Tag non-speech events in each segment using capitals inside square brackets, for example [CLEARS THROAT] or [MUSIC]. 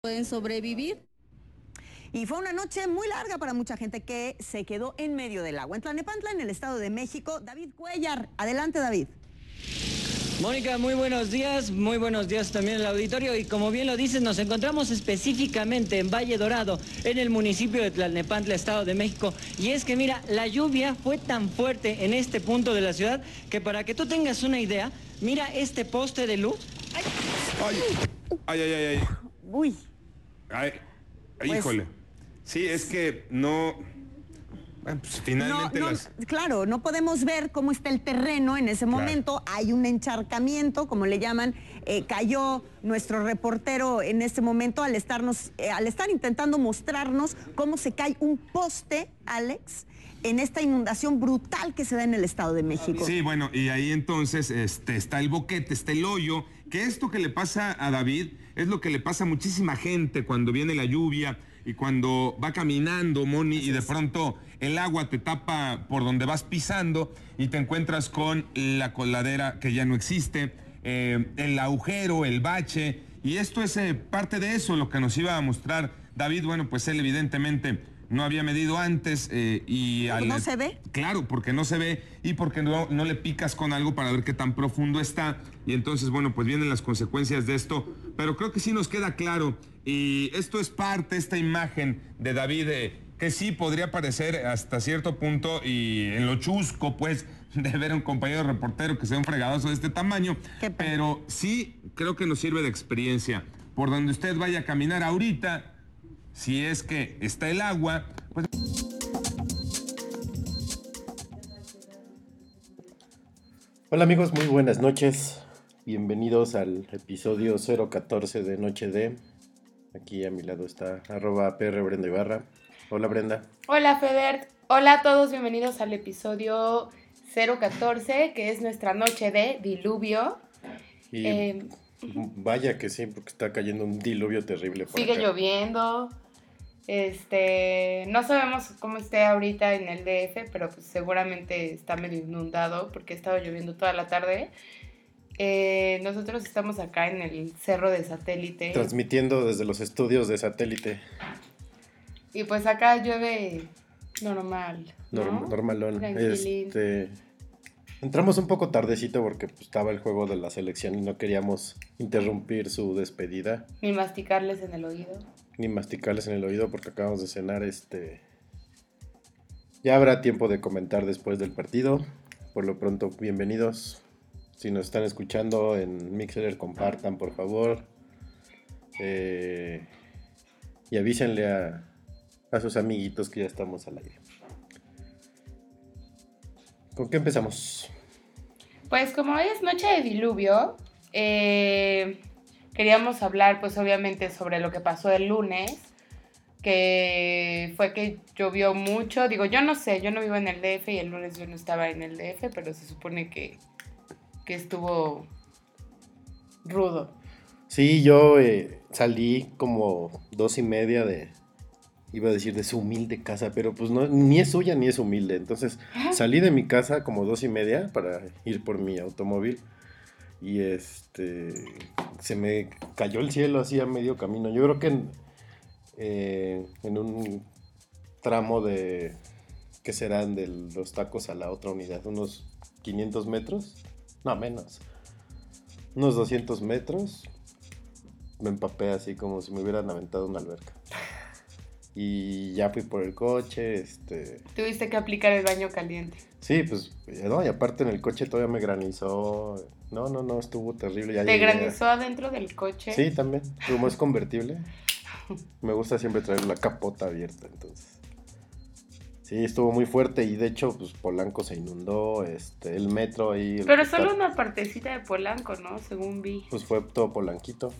pueden sobrevivir. Y fue una noche muy larga para mucha gente que se quedó en medio del agua. En Tlanepantla, en el Estado de México, David Cuellar. Adelante, David. Mónica, muy buenos días, muy buenos días también al auditorio y como bien lo dices, nos encontramos específicamente en Valle Dorado, en el municipio de Tlalnepantla, Estado de México. Y es que mira, la lluvia fue tan fuerte en este punto de la ciudad que para que tú tengas una idea, mira este poste de luz. Ay, ay, ay, ay. Uy. Ay, Pues- híjole. Sí, es que no. Bueno, pues finalmente No, no, las. Claro, no podemos ver cómo está el terreno en ese momento. Hay un encharcamiento, como le llaman. Eh, cayó nuestro reportero en este momento al estarnos, eh, al estar intentando mostrarnos cómo se cae un poste, Alex, en esta inundación brutal que se da en el Estado de México. Sí, bueno, y ahí entonces este, está el boquete, está el hoyo, que esto que le pasa a David es lo que le pasa a muchísima gente cuando viene la lluvia y cuando va caminando, Moni, y de pronto el agua te tapa por donde vas pisando y te encuentras con la coladera que ya no existe, eh, el agujero, el bache, y esto es eh, parte de eso, lo que nos iba a mostrar David. Bueno, pues él evidentemente no había medido antes eh, y no se ve. Claro, porque no se ve y porque no, no le picas con algo para ver qué tan profundo está. Y entonces, bueno, pues vienen las consecuencias de esto. Pero creo que sí nos queda claro. Y esto es parte, esta imagen de David, eh, que sí podría parecer hasta cierto punto y en lo chusco, pues, [LAUGHS] de ver a un compañero reportero que sea un fregadazo de este tamaño. Pero sí creo que nos sirve de experiencia. Por donde usted vaya a caminar ahorita, si es que está el agua, pues Hola amigos, muy buenas noches. Bienvenidos al episodio 014 de Noche D. Aquí a mi lado está arroba PR Brenda Ibarra. Hola Brenda. Hola Feder, hola a todos, bienvenidos al episodio 014, que es nuestra noche de diluvio. Y Eh, vaya que sí, porque está cayendo un diluvio terrible. por sigue acá. lloviendo. Este, no sabemos cómo esté ahorita en el DF, pero pues seguramente está medio inundado porque ha estado lloviendo toda la tarde. Eh, nosotros estamos acá en el cerro de satélite Transmitiendo desde los estudios de satélite. y pues acá llueve normal. ¿no? Norm- normalón. Tranquilín. Este, entramos un poco tardecito porque pues, estaba el juego de la selección y no queríamos interrumpir su despedida. Ni masticarles en el oído. Ni masticarles en el oído porque acabamos de cenar este ya habrá tiempo de comentar después del partido. Por lo pronto bienvenidos. Si nos están escuchando en Mixer compartan por favor. Eh, y avísenle a, a sus amiguitos que ya estamos al aire. ¿con qué empezamos? Pues como hoy es noche de diluvio, eh, queríamos hablar pues obviamente sobre lo que pasó el lunes, que fue que llovió mucho. Digo, yo no sé, yo no vivo en el DF y el lunes yo no estaba en el DF, pero se supone que, que estuvo rudo. Sí, yo eh, salí como dos y media de, iba a decir de su humilde casa, pero pues no, ni es suya ni es humilde. Entonces salí de mi casa como dos y media para ir por mi automóvil y este, se me cayó el cielo así a medio camino. Yo creo que en, eh, en un tramo de, ¿qué serán? De los tacos a la otra unidad, unos 500 metros, no menos, unos 200 metros me empapé así como si me hubieran aventado una alberca. Y ya fui por el coche, este... Tuviste que aplicar el baño caliente. Sí, pues, eh, no, y aparte en el coche todavía me granizó. No, no, no, estuvo terrible. Ya ¿Te llegué granizó adentro del coche? Sí, también. Como es convertible, [LAUGHS] me gusta siempre traer la capota abierta, entonces. Sí, estuvo muy fuerte y de hecho, pues Polanco se inundó, este, el metro ahí. Pero solo una partecita de Polanco, ¿no? Según vi. Pues fue todo Polanquito.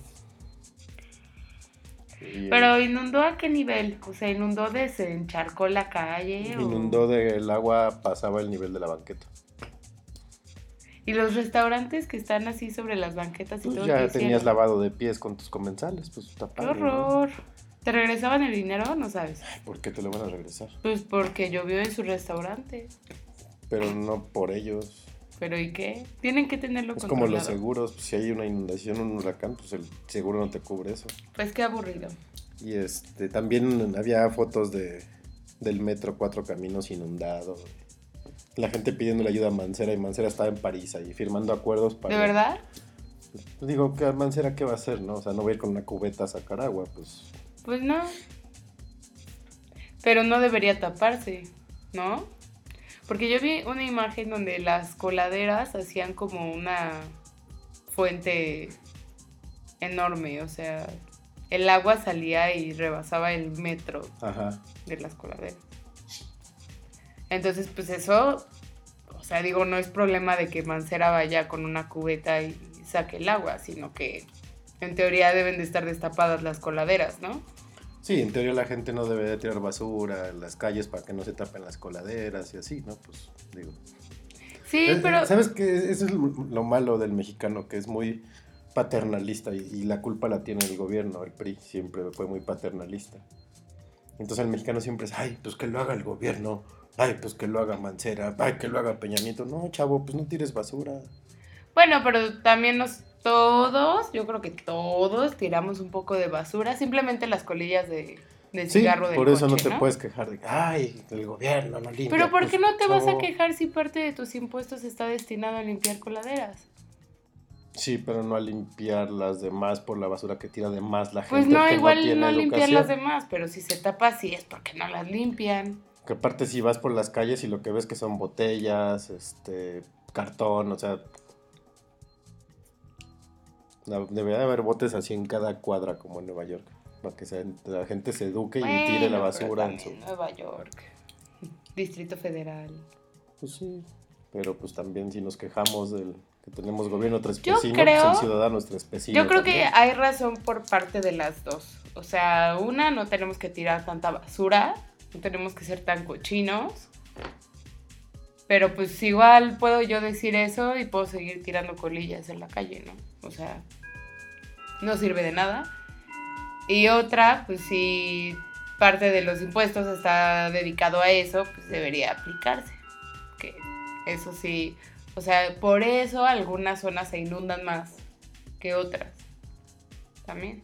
Pero inundó a qué nivel? O sea, inundó de se encharcó la calle. o- Inundó del agua, pasaba el nivel de la banqueta. Y los restaurantes que están así sobre las banquetas y Pues todo. ya ¿qué tenías hicieron? lavado de pies con tus comensales, pues está ¡Qué padre, ¿no? horror! ¿Te regresaban el dinero? No sabes. ¿Por qué te lo van a regresar? Pues porque llovió en su restaurante. Pero no por ellos. Pero ¿y qué? Tienen que tenerlo Es como los seguros, pues, si hay una inundación, un huracán, pues el seguro no te cubre eso. Pues qué aburrido. Y este también había fotos de del metro Cuatro Caminos inundado. La gente pidiendo ayuda a Mancera y Mancera estaba en París ahí firmando acuerdos para... ¿De verdad? Pues digo, ¿qué Mancera qué va a hacer, no? O sea, no va a ir con una cubeta a sacar agua, pues... Pues no. Pero no debería taparse, ¿no? Porque yo vi una imagen donde las coladeras hacían como una fuente enorme, o sea, el agua salía y rebasaba el metro Ajá. de las coladeras. Entonces, pues eso, o sea, digo, no es problema de que Mancera vaya con una cubeta y saque el agua, sino que en teoría deben de estar destapadas las coladeras, ¿no? Sí, en teoría la gente no debe de tirar basura en las calles para que no se tapen las coladeras y así, ¿no? Pues digo. Sí, Eh, pero... ¿Sabes qué? Eso es lo lo malo del mexicano, que es muy paternalista y, y la culpa la tiene el gobierno, el PRI siempre fue muy paternalista. Entonces el mexicano siempre es, ay, pues que lo haga el gobierno, ay, pues que lo haga Mancera, ay, que lo haga Peña Nieto. No, chavo, pues no tires basura. Bueno, pero también nos todos, yo creo que todos tiramos un poco de basura, simplemente las colillas de, de Sí, cigarro del por eso coche, no te puedes quejar de, que, ay, el gobierno no limpia. Pero ¿por qué Pues, no te vas a quejar si parte de tus impuestos está destinado a limpiar coladeras? Sí, pero no a limpiar las demás por la basura que tira de más la gente. Pues no, que igual no, tiene limpiar las demás, pero si se tapa así es porque no las limpian. Que aparte si vas por las calles y lo que ves que son botellas, este, cartón, o sea... Debería de haber botes así en cada cuadra como en Nueva York. Para que se- la gente se eduque y tire la basura en su... Nueva York, [LAUGHS] Distrito Federal. Pues sí. Pero pues también si nos quejamos del que tenemos gobierno tres Yo pues creo- el ciudadano es trespecino Yo creo que hay razón por parte de las dos. O sea, una, no tenemos que tirar tanta basura, no tenemos que ser tan cochinos. Pero pues igual puedo yo decir eso y puedo seguir tirando colillas en la calle, ¿no? O sea, no sirve de nada. Y otra, pues si parte de los impuestos está dedicado a eso, pues debería aplicarse. Que eso sí, o sea, por eso algunas zonas se inundan más que otras. También.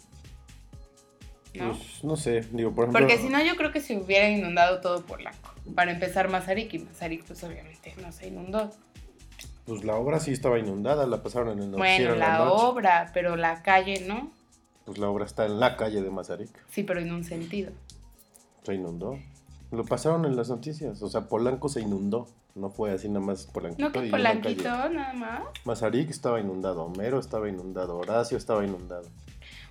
¿No? Pues, no sé, digo, por ejemplo... Porque si no, yo creo que se hubiera inundado todo Polanco. Para empezar, Mazarik, y Mazarik, pues obviamente no se inundó. Pues la obra sí estaba inundada, la pasaron en el Bueno, noticiero en la noche. obra, pero la calle no. Pues la obra está en la calle de Mazarik. Sí, pero en un sentido. Se inundó. Lo pasaron en las noticias. O sea, Polanco se inundó. No fue así nada más Polanquito. No que Polanquito, nada más. Mazarik estaba inundado. Homero estaba inundado. Horacio estaba inundado.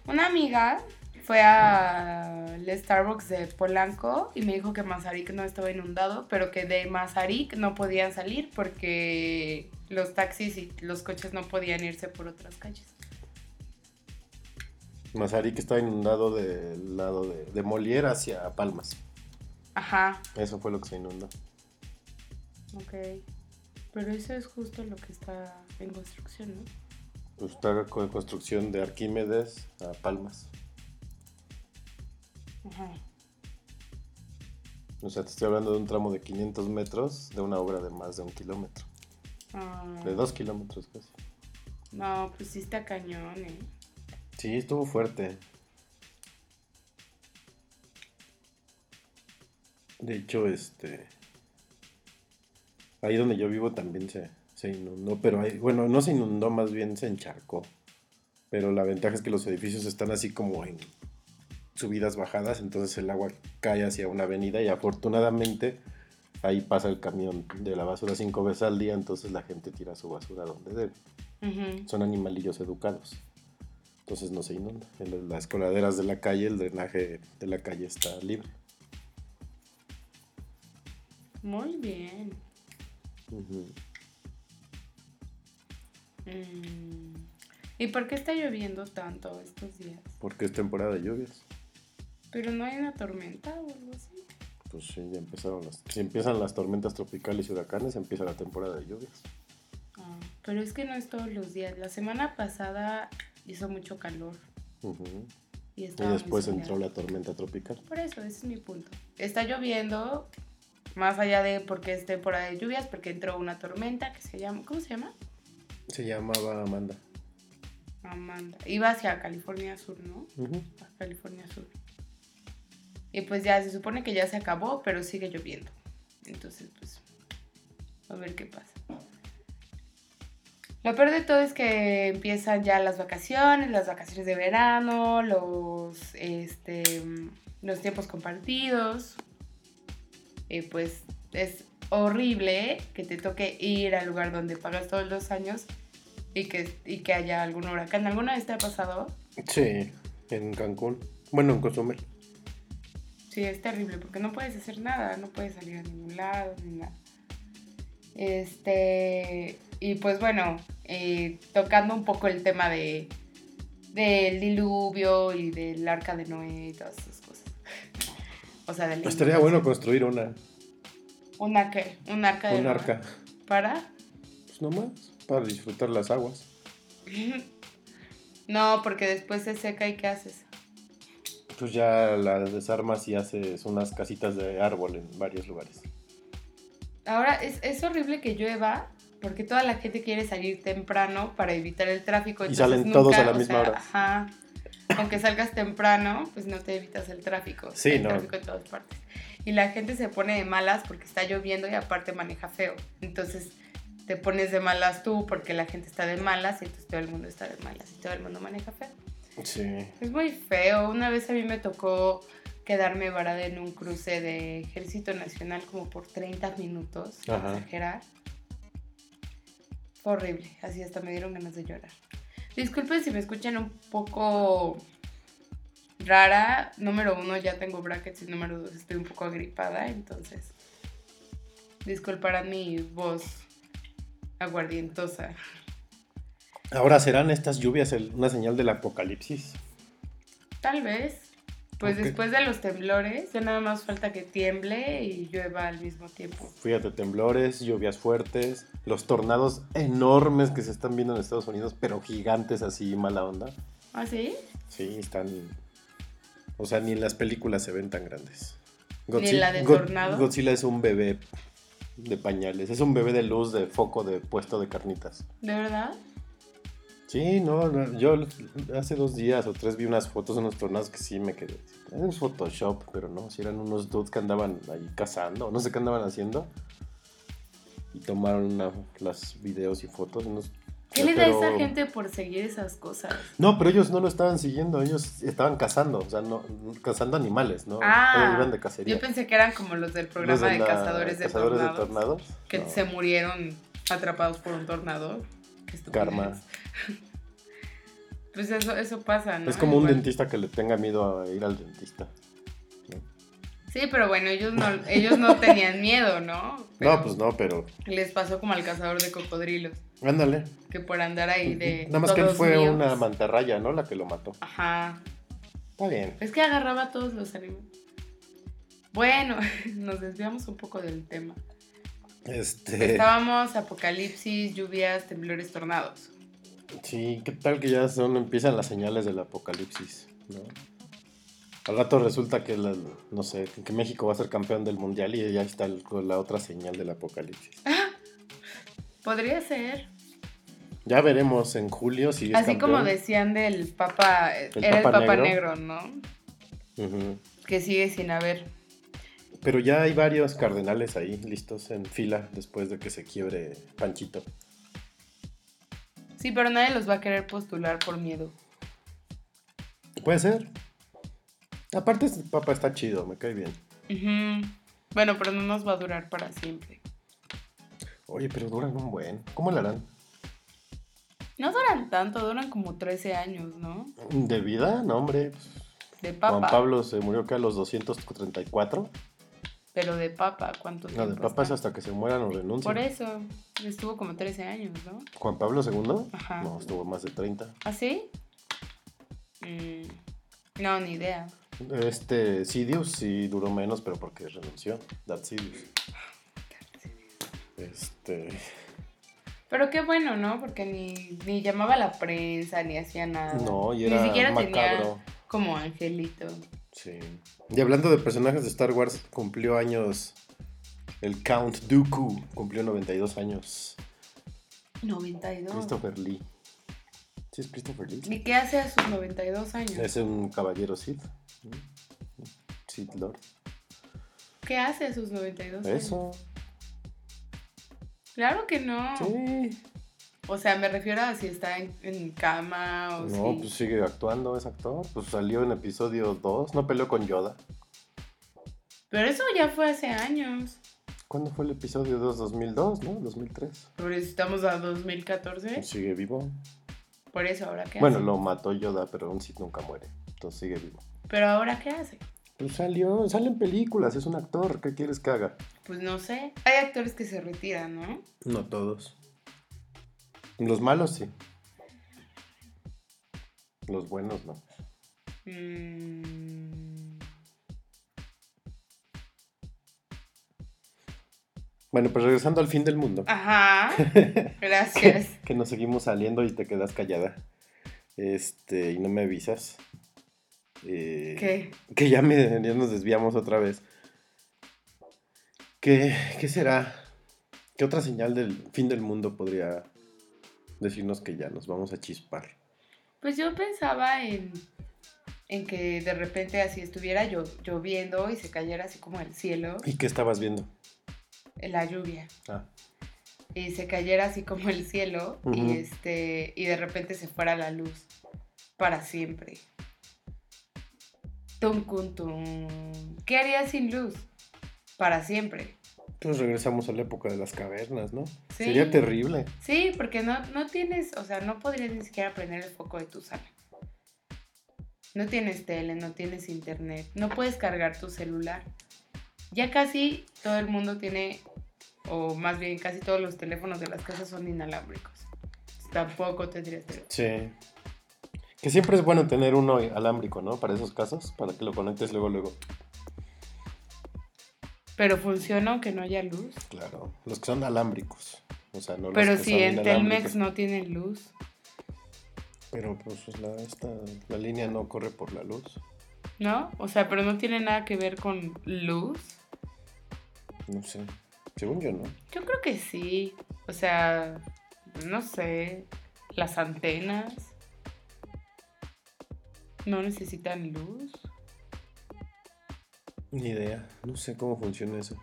Una amiga fue al Starbucks de Polanco y me dijo que Mazarik no estaba inundado, pero que de Mazarik no podían salir porque los taxis y los coches no podían irse por otras calles. Mazarik estaba inundado del lado de, de Molière hacia Palmas. Ajá, Eso fue lo que se inundó. ok. Pero eso es justo lo que está en construcción, ¿no? Pues está con construcción de Arquímedes a Palmas. Ajá. O sea, te estoy hablando de un tramo de 500 metros de una obra de más de un kilómetro. Ah, De dos kilómetros casi. no, pues sí está cañón, ¿eh? Sí, estuvo fuerte. De hecho, este. Ahí donde yo vivo también se, se inundó, pero ahí, bueno, no se inundó, más bien se encharcó. Pero la ventaja es que los edificios están así como en subidas bajadas, entonces el agua cae hacia una avenida y afortunadamente ahí pasa el camión de la basura cinco veces al día, entonces la gente tira su basura donde debe son animalillos educados. Entonces no se inunda. En las coladeras de la calle, el drenaje de la calle está libre. Muy bien. Mm. ¿Y por qué está lloviendo tanto estos días? Porque es temporada de lluvias. Pero no hay una tormenta o algo así. Pues sí, ya empezaron las. Si empiezan las tormentas tropicales y huracanes, empieza la temporada de lluvias. Ah, pero es que no es todos los días. La semana pasada hizo mucho calor y después entró la tormenta tropical. Por eso, ese es mi punto. Está lloviendo Más allá de porque es temporada de lluvias, porque entró una tormenta que se llama, ¿cómo se llama? Se llamaba Amanda. Amanda. Iba hacia California Sur, ¿no? A California Sur. Y pues ya se supone que ya se acabó, pero sigue lloviendo. Entonces, pues, a ver qué pasa. Lo peor de todo es que empiezan ya las vacaciones, las vacaciones de verano, los, este, los tiempos compartidos. Y pues es horrible que te toque ir al lugar donde pagas todos los años y que, y que haya algún huracán. ¿Alguna vez te ha pasado? Sí, en Cancún. Bueno, en Cozumel. Sí, es terrible porque no puedes hacer nada, no puedes salir a ningún lado ni nada. Este, y pues bueno, eh, tocando un poco el tema de del diluvio y del arca de Noé y todas esas cosas. O sea, del Estaría bueno construir una. ¿Una qué? ¿Un arca de Un Noé? arca. ¿Para? Pues nomás, para disfrutar las aguas. [LAUGHS] No, porque después se seca y ¿qué haces? Pues ya las desarmas y haces unas casitas de árbol en varios lugares. Ahora es, es horrible que llueva porque toda la gente quiere salir temprano para evitar el tráfico. Y salen todos a la misma sea, hora. Ajá. Aunque salgas temprano, pues no te evitas el tráfico. Sí, Hay no. tráfico en todas partes. Y la gente se pone de malas porque está lloviendo y aparte maneja feo. Entonces te pones de malas tú porque la gente está de malas y entonces todo el mundo está de malas y todo el mundo maneja feo. Sí. Es muy feo. Una vez a mí me tocó quedarme varada en un cruce de Ejército Nacional como por 30 minutos, Ajá. exagerar. Fue horrible, así hasta me dieron ganas de llorar. Disculpen si me escuchan un poco rara. Número uno, ya tengo brackets y número dos, estoy un poco agripada, entonces disculparán mi voz aguardientosa. Ahora serán estas lluvias el- una señal del apocalipsis. Tal vez. Pues después de los temblores, ya nada más falta que tiemble y llueva al mismo tiempo. Fíjate, temblores, lluvias fuertes, los tornados enormes que se están viendo en Estados Unidos, pero gigantes así, mala onda. ¿Ah, sí? Sí, están. O sea, ni en las películas se ven tan grandes. ¿Ni en la de God- Tornado? Godzilla es un bebé de pañales. Es un bebé de luz, de foco, de puesto de carnitas. ¿De verdad? Sí, no, no, yo hace dos días o tres vi unas fotos de unos tornados que sí me quedé. Es Photoshop, pero no, si eran unos dudes que andaban ahí cazando, no sé qué andaban haciendo. Y tomaron una, las videos y fotos. unos- ¿Qué le da a esa gente por seguir esas cosas? No, pero ellos no lo estaban siguiendo, ellos estaban cazando, o sea, no, cazando animales, ¿no? Ah, Ellos iban de cacería. yo pensé que eran como los del Los programa de, la- cazadores de cazadores tornados. de tornados. Que no. se murieron atrapados por un tornado. Qué. Karma. [LAUGHS] Pues eso, eso pasa, ¿no? Es como un dentista que le tenga miedo a ir al dentista. Sí, pero bueno, ellos no, ellos no tenían miedo, ¿no? Pero No, pues no, pero Les pasó como al cazador de cocodrilos. ándale. Que por andar ahí de. Nada más que él fue míos. una mantarraya, ¿no? La que lo mató. Ajá. Está bien. Es que agarraba a todos los animales. Bueno, [LAUGHS] nos desviamos un poco del tema. Este. Estábamos apocalipsis, lluvias, temblores, tornados. Sí, ¿qué tal que ya son, empiezan las señales del apocalipsis? ¿no? Al rato resulta que, la- no sé, que México va a ser campeón del mundial y ya está el- la otra señal del apocalipsis. Podría ser. Ya veremos en julio si es Así campeón. como decían del Papa, ¿El era Papa el Papa Negro? Negro, ¿no? Que sigue sin haber. Pero ya hay varios cardenales ahí listos en fila después de que se quiebre Panchito. Sí, pero nadie los va a querer postular por miedo. Puede ser. Aparte, este papa está chido, me cae bien. Bueno, pero no nos va a durar para siempre. Oye, pero duran un buen. ¿Cómo le harán? No duran tanto, duran como 13 años, ¿no? ¿De vida? No, hombre. De papa. Juan Pablo se murió que a los 234. Pero de papa, ¿cuánto No, de tiempo papa es hasta que se mueran o renuncien. Por eso, estuvo como 13 años, ¿no? Juan Pablo II. Ajá. No, estuvo más de 30. ¿Ah, sí? Mm, no, ni idea. Este Sidious sí duró menos, pero porque renunció. That Sidious. Este. Pero qué bueno, ¿no? Porque ni, ni llamaba a la prensa, ni hacía nada. No, y Ni era siquiera macabro. tenía como angelito. Sí. Y hablando de personajes de Star Wars, cumplió años El Count Dooku cumplió 92 años. 92. Christopher Lee. Sí, es Christopher Lee. ¿Y qué hace a sus 92 años? Es un caballero Sith. Sith Lord. ¿Qué hace a sus 92 años? Eso. Claro que no. Sí. O sea, me refiero a si está en, en cama o No, si... pues sigue actuando, es actor. Pues salió en episodio 2. No peleó con Yoda. Pero eso ya fue hace años. ¿Cuándo fue el episodio 2? 2002, ¿no? 2003. Por eso estamos a 2014. Pues sigue vivo. Por eso, ¿ahora qué Bueno, hace? lo mató Yoda, pero un Sith nunca muere. Entonces sigue vivo. Pero ahora qué hace? Pues salió, sale en películas, es un actor. ¿Qué quieres que haga? Pues no sé. Hay actores que se retiran, ¿no? No todos. Los malos sí. Los buenos no. Mm, Bueno, pues regresando al fin del mundo. Ajá. [LAUGHS] Gracias. que nos seguimos saliendo y te quedas callada. Este, y no me avisas. Eh, ¿Qué? Que ya, me, ya nos desviamos otra vez. ¿Qué, ¿Qué será? ¿Qué otra señal del fin del mundo podría decirnos que ya nos vamos a chispar? Pues yo pensaba en, en que de repente así estuviera llo- lloviendo y se cayera así como el cielo, ¿Y qué estabas viendo? en la lluvia. Ah, y se cayera así como el cielo y este y de repente se fuera la luz para siempre. Tum, cun, tum. ¿Qué harías sin luz? Para siempre. Pues regresamos a la época de las cavernas, ¿no? Sí. Sería terrible. Sí, porque no, no tienes, o sea, no podrías ni siquiera prender el foco de tu sala. No tienes tele, no tienes internet, no puedes cargar tu celular. Ya casi todo el mundo tiene, o más bien casi todos los teléfonos de las casas son inalámbricos. Tampoco tendrías teléfono. Sí. Que siempre es bueno tener uno alámbrico, ¿no? Para esos casos, para que lo conectes luego, luego. Pero funciona aunque no haya luz. Claro, los que son alámbricos. O sea, no los Pero que si son en Telmex no tienen luz. Pero pues la, esta, la línea no corre por la luz. ¿No? O sea, pero no tiene nada que ver con luz. No sé. Según yo, ¿no? Yo creo que sí. O sea, no sé. Las antenas. No necesitan luz. Ni idea. No sé cómo funciona eso.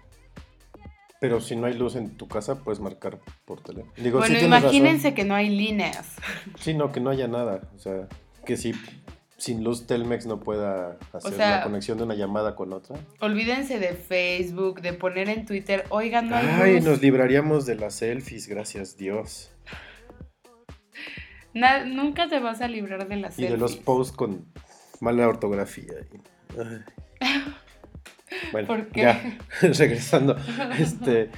Pero si no hay luz en tu casa, puedes marcar por teléfono. Digo, bueno, sí imagínense que no hay líneas. Sí, no, que no haya nada. O sea, que si sin luz Telmex no pueda hacer sea- la conexión de una llamada con otra. Olvídense de Facebook, de poner en Twitter, oigan, no hay Ay, luz. nos libraríamos de las selfies, gracias Dios. Na- nunca te vas a librar de las Y de los selfies. posts con mala ortografía. y- ay. [LAUGHS] Bueno, ¿Por qué? ya, [LAUGHS] regresando. Este,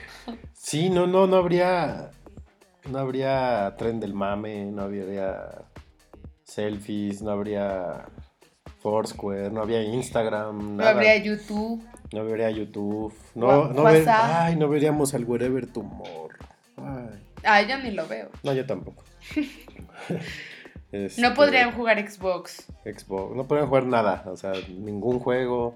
sí, no, no, no habría, no habría tren del mame, no habría selfies, no habría Foursquare, no habría Instagram, No habría YouTube. No habría YouTube, no, no ver- ay, no veríamos al Wherever Tomorrow. Ay, Ah, yo ni lo veo. no, yo tampoco. [LAUGHS] No Este, podrían jugar Xbox. Xbox. No podrían jugar nada, o sea, ningún juego.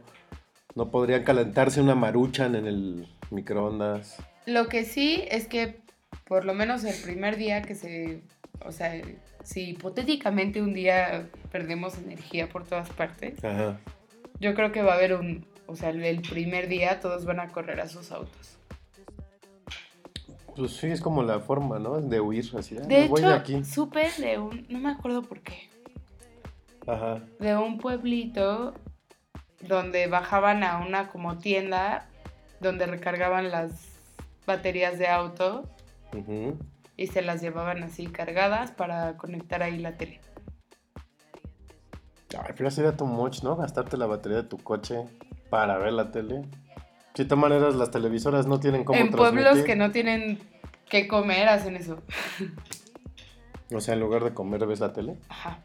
No podrían calentarse una maruchan en el microondas. Lo que sí es que por lo menos el primer día que se, o sea, si hipotéticamente un día perdemos energía por todas partes, Ajá. yo creo que va a haber un, o sea, el primer día todos van a correr a sus autos. Pues sí, es como la forma, ¿no? De huir, así. "Ah, De me voy de hecho, aquí. supe de un, no me acuerdo por qué, Ajá. de un pueblito donde bajaban a una como tienda donde recargaban las baterías de auto y se las llevaban así cargadas para conectar ahí la tele. Ay, pero sería too much, ¿no? Gastarte la batería de tu coche para ver la tele. De todas maneras, las televisoras no tienen cómo en pueblos que no tienen qué comer hacen eso. O sea, en lugar de comer, ves la tele. Ajá.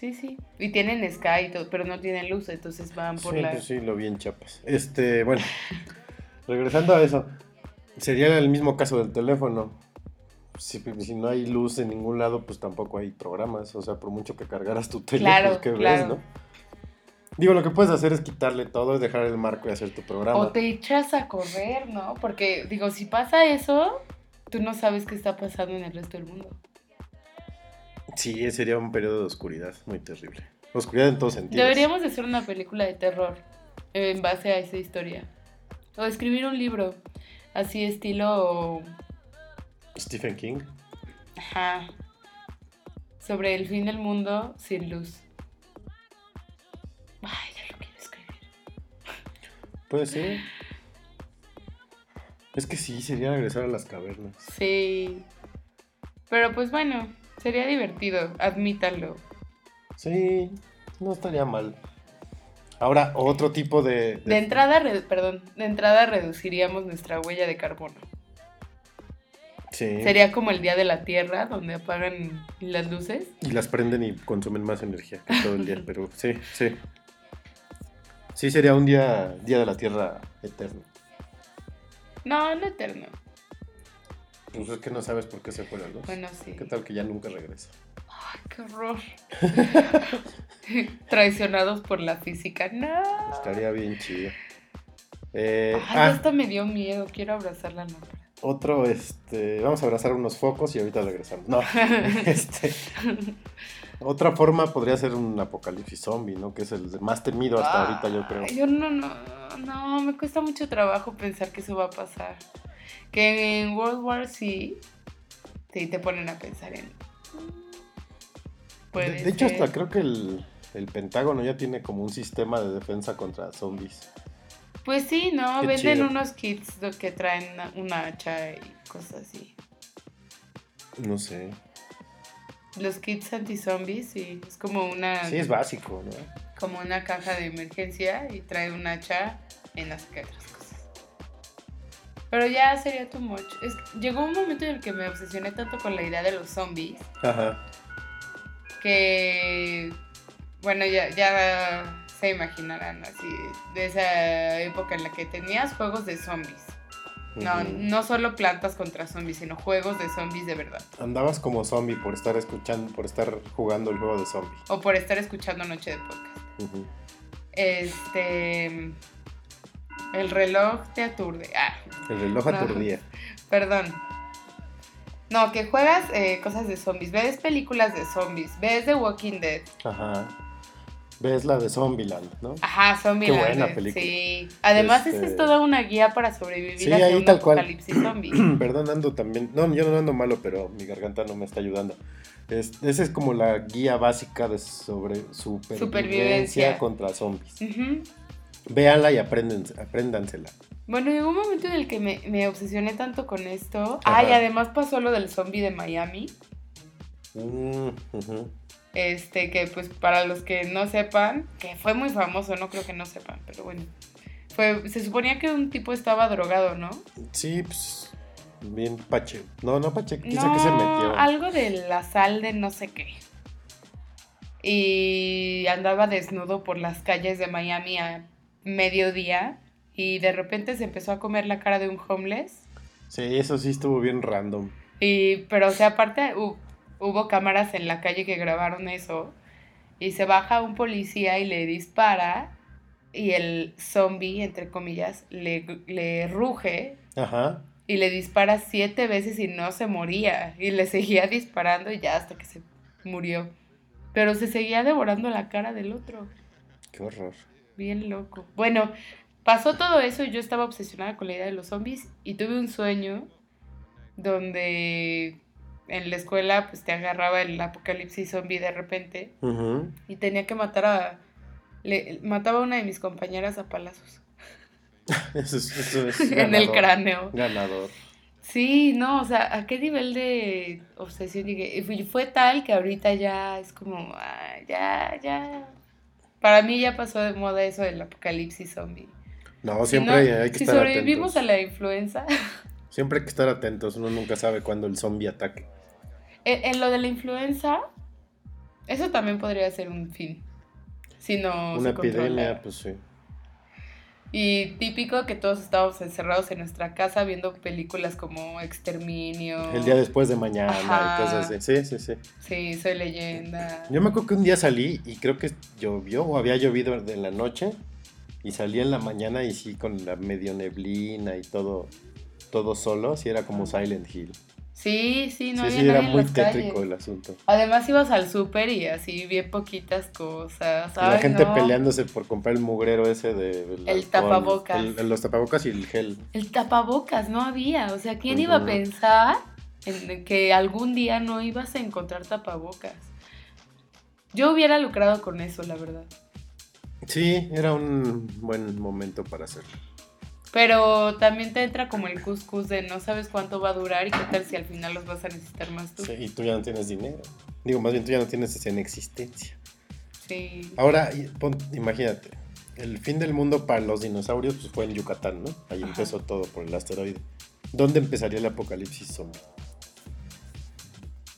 Sí, sí. Y tienen Sky y todo, pero no tienen luz, entonces van por sí, la... pues sí, lo vi en Chiapas. Este, bueno, [LAUGHS] regresando a eso, sería el mismo caso del teléfono. Si, si no hay luz en ningún lado, pues tampoco hay programas. O sea, por mucho que cargaras tu tele, Claro, pues ¿qué ves, no? Digo, lo que puedes hacer es quitarle todo y dejar el marco y hacer tu programa. O te echas a correr, ¿no? Porque, digo, si pasa eso, tú no sabes qué está pasando en el resto del mundo. Sí, sería un periodo de oscuridad muy terrible. Oscuridad en todos sentidos. Deberíamos de hacer una película de terror en base a esa historia. O escribir un libro, así estilo... Stephen King. Ajá. Sobre el fin del mundo sin luz. Ay, ya lo quiero escribir. Puede ser. Es que sí, sería regresar a las cavernas. Sí. Pero pues bueno, sería divertido, admítanlo. Sí, no estaría mal. Ahora, otro tipo de... De entrada, re- perdón, de entrada reduciríamos nuestra huella de carbono. Sí. Sería como el día de la Tierra, donde apagan las luces. Y las prenden y consumen más energía que todo el día, [LAUGHS] pero sí, sí. Sí, sería un día, día de la Tierra eterno. No, no eterno. Pues es que no sabes por qué se fue la luz. Bueno, sí. ¿Qué tal que ya nunca regresa? Ay, qué horror. [LAUGHS] Traicionados por la física. No. Estaría bien chido. Eh, Ay, ah, hasta me dio miedo. Quiero abrazar la lámpara. otro, este, vamos a abrazar unos focos y ahorita regresamos. No, [LAUGHS] este, otra forma podría ser un apocalipsis zombie, ¿no? Que es el más temido hasta ahorita, yo creo. Yo no, no, no, me cuesta mucho trabajo pensar que eso va a pasar. Que en World War C sí te ponen a pensar en. De, de hecho, hasta creo que el, el Pentágono ya tiene como un sistema de defensa contra zombies. Pues sí, ¿no? Qué Venden chido. unos kits que traen una, una hacha y cosas así. No sé. Los kits anti-zombies, sí. Es como una, Sí, es básico, ¿no? como una caja de emergencia y trae un hacha en las cosas. Pero ya sería too much. Es- llegó un momento en el que me obsesioné tanto con la idea de los zombies Ajá. que, bueno, ya, ya se imaginarán así, de esa época en la que tenías juegos de zombies. No, no solo plantas contra zombies, sino juegos de zombies de verdad. Andabas como zombie por estar escuchando, por estar jugando el juego de zombie. O por estar escuchando Noche de Podcast. Este. El reloj te aturde. Ah, El reloj No. aturdía. perdón. No, que juegas eh, cosas de zombies. Ves películas de zombies. Ves The Walking Dead. Ajá. Ves la de Zombieland, ¿no? Ajá, Zombieland. Qué buena película. Sí. Además, Este- esa es toda una guía para sobrevivir Sí, hacia ahí un tal cual. apocalipsis zombie. [CLEARS THROAT] Perdón, ando también. No, yo no ando malo, pero mi garganta no me está ayudando. Es- esa es como la guía básica de sobre supervivencia, Supervivencia. contra zombies. Ujú. Véanla y apréndansela. Bueno, llegó un momento en el que me, me obsesioné tanto con esto. Ajá. Ah, y además pasó lo del zombie de Miami. Mm. Este, que pues para los que no sepan, que fue muy famoso, no creo que no sepan, pero bueno. Fue, se suponía que un tipo estaba drogado, ¿no? Sí, pues. Bien pache. No, no pache. Quizá no, que se metió. algo de la sal de no sé qué. Y andaba desnudo por las calles de Miami a mediodía y de repente se empezó a comer la cara de un homeless. Sí, eso sí estuvo bien random. Y, pero, o sea, aparte hu- hubo cámaras en la calle que grabaron eso. Y se baja un policía y le dispara. Y el zombie, entre comillas, le, le ruge Ajá. y le dispara siete veces y no se moría. Y le seguía disparando y ya hasta que se murió. Pero se seguía devorando la cara del otro. Qué horror. Bien loco. Bueno, pasó todo eso y yo estaba obsesionada con la idea de los zombies y tuve un sueño donde en la escuela pues te agarraba el apocalipsis zombie de repente y tenía que matar a... Le, mataba a una de mis compañeras a palazos [LAUGHS] Eso es, eso es [LAUGHS] en el cráneo. Ganador. Sí, no, o sea, ¿a qué nivel de obsesión llegué? Y fue, fue tal que ahorita ya es como, ah, ya, ya. Para mí ya pasó de moda eso del apocalipsis zombie. No, Si siempre no- hay que si estar sobrevivimos atentos. a la influenza, [LAUGHS] Siempre hay que estar atentos. Uno nunca sabe cuándo el zombie ataque. en, en lo de la influenza, eso también podría ser un fin. Si no Una se controla. epidemia, pues sí. Y típico que todos estábamos encerrados en nuestra casa viendo películas como Exterminio. El día después de mañana Ajá. y cosas así. Sí, sí, sí. Sí, soy leyenda. Yo me acuerdo que un día salí y creo que llovió o había llovido en la noche y salí en la mañana y sí con la medio neblina y todo todo solo, sí era como Silent Hill. Sí, sí, no sí, había sí, era en muy las tétrico calles. el asunto. Además ibas al súper y así bien poquitas cosas. Y la gente no. peleándose por comprar el mugrero ese de El tapabocas. el- los tapabocas y el gel. El tapabocas no había. O sea, ¿quién iba a pensar en que algún día no ibas a encontrar tapabocas? Yo hubiera lucrado con eso, la verdad. Sí, era un buen momento para hacerlo. Pero también te entra como el cuscús de no sabes cuánto va a durar y qué tal si al final los vas a necesitar más tú. Sí, y tú ya no tienes dinero. Digo, más bien tú ya no tienes ese en existencia. Sí. Ahora, pon- imagínate, el fin del mundo para los dinosaurios pues, fue en Yucatán, ¿no? Ahí Ajá. empezó todo por el asteroide. ¿Dónde empezaría el apocalipsis zombie?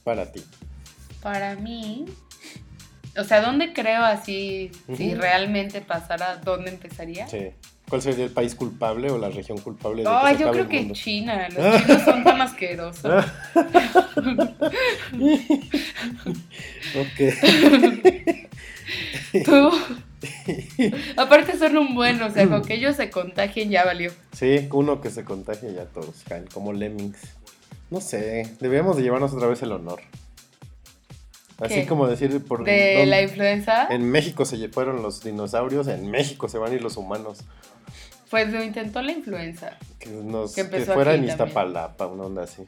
Para ti. Para mí, o sea, ¿dónde creo así, si realmente pasara, dónde empezaría? Sí. ¿Cuál sería el país culpable o la región culpable de que se yo creo que mundo? China, los chinos son tan asquerosos. [LAUGHS] ok. [LAUGHS] Tú. Aparte son un buen, o sea, con que ellos se contagien ya valió. Sí, uno que se contagia y ya todos caen, como lemmings. No sé, deberíamos de llevarnos otra vez el honor. Así ¿Qué? como decir por De la influenza, En México se fueron los dinosaurios, en México se van a ir los humanos. Pues lo intentó la influenza. Que, nos, Que que fuera en. Iztapalapa, una onda así.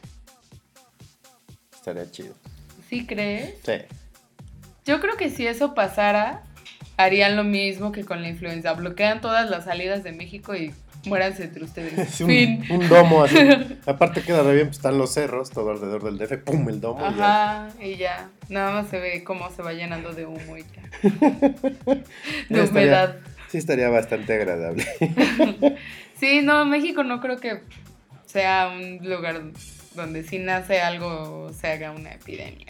Estaría chido. ¿Sí crees? Sí. Yo creo que si eso pasara, harían lo mismo que con la influenza. Bloquean todas las salidas de México y muéranse entre ustedes. [LAUGHS] Es un, fin. un domo así. [LAUGHS] Aparte queda re bien, pues están los cerros, todo alrededor del DF, ¡pum! El domo. y ya. Ajá, y ya. Nada más se ve cómo se va llenando de humo y ya. [LAUGHS] De estaría- humedad. Sí, estaría bastante agradable. [LAUGHS] Sí, no, México no creo que sea un lugar donde si nace algo se haga una epidemia.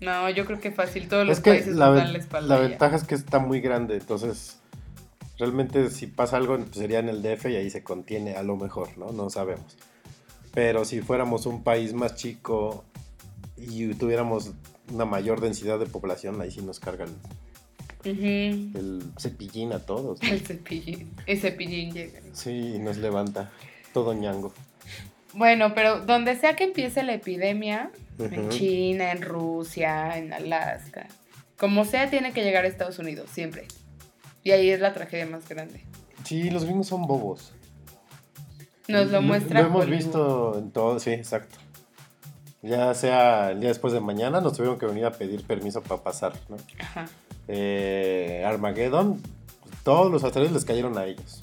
No, No, yo creo que fácil todos los es que países la, dan la espalda. la ya. ventaja es que está muy grande, entonces realmente si pasa algo pues, sería en el DF y ahí se contiene a lo mejor, ¿no? No sabemos. Pero si fuéramos un país más chico y tuviéramos una mayor densidad de población, ahí sí nos cargan El cepillín a todos. ¿no? El cepillín. El cepillín llega. Sí, y nos levanta todo ñango. Bueno, pero donde sea que empiece la epidemia, en. China, en Rusia, en Alaska, como sea, tiene que llegar a Estados Unidos, siempre. Y ahí es la tragedia más grande. Sí, los gringos son bobos. Nos lo muestra Lo hemos Hollywood. visto en todo, sí, exacto. Ya sea el día después de mañana, nos tuvieron que venir a pedir permiso para pasar, ¿no? Ajá. Eh, Armageddon, todos los asteroides les cayeron a ellos.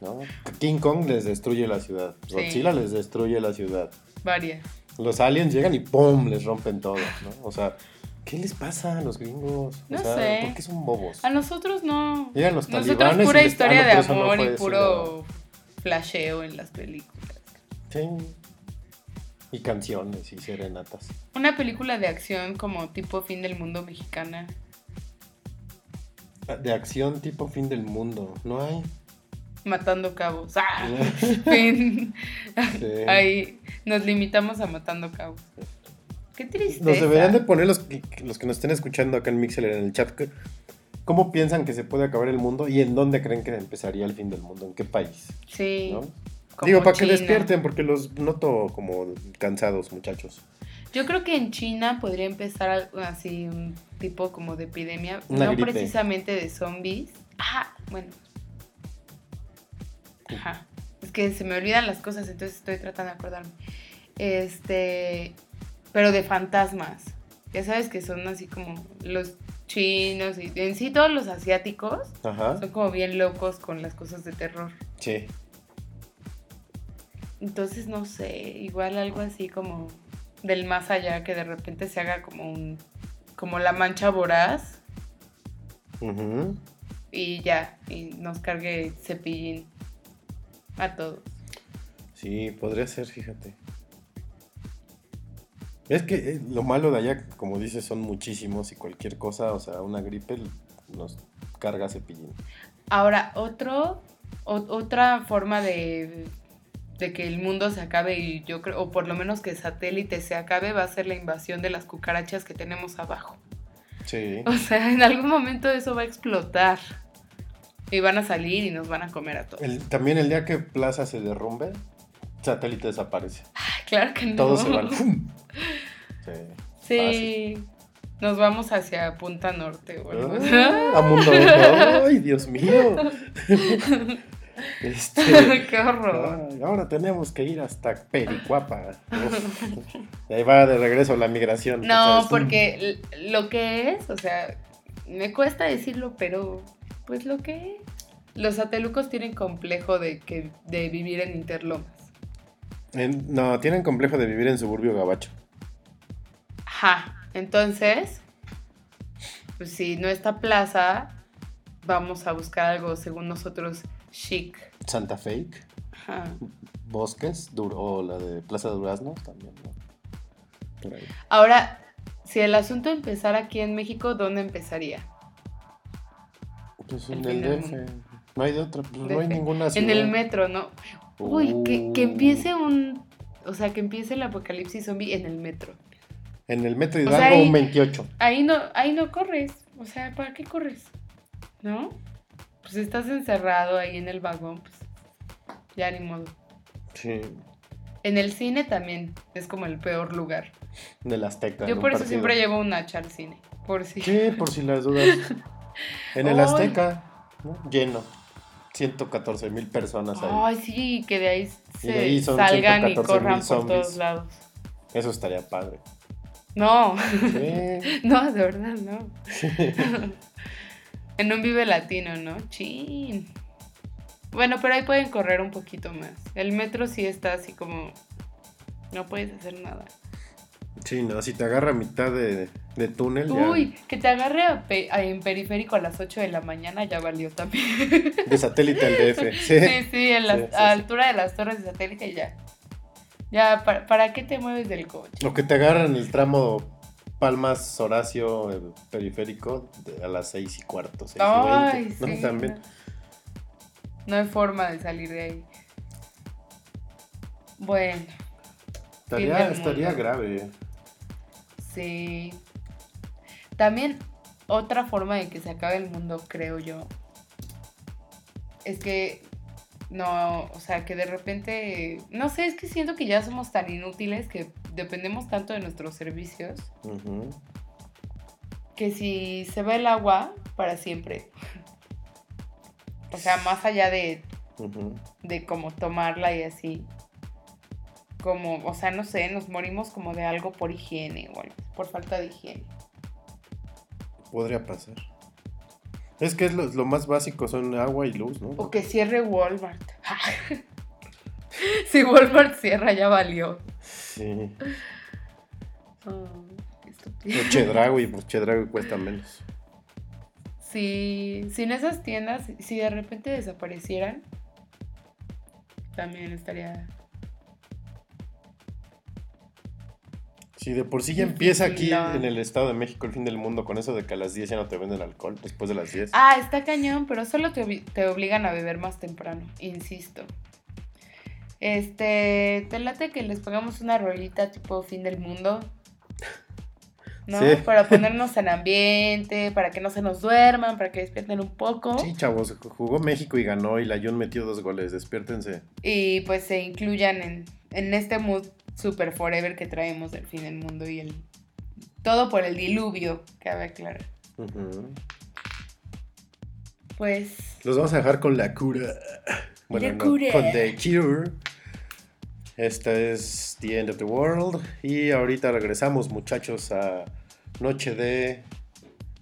¿no? King Kong les destruye la ciudad. Sí. Godzilla les destruye la ciudad. Varias. Los aliens llegan y ¡pum! les rompen todo, ¿no? O sea, ¿qué les pasa a los gringos? O No sea, sé. ¿por qué son bobos? A nosotros no. Llegan los Nosotros talibanes pura y les- historia ah, no, de no amor y eso, puro flasheo en las películas. Sí. Y canciones y serenatas. Una película de acción como tipo fin del mundo mexicana. De acción tipo fin del mundo. No hay. Matando cabos. ¡Ah! [LAUGHS] Fin. Sí. Ahí nos limitamos a matando cabos. Qué tristeza. Nos deberían de poner los, que- los que nos estén escuchando acá en Mixer en el chat. ¿Cómo piensan que se puede acabar el mundo y en dónde creen que empezaría el fin del mundo? ¿En qué país? Sí. ¿no? Como Digo, para que China. despierten, porque los noto como cansados, muchachos. Yo creo que en China podría empezar así un tipo como de epidemia, Una no gripe. precisamente de zombies. Ah, bueno. Ajá. Es que se me olvidan las cosas, entonces estoy tratando de acordarme. Este, pero de fantasmas. Ya sabes que son así como los chinos y en sí todos los asiáticos Ajá. son como bien locos con las cosas de terror. Sí. Entonces, no sé, igual algo así como del más allá, que de repente se haga como un, como la mancha voraz Ujú. y ya, y nos cargue cepillín a todos. Sí, podría ser, fíjate. Es que eh, lo malo de allá, como dices, son muchísimos y cualquier cosa, o sea, una gripe nos carga cepillín. Ahora, otro, o- otra forma de, de que el mundo se acabe y yo creo, o por lo menos que el satélite se acabe, va a ser la invasión de las cucarachas que tenemos abajo. Sí. [LAUGHS] O sea, en algún momento eso va a explotar. Y van a salir y nos van a comer a todos. El- también el día que Plaza se derrumbe, satélite desaparece. Claro que no. Todos se van. [LAUGHS] ¡Fum! Sí. Sí. Nos vamos hacia Punta Norte. así. Ah, a mundo. [LAUGHS] Ay, Dios mío. Este. [LAUGHS] Qué horror. ahora tenemos que ir hasta Pericuapa. Ahí va de regreso la migración. No, porque lo que es, o sea, me cuesta decirlo, pero pues lo que es. Los satelucos tienen complejo de, que, de vivir en Interlomas. En- no, tienen complejo de vivir en suburbio gabacho. Ajá. Entonces, pues si no está plaza, vamos a buscar algo según nosotros chic. Santa Fe, Ajá. Bosques, Dur- o la de Plaza de Durazno también. ¿no? Por ahí. Ahora, si el asunto empezara aquí en México, ¿dónde empezaría? Pues El en el del DF. No hay de otra, pues no hay ninguna En ciudad. el metro, ¿no? Uy, que, que Uh. empiece un... O sea, que empiece el apocalipsis zombie en el metro. En el metro O Hidalgo, sea, ahí- un 28. Ahí no, ahí no corres. O sea, ¿para qué corres? ¿No? Pues estás encerrado ahí en el vagón, pues ya ni modo. Sí. En el cine también es como el peor lugar. Del Azteca. Yo por eso partido. siempre llevo un hacha al cine. Por si. Sí, por si las dudas. [LAUGHS] En el. Azteca, ¿no? lleno. 114 mil personas ahí. Ay, sí, que de ahí Y se de ahí son salgan y 114,000 corran por zombies. todos lados. Eso estaría padre. No, Sí. [LAUGHS] no, de verdad, no. En un Vive Latino, ¿no? Chin. Bueno, pero ahí pueden correr un poquito más. El metro sí está así como. No puedes hacer nada. Sí, no, si te agarra a mitad de, de túnel, ya Uy, que te agarre a pe- a- en periférico a las 8 de la mañana ya valió también. [LAUGHS] de satélite al DF. Sí. Sí, sí, en la Sí, sí, a altura de las torres de satélite ya. Ya, ¿para, para qué te mueves del coche? O que te agarran el tramo Palmas Horacio periférico de- a las 6 y cuarto, 6 y Ay, 20. sí. ¿no? También. No hay forma de salir de ahí. Bueno, Estaría, grave. sí. También otra forma de que se acabe el mundo, creo yo, es que no, o sea, que de repente, no sé, es que siento que ya somos tan inútiles que dependemos tanto de nuestros servicios que si se va el agua para siempre. O sea, más allá de de como tomarla y así. Como, o sea, no sé, nos morimos como de algo por higiene o algo, por falta de higiene. Podría pasar. Es que es lo, lo más básico son agua y luz, ¿no? O que cierre Walmart. [LAUGHS] si Walmart cierra, ya valió. Sí. Oh, estúpido. Chedraui, pues Chedraui cuesta menos. Si sin esas tiendas, si de repente desaparecieran, también estaría. Si de por sí ya empieza aquí en el Estado de México el fin del mundo con eso de que a las 10 ya no te venden alcohol, después de las 10. Ah, está cañón, pero solo te obligan a beber más temprano, insisto. Este, te late que les pongamos una rolita tipo fin del mundo. [LAUGHS] ¿No? Sí. Para ponernos en ambiente, para que no se nos duerman, para que despierten un poco. Sí, chavos, jugó México y ganó y la Jun metió dos goles, despiértense. Y pues se incluyan en, en este mood super forever que traemos del fin del mundo y el. Todo por el diluvio, cabe aclarar. Ujú. Pues. Los vamos a dejar con la cura. Bueno, La no, cura. con The Cure. Esta es The End of the World. Y ahorita regresamos, muchachos, a Noche de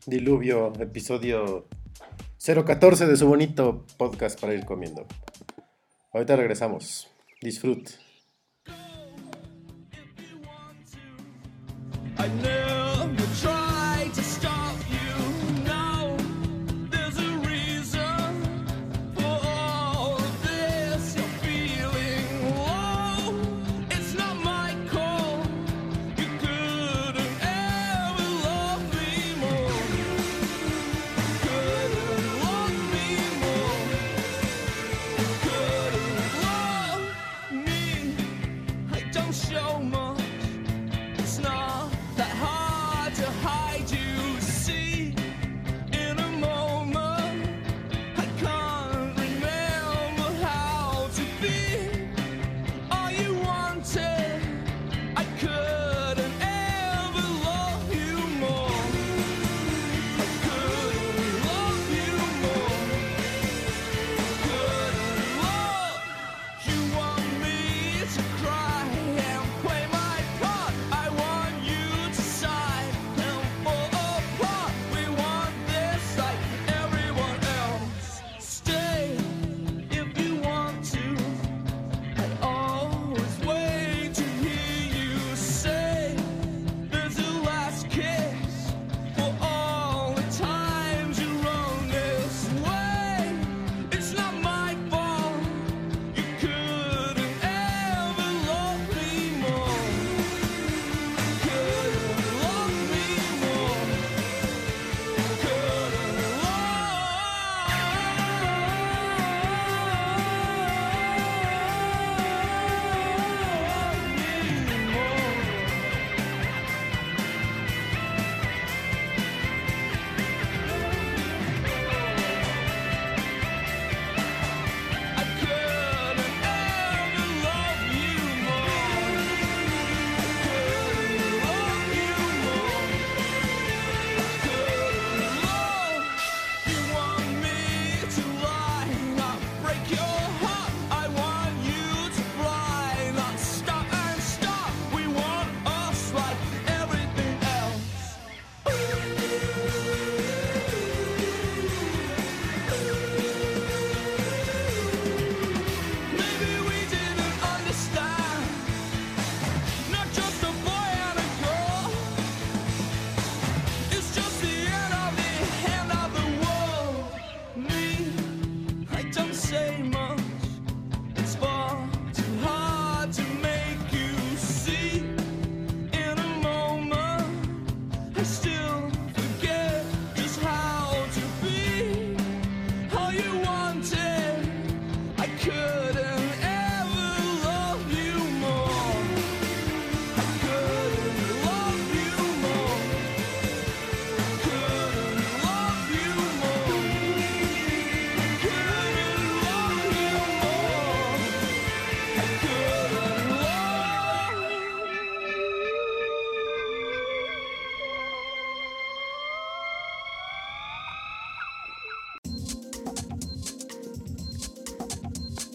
Diluvio, episodio 014 de su bonito podcast para ir comiendo. Ahorita regresamos. Disfrut.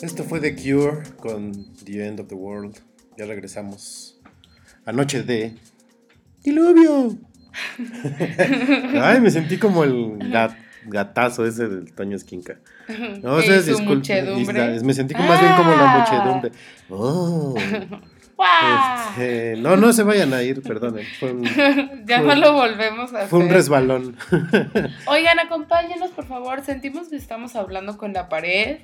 Esto fue The Cure con The End of the World. Ya regresamos. Anoche de Diluvio. [LAUGHS] Ay, me sentí como el gat- gatazo ese del Toño Esquinca. No, muchedumbre. y- Me sentí como más bien como la Ah. muchedumbre. Oh. [LAUGHS] Este, no, no se vayan a ir, perdonen. Fue un, [LAUGHS] ya no lo volvemos a fue un hacer. resbalón. [LAUGHS] Oigan, acompáñenos, por favor. Sentimos que estamos hablando con la pared.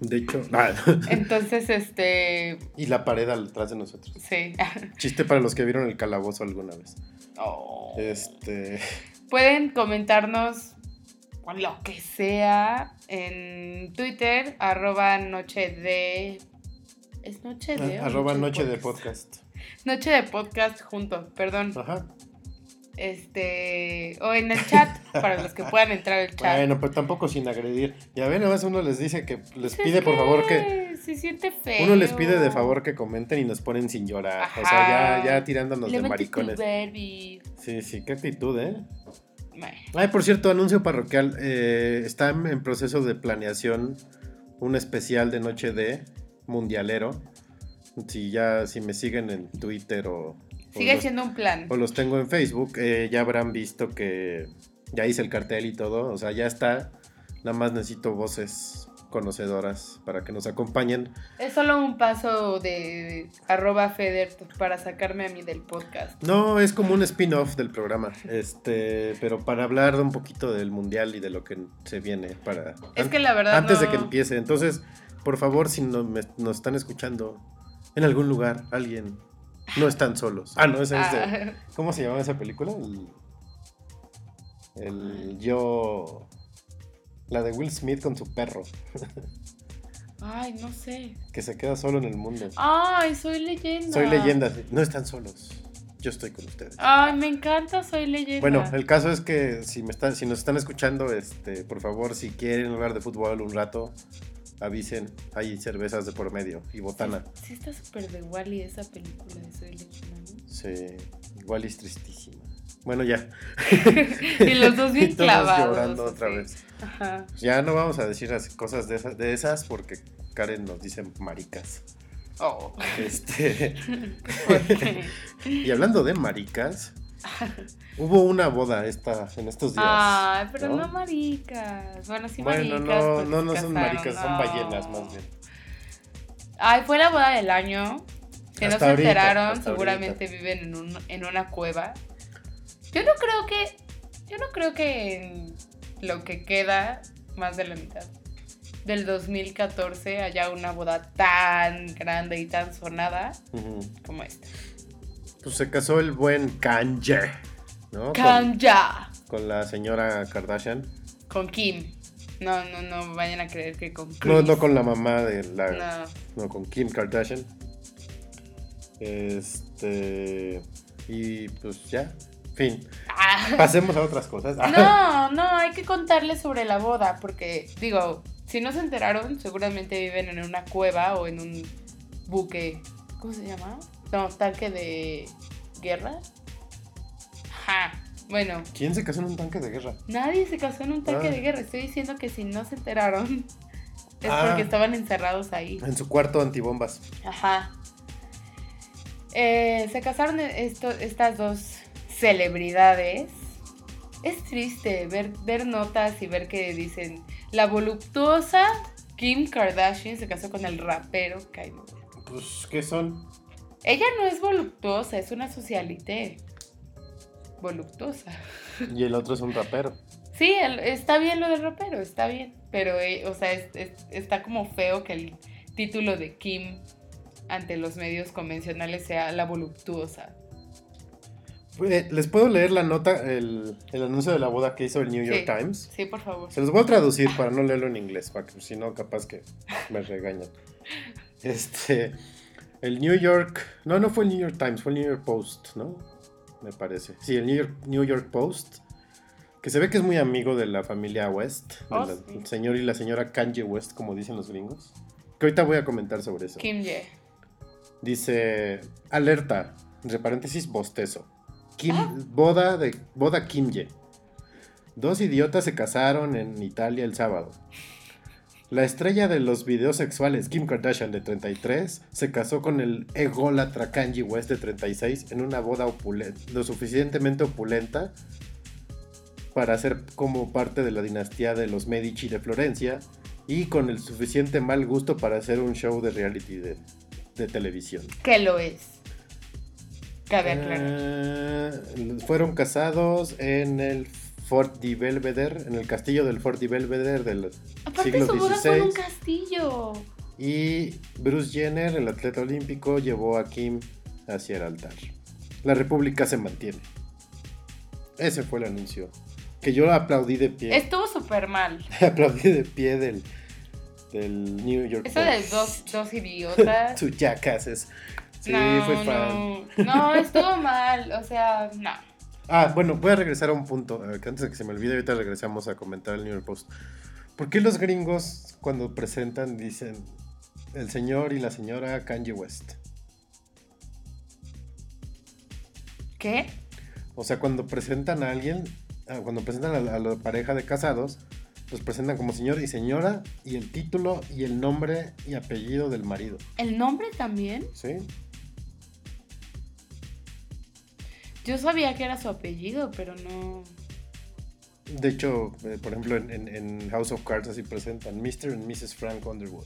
De hecho, [LAUGHS] ah, Entonces, este. y la pared atrás de nosotros. Sí. Chiste para los que vieron el calabozo alguna vez. Oh. Este. Pueden comentarnos lo que sea en Twitter, arroba noche de... ¿Es noche de? o Arroba noche de podcast. [LAUGHS] Noche de podcast junto, perdón. Ajá. Este... O en el chat, para los que [LAUGHS] puedan entrar al chat. Bueno, pero tampoco sin agredir. Ya ven, nada más uno les dice que les pide por favor que. Se siente feo. Uno les pide de favor que comenten y nos ponen sin llorar. O sea, ya, ya tirándonos de Levante maricones. Sí, sí, qué actitud, ¿eh? Bueno, Ay, por cierto, anuncio parroquial. eh, está en proceso de planeación un especial de Noche de Mundialero. Si ya, si me siguen en Twitter o, o Sigue los, siendo un plan. o los tengo en Facebook, eh, ya habrán visto que ya hice el cartel y todo. O sea, ya está. Nada más necesito voces conocedoras para que nos acompañen. Es solo un paso de arroba Feder para sacarme a mí del podcast. No, es como un spin-off del programa. Este, pero para hablar un poquito del mundial y de lo que se viene para Es que la verdad antes de que empiece. Entonces, por favor, si no me- nos están escuchando en algún lugar, alguien, no están solos. Ah, no, esa es de- Ah, ¿Cómo se llamaba esa película? El, el yo. La de Will Smith con su perro, Ay, no sé. que se queda solo en el mundo. Ay, soy leyenda. Soy leyenda, no están solos. yo estoy con ustedes. Ay, me encanta, soy leyenda. Bueno, el caso es que si me están, si nos están escuchando, este, por favor, si quieren hablar de fútbol un rato, avisen. Hay cervezas de por medio y botana. Sí está súper de Wally esa película de Soy leyenda, ¿no? Sí, igual es tristísima. Bueno, ya. [LAUGHS] Y los dos bien Y [LAUGHS] todos llorando otra vez. Ajá. Ya no vamos a decir las cosas de esas, de esas porque Karen nos dice maricas. Oh, Este, [LAUGHS] y hablando de maricas, [LAUGHS] hubo una boda esta, en estos días. Ay, pero no, ¿no? maricas. Bueno, sí bueno, maricas. no, porque no, se no son maricas, son no. ballenas más bien. Ay, fue la boda del año. Que no se ahorita, enteraron, seguramente viven en, un, en una cueva. Yo no creo que. Yo no creo que en lo que queda, más de la mitad del 2014, haya una boda tan grande y tan sonada como esta. Pues se casó el buen Kanye, ¿no? Con, Kanya con la señora Kardashian. con Kim. No, no, no vayan a creer que con Chris. No, no con la mamá de la. No. No, con Kim Kardashian. Este. Y pues ya. Fin. Ah. Pasemos a otras cosas. No, [LAUGHS] no, hay que contarles sobre la boda, porque, digo, si no se enteraron, seguramente viven en una cueva o en un buque. ¿Cómo se llama? No, tanque de guerra. Ajá. Bueno, ¿Quién se casó en un tanque de guerra? nadie se casó en un tanque Ah. de guerra. Estoy diciendo que si no se enteraron, [LAUGHS] es Ah. porque estaban encerrados ahí. En su cuarto antibombas. Ajá. Eh, se casaron esto- estas dos celebridades. Es triste ver, ver notas y ver que dicen la voluptuosa Kim Kardashian se casó con el rapero. West". Pues, ¿qué son? Ella no es voluptuosa, es una socialité. Voluptuosa. Y el otro es un rapero. Sí, el- está bien lo del rapero, está bien. Pero, eh, o sea, es- es- está como feo que el título de Kim ante los medios convencionales sea la voluptuosa. Eh, Les puedo leer la nota, el, el anuncio de la boda que hizo el New York Sí. Times. Sí, por favor. Se los voy a traducir para no leerlo en inglés, para que si no, capaz que me regañan. Este, el New York, no, no fue el New York Times, fue el New York Post, ¿no? Me parece. Sí, el New York, New York Post, que se ve que es muy amigo de la familia West, Oh, sí. señor y la señora Kanye West, como dicen los gringos. Que ahorita voy a comentar sobre eso. Kim Ye. Dice, alerta, entre paréntesis, bostezo. Kim, Ah. boda, de, boda Kimye. Dos idiotas se casaron en Italia el sábado. La estrella de los videos sexuales, Kim Kardashian, de 33, se casó con el ególatra Kanye West, de 36, en una boda opulenta, lo suficientemente opulenta para ser como parte de la dinastía de los Medici de Florencia y con el suficiente mal gusto para hacer un show de reality de, de televisión. Que lo es. Cabe aclarar. Eh, fueron casados en el Fort de Belvedere, en el castillo del Fort de Belvedere del Aparte siglo su boda fue en un castillo. Y Bruce Jenner, el atleta olímpico, llevó a Kim hacia el altar. La república se mantiene. Ese fue el anuncio. Que yo aplaudí de pie. Estuvo súper mal. [LAUGHS] aplaudí de pie del, del New York Eso de Post. dos, dos [LAUGHS] idiotas. Su jackasses. Sí, no, fue fan. no, no, estuvo mal. O sea, no. Ah, bueno, voy a regresar a un punto. eh, que antes de que se me olvide, ahorita regresamos a comentar el New York Post. ¿Por qué los gringos, cuando presentan, dicen el señor y la señora Kanye West? ¿Qué? O sea, cuando presentan a alguien, ah, cuando presentan a la, a la pareja de casados, los presentan como señor y señora, y el título y el nombre y apellido del marido. ¿El nombre también? ¿Sí? Yo sabía que era su apellido, pero no. De hecho, eh, por ejemplo, en, en- en House of Cards así presentan Mr. and Mrs. Frank Underwood.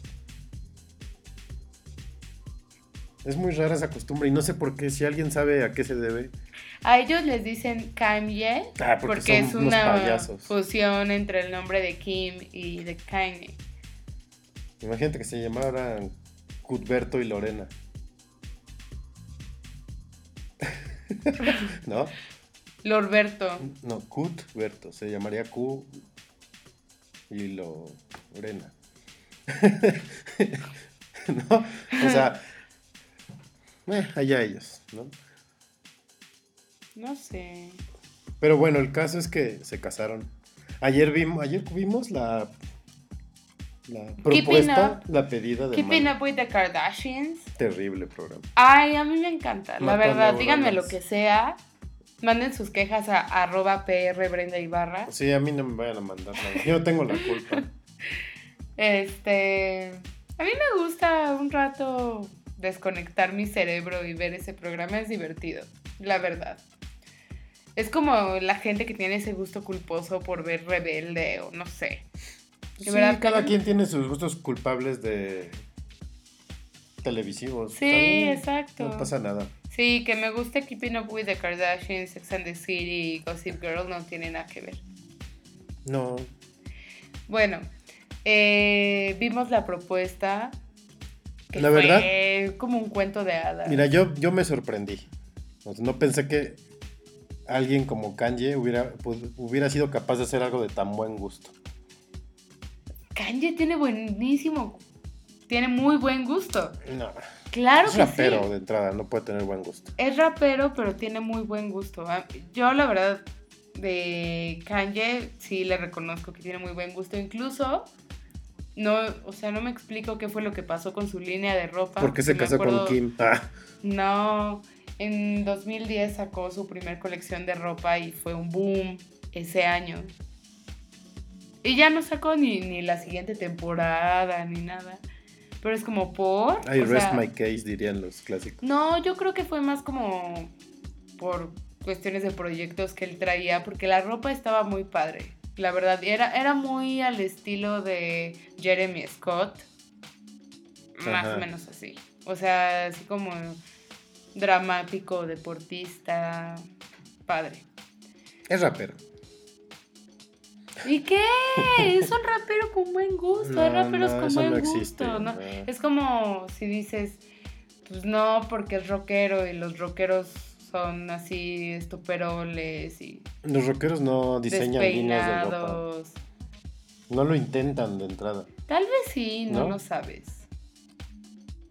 Es muy rara esa costumbre y no sé por qué, si alguien sabe a qué se debe. A ellos les dicen Kanye Ah, porque es una fusión entre el nombre de Kim y de Kanye. Imagínate que se llamaran Cuthberto y Lorena. [LAUGHS] ¿No? Lorberto. No, Cuthberto. Se llamaría Q y Lorena. [LAUGHS] ¿No? O sea, eh, allá ellos, ¿no? No sé. Pero bueno, el caso es que se casaron. Ayer vimos, ayer vimos la, la propuesta, la pedida de Keeping Up with the Kardashians. Terrible programa. Ay, a mí me encanta, la verdad. Díganme lo que sea. Manden sus quejas a arroba PR Brenda Ibarra. Sí, a mí no me vayan a mandar nada. Yo no tengo la culpa. [LAUGHS] Este. A mí me gusta un rato desconectar mi cerebro y ver ese programa. Es divertido, la verdad. Es como la gente que tiene ese gusto culposo por ver rebelde o no sé. Sí, verdad, cada quien tiene sus gustos culpables de televisivos. Sí, exacto. No pasa nada. Sí, que me guste Keeping Up with the Kardashians, Sex and the City y Gossip Girl no tiene nada que ver. No. Bueno, eh, vimos la propuesta. Que La fue verdad- como un cuento de hadas. Mira, yo, yo me sorprendí. O sea, no pensé que alguien como Kanye hubiera, pues, hubiera sido capaz de hacer algo de tan buen gusto. Kanye tiene buenísimo. Tiene muy buen gusto. No. Claro es que rapero sí. de entrada, no puede tener buen gusto. Es rapero, pero tiene muy buen gusto. Ah, Yo, la verdad, de Kanye sí le reconozco que tiene muy buen gusto. Incluso, no, o sea, no me explico qué fue lo que pasó con su línea de ropa. ¿Por qué se casó acuerdo- con Kim? Ah, No, en 2010 sacó su primer colección de ropa y fue un boom ese año. Y ya no sacó ni, ni la siguiente temporada ni nada. Pero es como por... I o rest sea, my case, dirían los clásicos. No, yo creo que fue más como por cuestiones de proyectos que él traía, porque la ropa estaba muy padre. La verdad, era, era muy al estilo de Jeremy Scott. Más o menos así. O sea, así como dramático, deportista, padre. Es rapero. ¿Y qué? Es un rapero con buen gusto. Hay No, raperos no, con buen no gusto. existe. Es como si dices, pues no, porque es rockero y los rockeros son así estuperoles y Los rockeros no diseñan líneas de ropa. No lo intentan de entrada. Tal vez sí, no, ¿No? lo sabes.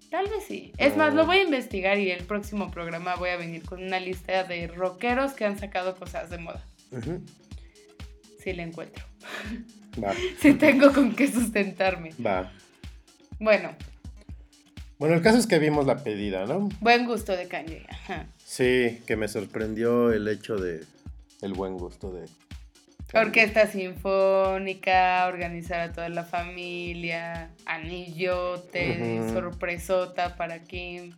Tal vez sí. Es más, lo voy a investigar y el próximo programa voy a venir con una lista de rockeros que han sacado cosas de moda. Ujú. Si la encuentro. [LAUGHS] Va, Si tengo con qué sustentarme. va. Bueno, Bueno, el caso es que vimos la pedida, ¿no? buen gusto de Kanye. Ajá. Sí, que me sorprendió el hecho de el buen gusto de Orquesta sinfónica, organizar a toda la familia, anillote, Ujú. sorpresota para Kim.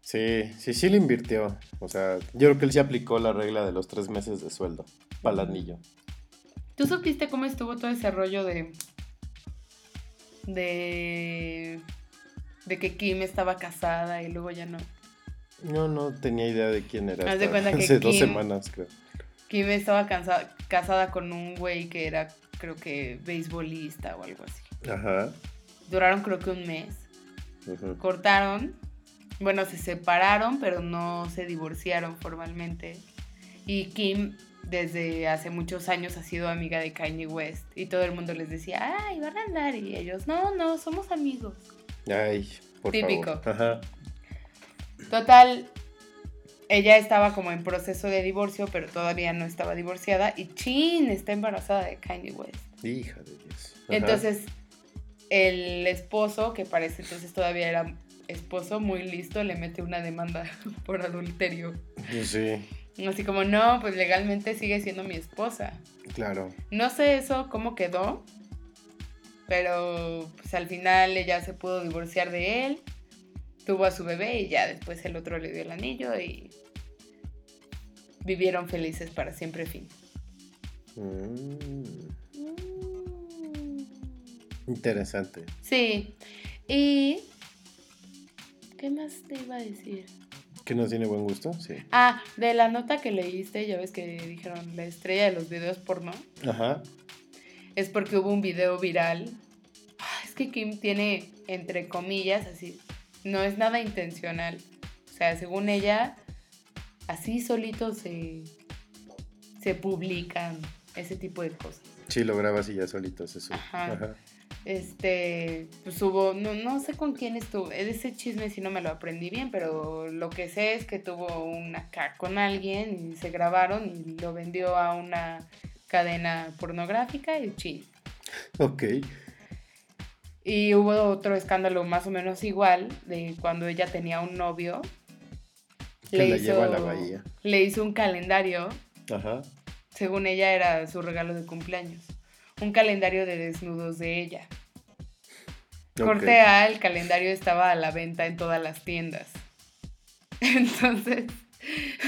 Sí, sí, sí le invirtió. O sea, yo creo que él sí aplicó la regla de los tres meses de sueldo para el anillo. ¿Tú supiste cómo estuvo todo ese rollo de. de. de que Kim estaba casada y luego ya no? No, no tenía idea de quién era. Haz de cuenta que [LAUGHS] hace dos Kim- semanas, creo. Kim estaba casada con un güey que era, creo que, beisbolista o algo así. Ajá. Duraron, creo que un mes. ujú. cortaron. Bueno, se separaron, pero no se divorciaron formalmente. Y Kim, desde hace muchos años, ha sido amiga de Kanye West. Y todo el mundo les decía, ay, van a andar. Y ellos, no, no, somos amigos. Ay, por Típico. favor. Ajá. Total, ella estaba como en proceso de divorcio, pero todavía no estaba divorciada. Y Chin está embarazada de Kanye West. Hija de Dios. Ajá. Entonces, el esposo, que parece entonces todavía era esposo, muy listo, le mete una demanda [LAUGHS] por adulterio. Sí, Así como, no, pues legalmente sigue siendo mi esposa. claro. No sé eso cómo quedó, pero pues al final ella se pudo divorciar de él, tuvo a su bebé y ya después el otro le dio el anillo y vivieron felices para siempre fin. Mm, interesante. Sí, y... ¿Qué más te iba a decir? ¿Que no tiene buen gusto? Sí. Ah, de la nota que leíste, ya ves que dijeron la estrella de los videos porno, Ajá. es porque hubo un video viral. Ah, Es que Kim tiene, entre comillas, así, no es nada intencional. O sea, según ella, así solito se, se publican ese tipo de cosas. Sí, lo grabas y ya solito se sube. Ajá. Ajá. Este, pues hubo, no, no sé con quién estuvo, ese chisme sí no me lo aprendí bien, pero lo que sé es que tuvo una ca con alguien y se grabaron y lo vendió a una cadena pornográfica y chin. Ok. Y hubo otro escándalo más o menos igual de cuando ella tenía un novio. Que la lleva a la bahía. le hizo un calendario, Ajá. según ella era su regalo de cumpleaños. Un calendario de desnudos de ella. ok. Corte A, el calendario estaba a la venta en todas las tiendas. [LAUGHS] Entonces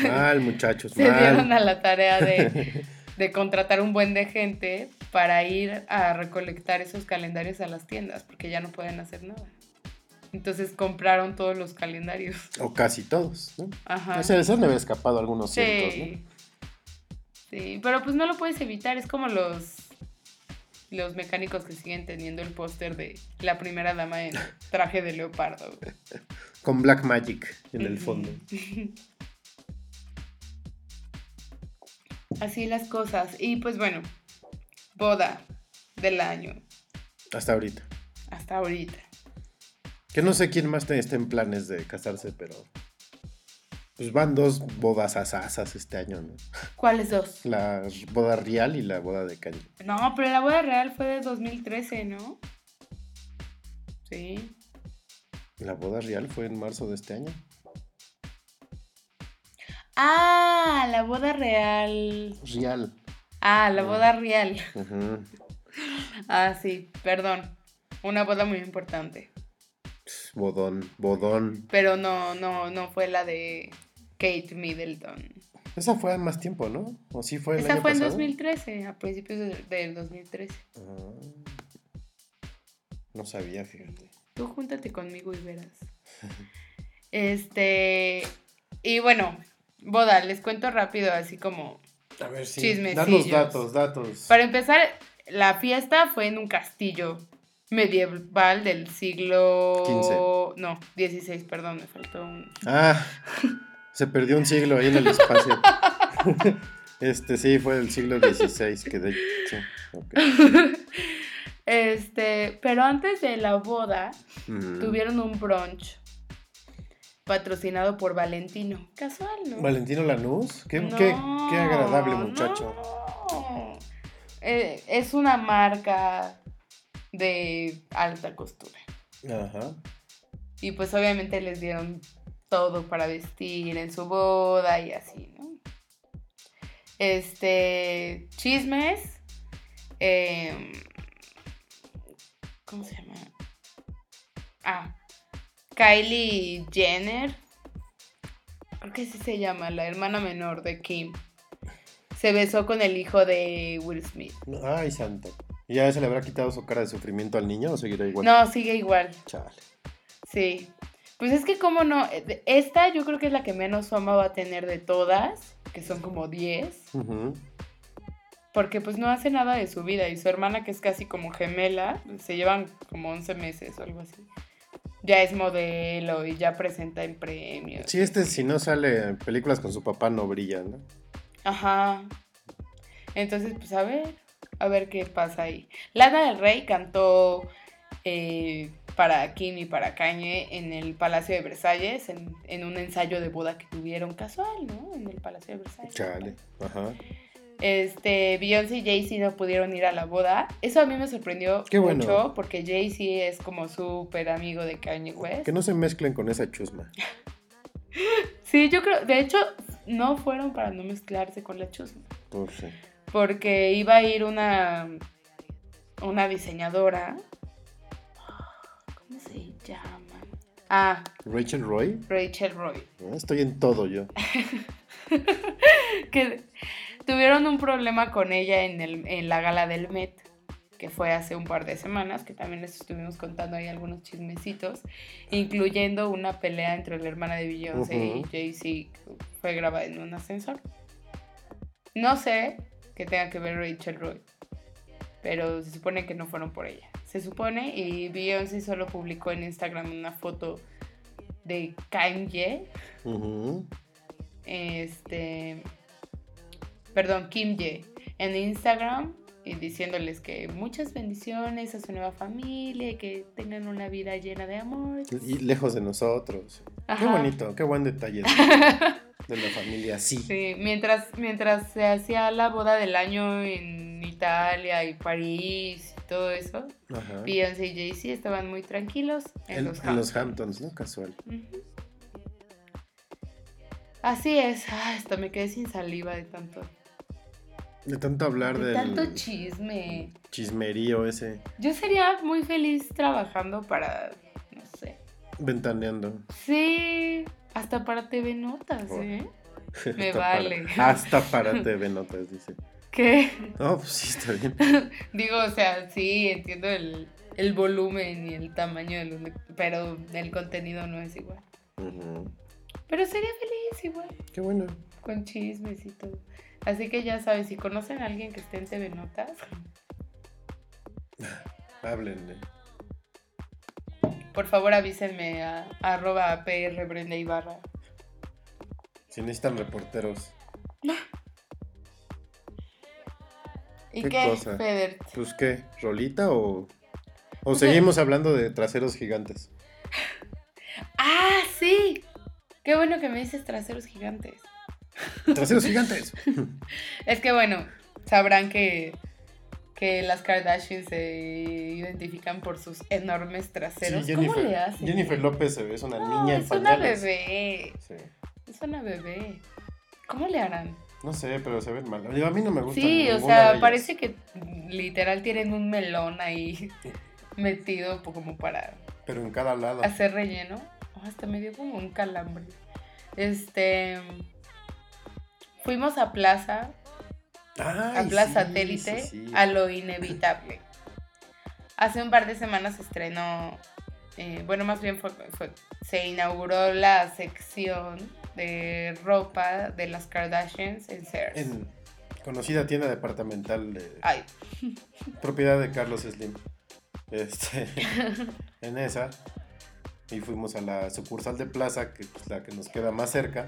Mal, muchachos, se dieron a la tarea de, [LAUGHS] de contratar un buen de gente para ir a recolectar esos calendarios a las tiendas, porque ya no pueden hacer nada. Entonces compraron todos los calendarios. O casi todos, ¿no? Ajá. O sea, se de haber escapado algunos Sí. Sí, pero pues no lo puedes evitar, es como los los mecánicos que siguen teniendo el póster de la primera dama en [LAUGHS] traje de leopardo. Con Black Magic en el fondo. [LAUGHS] Así las cosas. Y pues bueno, boda del año Hasta ahorita. hasta ahorita. Que no sé quién más esté en planes de casarse, pero. Pues van dos bodas asasas este año, ¿no? ¿Cuáles dos? La boda real y la boda de caña. No, pero la boda real fue de 2013, ¿no? Sí. La boda real fue en marzo de este año. Ah, la boda real. Real. Ah, la boda real. [LAUGHS] Ah, sí, perdón. Una boda muy importante. Bodón, bodón. Pero no, no, no fue la de Kate Middleton. Esa fue en más tiempo, ¿no? ¿O sí fue el Esa año fue en pasado? 2013, a principios de- del 2013. Ah. no sabía, fíjate. Tú júntate conmigo y verás. [LAUGHS] Este. Y bueno, boda, les cuento rápido, así como. A ver, sí. Chismecillos. Danos datos, datos. Para empezar, la fiesta fue en un castillo medieval del siglo. No, 16, perdón, me faltó un. Ah, [LAUGHS] se perdió un siglo ahí en el espacio. [LAUGHS] Este sí, fue del siglo XVI, que de sí, ok. Este, pero antes de la boda, Mm. tuvieron un brunch patrocinado por Valentino. Casual, ¿no? Valentino Lanús, qué, No, qué, qué agradable muchacho. no. Eh, es una marca de alta costura. Ajá. Y pues obviamente les dieron todo para vestir en su boda y así, ¿no? Este, chismes. em, ¿Cómo se llama? Ah, Kylie Jenner. Creo que así se llama, la hermana menor de Kim. Se besó con el hijo de Will Smith. Ay, santo. ¿Y ya se le habrá quitado su cara de sufrimiento al niño o seguirá igual? No, sigue igual. Chale. Sí. Pues es que como no, eh, esta yo creo que es la que menos fama va a tener de todas, que son como 10, Ujú. porque pues no hace nada de su vida y su hermana que es casi como gemela, se llevan como 11 meses o algo así. Ya es modelo y ya presenta en premios. Sí, este si no sale en películas con su papá no brilla, ¿no? Ajá. Entonces, pues a ver, a ver qué pasa ahí. Lana del Rey cantó eh, para Kim y para Kanye en el Palacio de Versalles, en, en un ensayo de boda que tuvieron casual, ¿no? En el Palacio de Versalles. Chale. Ajá. Este, Beyoncé y Jay-Z no pudieron ir a la boda. Eso a mí me sorprendió Qué bueno. mucho porque Jay-Z es como súper amigo de Kanye West. Que no se mezclen con esa chusma. [LAUGHS] Sí, yo creo, de hecho, no fueron para no mezclarse con la chusma. Pues sí. porque iba a ir una una diseñadora ¿cómo se llama? Ah, Rachel Roy. Rachel Roy Ah, Estoy en todo yo. [LAUGHS] que tuvieron un problema con ella en, el, en la gala del Met que fue hace un par de semanas, que también les estuvimos contando ahí algunos chismecitos, incluyendo una pelea entre la hermana de Beyoncé y. Jay-Z, que fue grabada en un ascensor. No sé qué tenga que ver Rachel Roy, pero se supone que no fueron por ella. Se supone, y Beyoncé solo publicó en Instagram una foto de Kanye, Ujú. este, perdón, Kim Ye, en Instagram y diciéndoles que muchas bendiciones a su nueva familia y que tengan una vida llena de amor. Y lejos de nosotros. Qué bonito, qué buen detalle de, [LAUGHS] de la familia, sí. Sí, mientras, mientras se hacía la boda del año en Italia y París todo eso, Ajá. Beyoncé y Jay-Z estaban muy tranquilos en, En, los en los Hamptons. Hamptons, ¿no? Casual. Así es, Ay, hasta me quedé sin saliva de tanto, De tanto hablar de del tanto chisme. chismerío ese, Yo sería muy feliz trabajando para, no sé. ventaneando. Sí, hasta para TV Notas, Oh. ¿eh? [LAUGHS] Me Hasta para- vale. hasta para TV Notas, dice. ¿Qué? No, pues sí, está bien. [LAUGHS] Digo, o sea, sí, entiendo el, el volumen y el tamaño de los... Pero el contenido no es igual. Pero sería feliz igual, Qué bueno. con chismes y todo. Así que ya sabes, si conocen a alguien que esté en TV Notas, [LAUGHS] Háblenle. por favor avísenme a, a arroba PR Brenda Ibarra. Si necesitan reporteros. [LAUGHS] ¿Y ¿Qué qué, cosa? Feder? Pues qué, ¿rolita o, o seguimos hablando de traseros gigantes? ¡Ah, sí! Qué bueno que me dices traseros gigantes. ¡Traseros gigantes! [LAUGHS] Es que bueno, sabrán que, que las Kardashian se identifican por sus enormes traseros. Sí, ¿Cómo Jennifer, le hacen? Jennifer López se ve, es una No, niña en es una bebé. Sí. Es una bebé. ¿Cómo le harán? No sé, pero se ven mal. Digo, a mí no me gusta. Sí, o sea, parece que literal tienen un melón ahí [LAUGHS] metido como para Pero en cada lado. hacer relleno. Oh, hasta me dio como un calambre. Este. Fuimos a Plaza, a Plaza sí, Satélite, sí, sí. a lo inevitable. Hace un par de semanas se estrenó, eh, bueno, más bien fue, fue- se inauguró la sección de ropa de las Kardashians en Sears. En conocida tienda departamental de Ay, [LAUGHS] propiedad de Carlos Slim. Este, [LAUGHS] en esa. Y fuimos a la sucursal de Plaza, que es la que nos queda más cerca.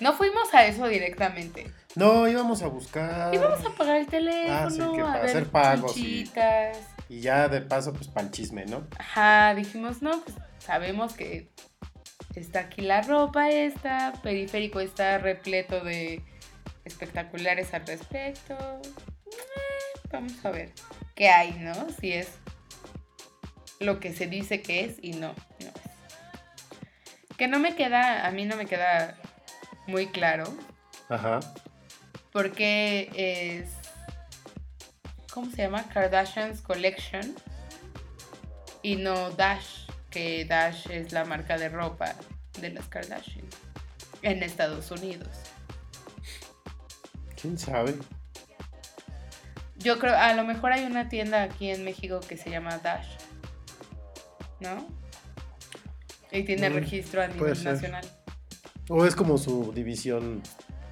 no fuimos a eso directamente. No, íbamos a buscar. Íbamos a pagar el teléfono, Ah, sí, que a ver hacer pagos y-. Y ya de paso, pues para el chisme, ¿no? Ajá, dijimos, no, pues sabemos que está aquí la ropa esta, periférico está repleto de espectaculares al respecto. Eh, vamos a ver qué hay, ¿no? Si es lo que se dice que es y no, no es. Que no me queda, a mí no me queda muy claro Ajá. porque es, ¿cómo se llama? Kardashian's Collection y no Dash, que Dash es la marca de ropa de las Kardashian en Estados Unidos. ¿Quién sabe? Yo creo, a lo mejor hay una tienda aquí en México que se llama Dash, ¿no? Y tiene Mm, registro a nivel nacional. O es como su división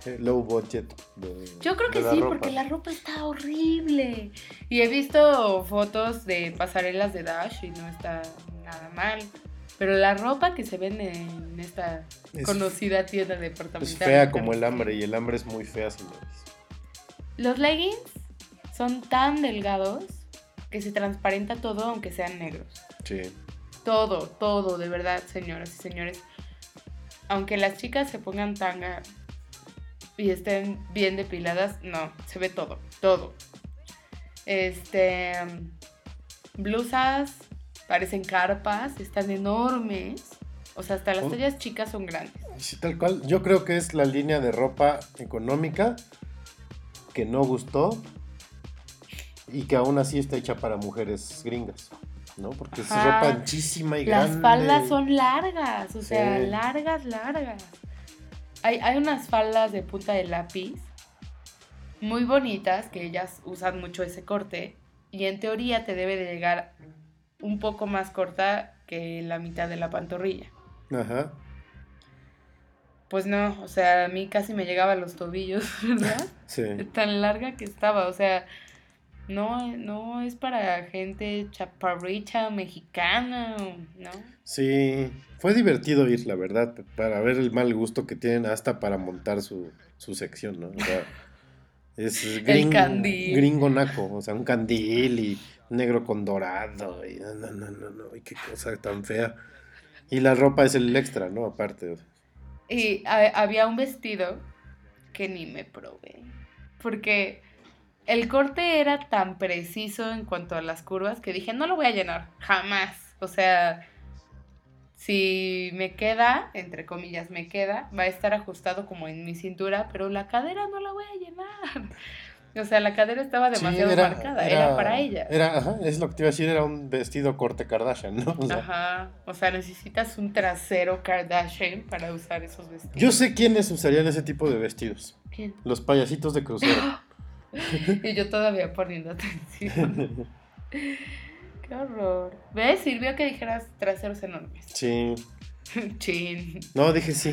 eh, low budget. de- Yo creo que sí, ropa. porque la ropa está horrible. Y he visto fotos de pasarelas de Dash y no está nada mal. Pero la ropa que se vende en esta Es- conocida tienda departamental. Es fea como el hambre y el hambre es muy fea, señores. Los leggings son tan delgados que se transparenta todo aunque sean negros. Sí. Todo, todo, de verdad, señoras y señores. Aunque las chicas se pongan tanga y estén bien depiladas, no, se ve todo, todo. Este. Blusas parecen carpas, están enormes. O sea, hasta las Oh. tallas chicas son grandes. Sí, tal cual. Yo creo que es la línea de ropa económica que no gustó y que aún así está hecha para mujeres gringas, ¿no? Porque es ropa anchísima y Las grande. faldas son largas, o sea, largas, largas. Hay, hay unas faldas de punta de lápiz muy bonitas que ellas usan mucho ese corte y en teoría te debe de llegar un poco más corta que la mitad de la pantorrilla. Ajá. Pues no, o sea, a mí casi me llegaba a los tobillos, [LAUGHS] ¿verdad? Sí. Tan larga que estaba, o sea, no, no es para gente chaparrita mexicana, ¿no? Sí. Fue divertido ir, la verdad, para ver el mal gusto que tienen hasta para montar su, su sección, ¿no? O sea, Es [LAUGHS] gringo, candil. gringo naco, o sea, un candil y negro con dorado. Y no, no, no, no, y qué cosa tan fea. Y la ropa es el extra, ¿no? Aparte. Y ha- había un vestido que ni me probé. Porque el corte era tan preciso en cuanto a las curvas que dije, no lo voy a llenar, jamás. O sea, si me queda, entre comillas, me queda, va a estar ajustado como en mi cintura, pero la cadera no la voy a llenar. O sea, la cadera estaba Sí, demasiado marcada, era, para ella. Era, ajá, es lo que te iba a decir, era un vestido corte Kardashian, ¿no? O sea, Ajá, o sea, necesitas un trasero Kardashian para usar esos vestidos. yo sé quiénes usarían ese tipo de vestidos. ¿Quién? Los payasitos de crucero. [GASPS] Y yo todavía poniendo atención. [LAUGHS] Qué horror. ¿Ves? Sirvió que dijeras traseros enormes. Sí. [LAUGHS] Chin. No, dije sí.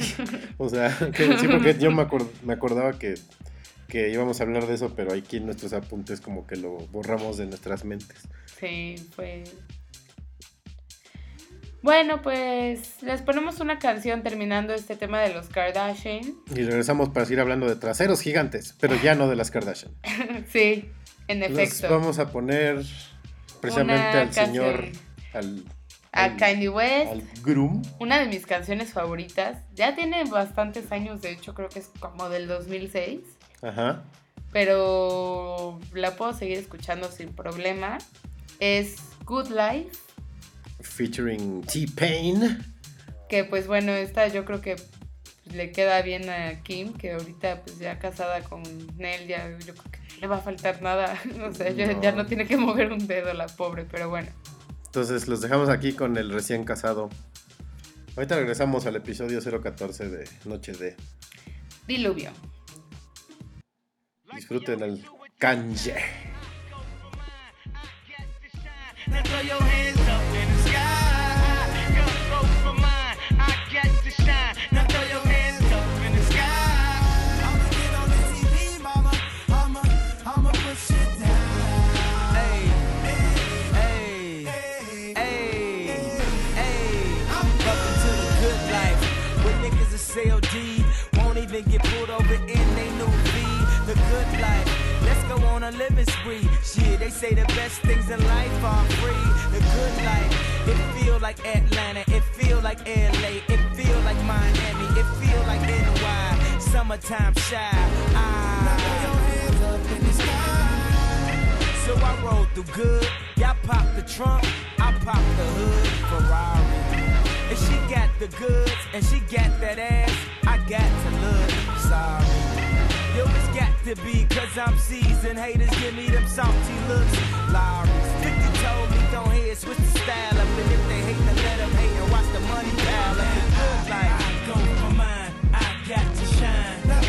O sea, que sí, porque yo me, acord- me acordaba que, que íbamos a hablar de eso, pero aquí en nuestros apuntes como que lo borramos de nuestras mentes. Sí, pues. Bueno, pues les ponemos una canción terminando este tema de los Kardashian. Y regresamos para seguir hablando de traseros gigantes, pero ya no de las Kardashian. [LAUGHS] sí, en Nos efecto. vamos a poner precisamente Una al señor, canción. al, A al- Kanye West. al groom. Una de mis canciones favoritas. Ya tiene bastantes años, de hecho, creo que es como del 2006. Ajá. Pero la puedo seguir escuchando sin problema. Es Good Life. Featuring T-Pain. Que pues bueno, esta yo creo que le queda bien a Kim, que ahorita pues ya casada con Nel, ya yo creo que no le va a faltar nada. [LAUGHS] O sea, ya- No. ya no tiene que mover un dedo la pobre, pero bueno. Entonces los dejamos aquí con el recién casado. Ahorita regresamos al episodio 014 de Noche de. Diluvio. Disfruten el Kanye. Living spree. Shit, they say the best things in life are free. The good life. It feel like Atlanta. It feel like LA. It feel like Miami. It feel like NY. Summertime shy. Ah. So I roll through good. Y'all pop the trunk. I pop the hood. Ferrari. And she got the goods. And she got that ass. I got to look sorry. To be cause I'm seasoned. Haters give me them salty looks. Lowry's 50 told me don't hear switch the style up. And if they hate, then let them hate and watch the money pile up. Good life. I go for mine. I got to shine.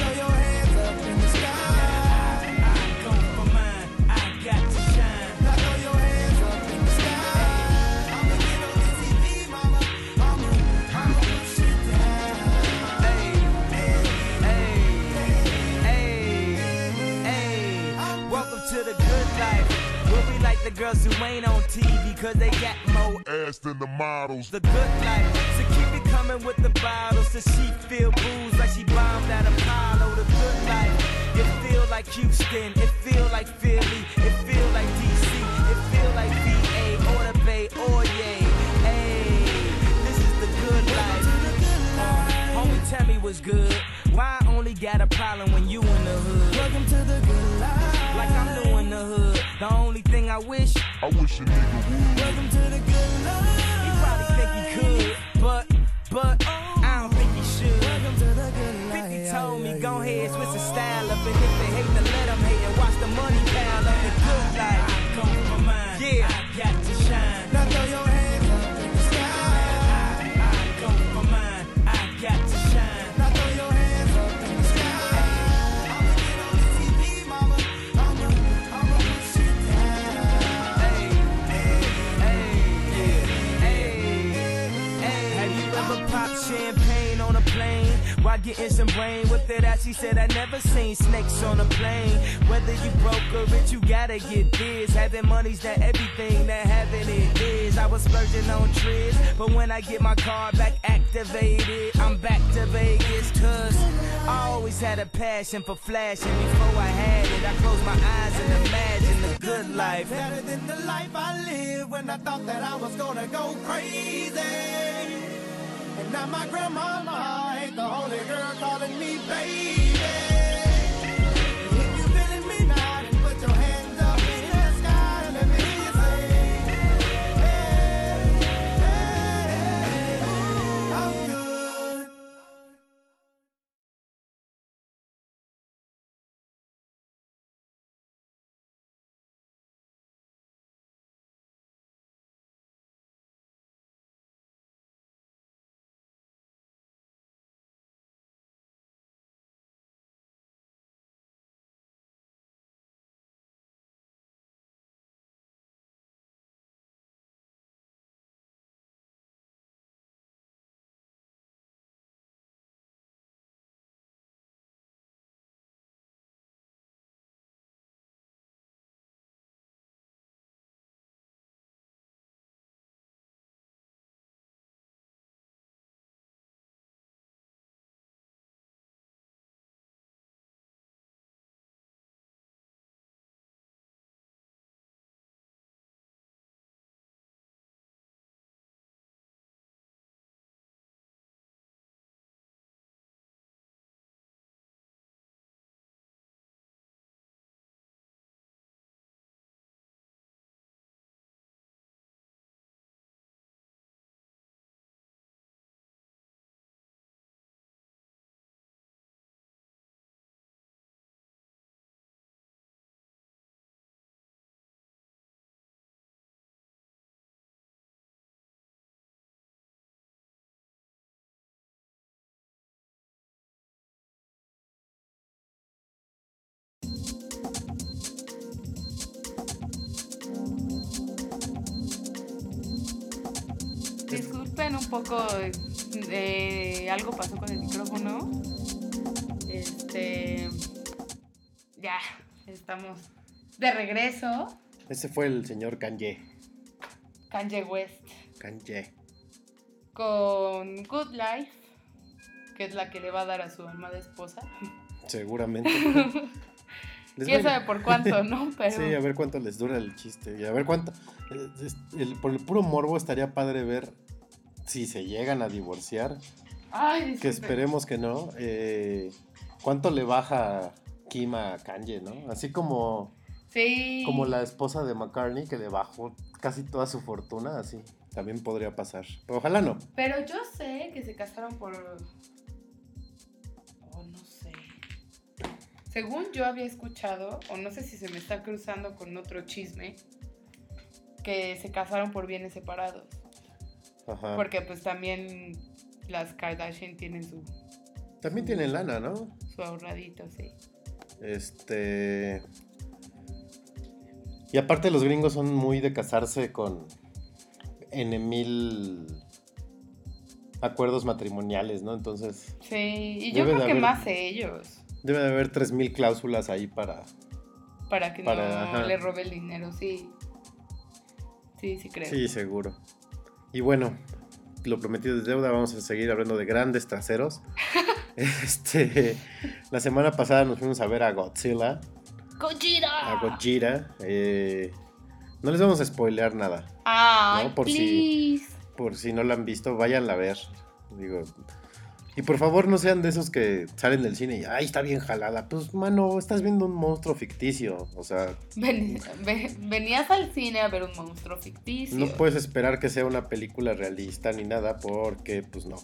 The girls who ain't on TV cause they got more ass than the models. the good life. So keep it coming with the bottles. So she feel booze like she bombed at Apollo. The good life. It feel like Houston. It feel like Philly. It feel like DC. It feel like VA or the Bay or yay. Hey, this is the good life. Uh, homie, tell me what's good. Why I only got a problem when you in the hood? Welcome to the good life. Like I'm doing the hood. The only thing I wish I wish a nigga would. Welcome to the good life. He probably think he could, but, but, I don't think he should. Welcome to the good life. 50 told me, go ahead, switch the style up. And if they hate, then let them hate and watch the money while getting some brain. Whipped it out, she said, I never seen snakes on a plane. Whether you broke or rich, you gotta get this. Having money's not everything that having it is. I was splurging on trips, but when I get my car back activated, I'm back to Vegas. Cause I always had a passion for flashing. Before I had it, I closed my eyes and imagined the good life. Better than the life I lived when I thought that I was gonna go crazy. And now my grandmama ain't the only girl calling me baby. Un poco, eh, algo pasó con el micrófono. Este, ya, estamos de regreso. Ese fue el señor Kanye. Kanye West Kanye. con Good Life, que es la que le va a dar a su amada esposa. Seguramente. [LAUGHS] Quién sabe por cuánto, [LAUGHS] ¿no? Pero Sí, a ver cuánto les dura el chiste. Y a ver cuánto. eh, el- por el puro morbo estaría padre ver si se llegan a divorciar. Ay, Que esperemos que no. eh, ¿Cuánto le baja Kim a Kanye, no? Así como, Sí. como la esposa de McCartney que le bajó casi toda su fortuna, así. También podría pasar. Pero ojalá no. Pero yo sé que se casaron por. Oh, no sé. Según yo había escuchado, o no sé si se me está cruzando con otro chisme, que se casaron por bienes separados. Ajá. Porque pues también las Kardashian tienen su, También tienen lana, ¿no? su ahorradito, sí. Este. Y aparte los gringos son muy de casarse con N mil acuerdos matrimoniales, ¿no? Entonces Sí, y yo creo que haber- más ellos, debe de haber tres mil cláusulas ahí para... para que Para- no ajá. le robe el dinero, sí. Sí, sí creo. Sí, seguro. Y bueno, lo prometido es deuda, vamos a seguir hablando de grandes traseros. [LAUGHS] este, la semana pasada nos fuimos a ver a Godzilla, ¡Gojira! a Gojira. eh, no les vamos a spoilear nada. Ay, No, por si-. Por si no la han visto, váyanla a ver. Digo. Y por favor no sean de esos que salen del cine y ay, está bien jalada. Pues mano, estás viendo un monstruo ficticio. O sea, Ven- ve- venías al cine a ver un monstruo ficticio. no puedes esperar que sea una película realista ni nada, porque pues no.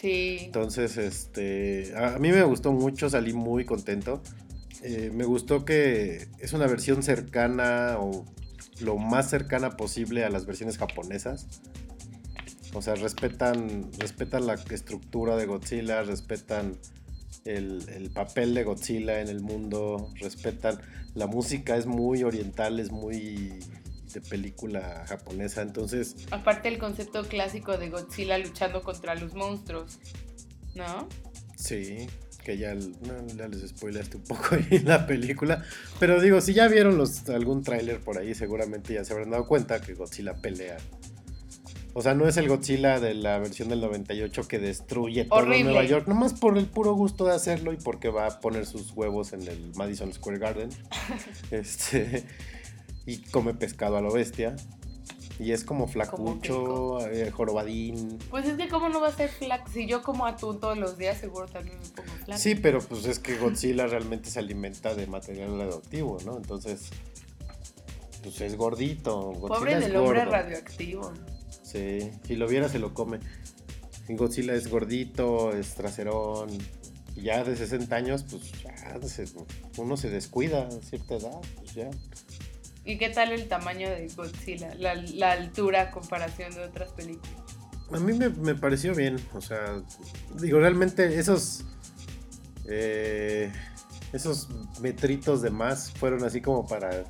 Sí. Entonces, este. A a mí me gustó mucho, salí muy contento. Eh, me gustó que es una versión cercana o lo más cercana posible a las versiones japonesas. O sea, respetan, respetan la estructura de Godzilla, respetan el, el papel de Godzilla en el mundo, respetan la música, es muy oriental, es muy de película japonesa. Entonces, Aparte el concepto clásico de Godzilla luchando contra los monstruos. ¿No? Sí, que ya, no, ya les spoilaste un poco [LAUGHS] ahí la película. Pero digo, si ya vieron los, algún tráiler por ahí, seguramente ya se habrán dado cuenta que Godzilla pelea. O sea, no es el Godzilla de la versión del 98 que destruye todo Horrible. Nueva York, nomás por el puro gusto de hacerlo y porque va a poner sus huevos en el Madison Square Garden. [LAUGHS] este, y come pescado a lo bestia. Y es como flacucho, eh, jorobadín. Pues es que cómo no va a ser flaco. Si yo como atún todos los días, seguro también me pongo flaco. Sí, pero pues es que Godzilla realmente se alimenta de material radioactivo, ¿no? Entonces, pues es gordito. Godzilla Pobre del hombre radioactivo. Sí, si lo viera se lo come. Godzilla es gordito, es traserón. Y ya de 60 años, pues ya se- uno se descuida a cierta edad, pues ya. ¿Y qué tal el tamaño de Godzilla? La, la altura a comparación de otras películas. A mí me, me pareció bien, o sea, digo, realmente esos eh, esos metritos de más fueron así como para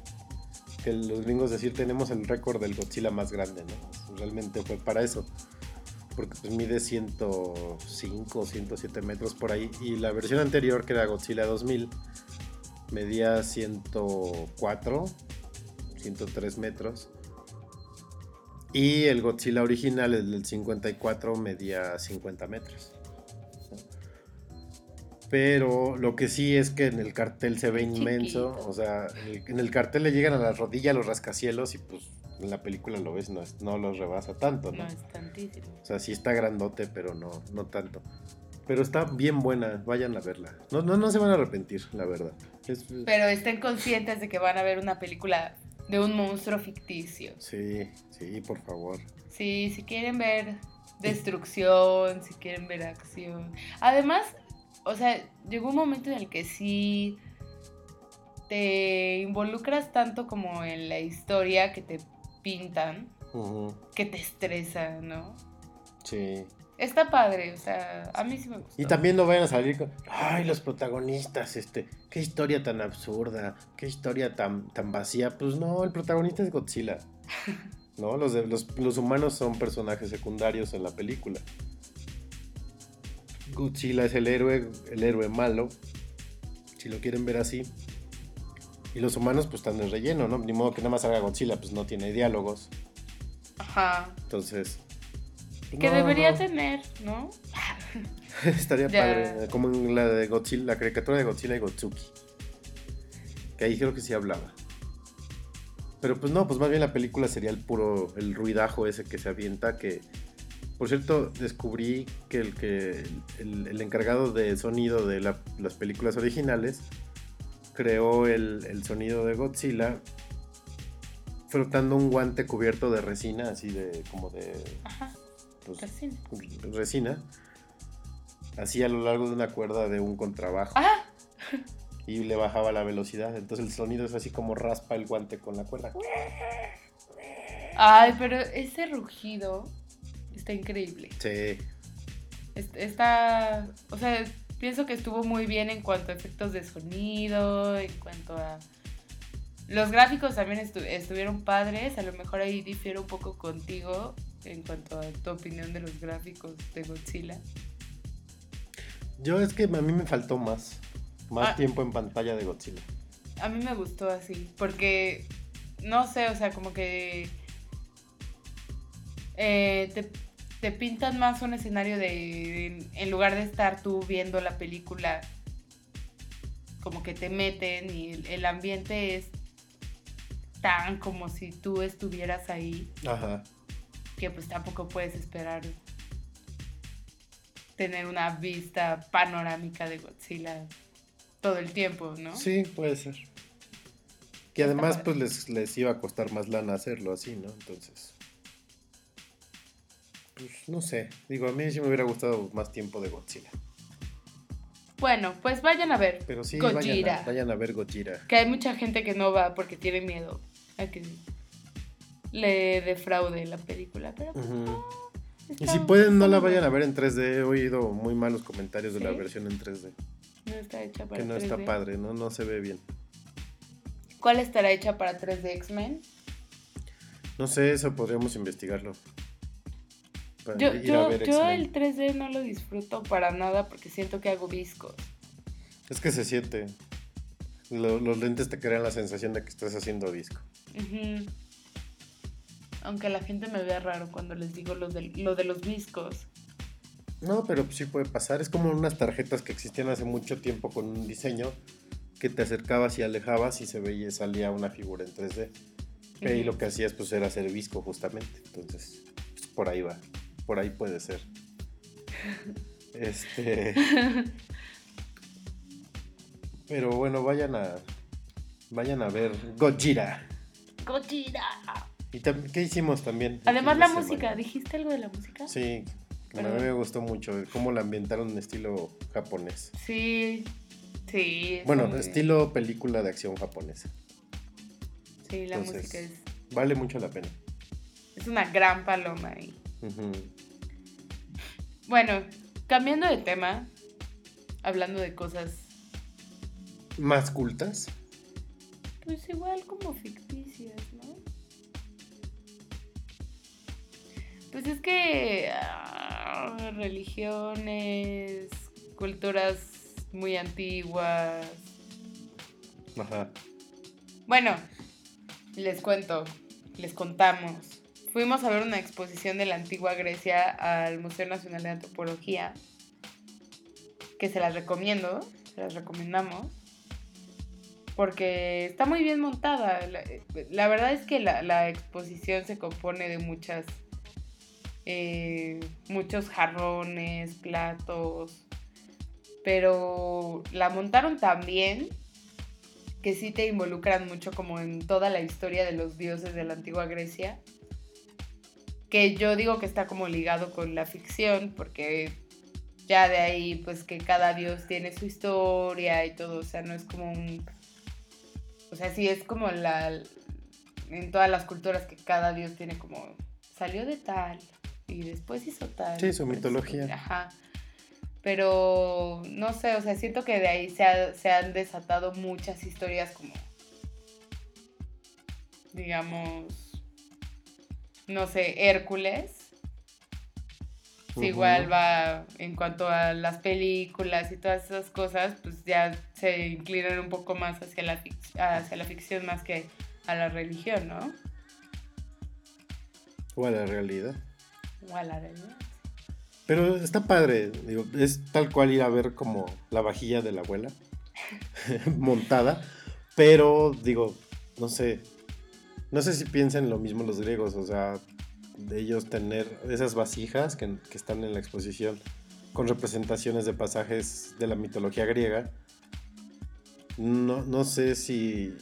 que los gringos decir tenemos el récord del Godzilla más grande, ¿no? Realmente fue para eso, porque pues mide 105, 107 metros por ahí, y la versión anterior que era Godzilla 2000 medía 104, 103 metros. Y el Godzilla original, el del 54, medía 50 metros. Pero lo que sí es que en el cartel se ve inmenso. O sea, en el cartel le llegan a la rodilla los rascacielos y pues en la película lo ves, no, es- no los rebasa tanto, ¿no? No es tantísimo. O sea, sí está grandote, pero no, no tanto. Pero está bien buena, vayan a verla. No, no, no se van a arrepentir, la verdad. Es- Pero estén conscientes de que van a ver una película de un monstruo ficticio. sí, sí, por favor. Sí, si quieren ver destrucción, si quieren ver acción. Además, o sea, llegó un momento en el que sí te involucras tanto como en la historia que te pintan, que te estresa, ¿no? Sí. Está padre, o sea, a mí sí me gustó. Y también no vayan a salir con, ay, los protagonistas, este, qué historia tan absurda, qué historia tan, tan vacía. Pues no, el protagonista es Godzilla. [LAUGHS] No, los, de- los, los humanos son personajes secundarios en la película. Godzilla es el héroe, el héroe malo, si lo quieren ver así. Y los humanos pues están de relleno, ¿no? Ni modo que nada más salga Godzilla, pues no tiene diálogos. Ajá. Entonces... Que no, debería no. tener, ¿no? [LAUGHS] Estaría Ya. padre, como en la de Godzilla, la caricatura de Godzilla y Gotsuki. Que ahí creo que sí hablaba. Pero pues no, pues más bien la película sería el puro, el ruidajo ese que se avienta, que... Por cierto, descubrí que el, que el, el encargado de sonido de la- las películas originales creó el, el sonido de Godzilla frotando un guante cubierto de resina, así de como de... Ajá, pues, casi. resina, así a lo largo de una cuerda de un contrabajo. Ah, Y le bajaba la velocidad. Entonces el sonido es así como raspa el guante con la cuerda. ay, pero ese rugido está increíble. Sí. Es- Está, o sea, pienso que estuvo muy bien en cuanto a efectos de sonido, en cuanto a... Los gráficos también estu- estuvieron padres, a lo mejor ahí difiero un poco contigo en cuanto a tu opinión de los gráficos de Godzilla. Yo es que a mí me faltó más. Más Ah. tiempo en pantalla de Godzilla. A mí me gustó así, porque, no sé, o sea, como que eh, te, te pintan más un escenario de, en lugar de estar tú viendo la película, como que te meten y el, el ambiente es tan como si tú estuvieras ahí, Ajá. que pues tampoco puedes esperar tener una vista panorámica de Godzilla todo el tiempo, ¿no? Sí, puede ser. Que además pues les, les iba a costar más lana hacerlo así, ¿no? Entonces... Pues no sé. Digo, a mí sí me hubiera gustado más tiempo de Godzilla. Bueno, pues vayan a ver Pero sí, vayan Gojira. a, vayan a ver Godzilla. Que hay mucha gente que no va porque tiene miedo a que le defraude la película. Pero pues, Ujú. Y si pueden, no la vayan a ver en 3D. He oído muy malos comentarios de la versión en 3D. No está hecha para Que no está 3D. padre, ¿no? No se ve bien. ¿Cuál estará hecha para 3D X-Men? No sé, eso podríamos investigarlo. Para Yo, ir a yo, ver yo el 3D no lo disfruto para nada porque siento que hago viscos. Es que se siente. Lo- los lentes te crean la sensación de que estás haciendo disco. Aunque la gente me vea raro cuando les digo lo de, lo de los viscos. No, pero sí puede pasar. Es como unas tarjetas que existían hace mucho tiempo con un diseño que te acercabas y alejabas y se veía salía una figura en 3D. Y lo que hacías pues era hacer visco justamente. Entonces, pues, por ahí va. Por ahí puede ser. Este. Pero bueno, vayan a. Vayan a ver Gojira. ¡Gojira! ¿Y qué hicimos también? Además la de música? ¿dijiste algo de la música? Sí, a mí me gustó mucho cómo la ambientaron en estilo japonés. Sí, sí. Bueno, estilo película de acción japonesa. Sí, la entonces- música es, Vale mucho la pena. es una gran paloma ahí. Bueno, cambiando de tema, hablando de cosas, Más cultas. pues igual como ficticias, ¿no? Pues es que ah, religiones, culturas muy antiguas. Ajá. Bueno, les cuento, les contamos. Fuimos a ver una exposición de la antigua Grecia al Museo Nacional de Antropología, que se las recomiendo, se las recomendamos, porque está muy bien montada. La, verdad es que la, la exposición se compone de muchas, eh, muchos jarrones, platos, pero la montaron tan bien que sí te involucran mucho como en toda la historia de los dioses de la antigua Grecia. Que yo digo que está como ligado con la ficción, porque ya de ahí, pues que cada dios tiene su historia y todo, o sea, no es como un... O sea, sí es como la... En todas las culturas que cada dios tiene como... Salió de tal y después hizo tal. Sí, su hizo- mitología. Ajá. Pero no sé, o sea, siento que de ahí se, ha- se han desatado muchas historias como, digamos, no sé, Hércules. Igual va en cuanto a las películas y todas esas cosas, pues ya se inclinan un poco más hacia la, hacia la ficción más que a la religión, ¿no? O a la realidad. O a la realidad. Pero está padre, digo, es tal cual ir a ver como la vajilla de la abuela [LAUGHS] montada, pero digo, no sé, no sé si piensan lo mismo los griegos, o sea, de ellos tener esas vasijas que, que están en la exposición con representaciones de pasajes de la mitología griega. No, no sé si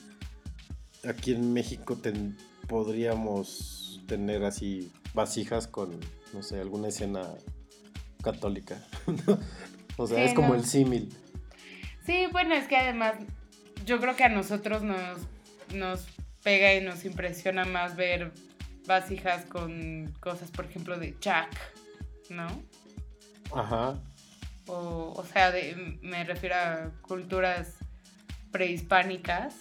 aquí en México ten- podríamos tener así vasijas con, no sé, alguna escena católica. [LAUGHS] o sea, Sí, es como no. el símil. Sí, bueno, es que además yo creo que a nosotros nos, nos pega y nos impresiona más ver vasijas con cosas, por ejemplo, de Jack, ¿no? Ajá. O, o sea, de- me refiero a culturas prehispánicas.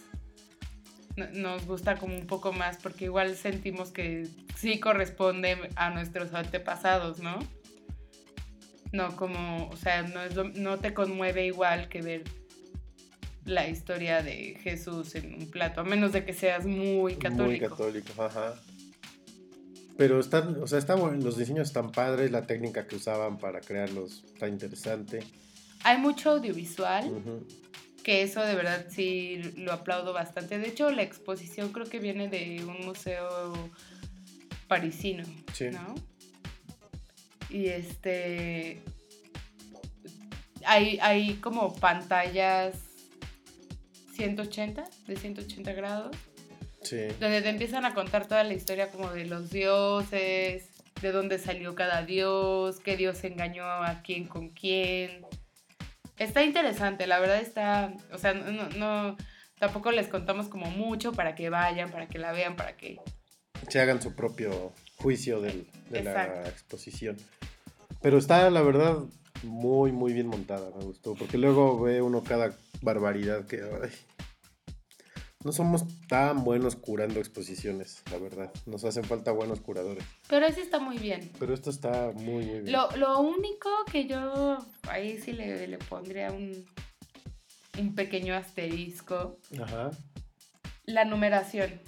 No- Nos gusta como un poco más porque igual sentimos que sí corresponde a nuestros antepasados, ¿no? No como, o sea, no, es lo- no te conmueve igual que ver la historia de Jesús en un plato, a menos de que seas muy católico. Muy católico, ajá. Pero están, o sea, está bueno, los diseños están padres, la técnica que usaban para crearlos está interesante. Hay mucho audiovisual. Que eso de verdad sí lo aplaudo bastante. De hecho, la exposición creo que viene de un museo parisino, Sí. ¿no? Y este hay, hay como pantallas 180, de 180 grados, Sí. donde te empiezan a contar toda la historia como de los dioses, de dónde salió cada dios, qué dios engañó a quién con quién. Está interesante, la verdad está, o sea, no, no- tampoco les contamos como mucho para que vayan, para que la vean, para que... Se hagan su propio juicio del- de la Exacto. exposición. Pero está, la verdad, muy, muy bien montada, me gustó. Porque luego ve uno cada barbaridad que... ay. no somos tan buenos curando exposiciones, la verdad. Nos hacen falta buenos curadores. Pero ese está muy bien. Pero esto está muy, muy bien. Lo, lo único que yo ahí sí le, le pondría un, un pequeño asterisco, Ajá. la numeración.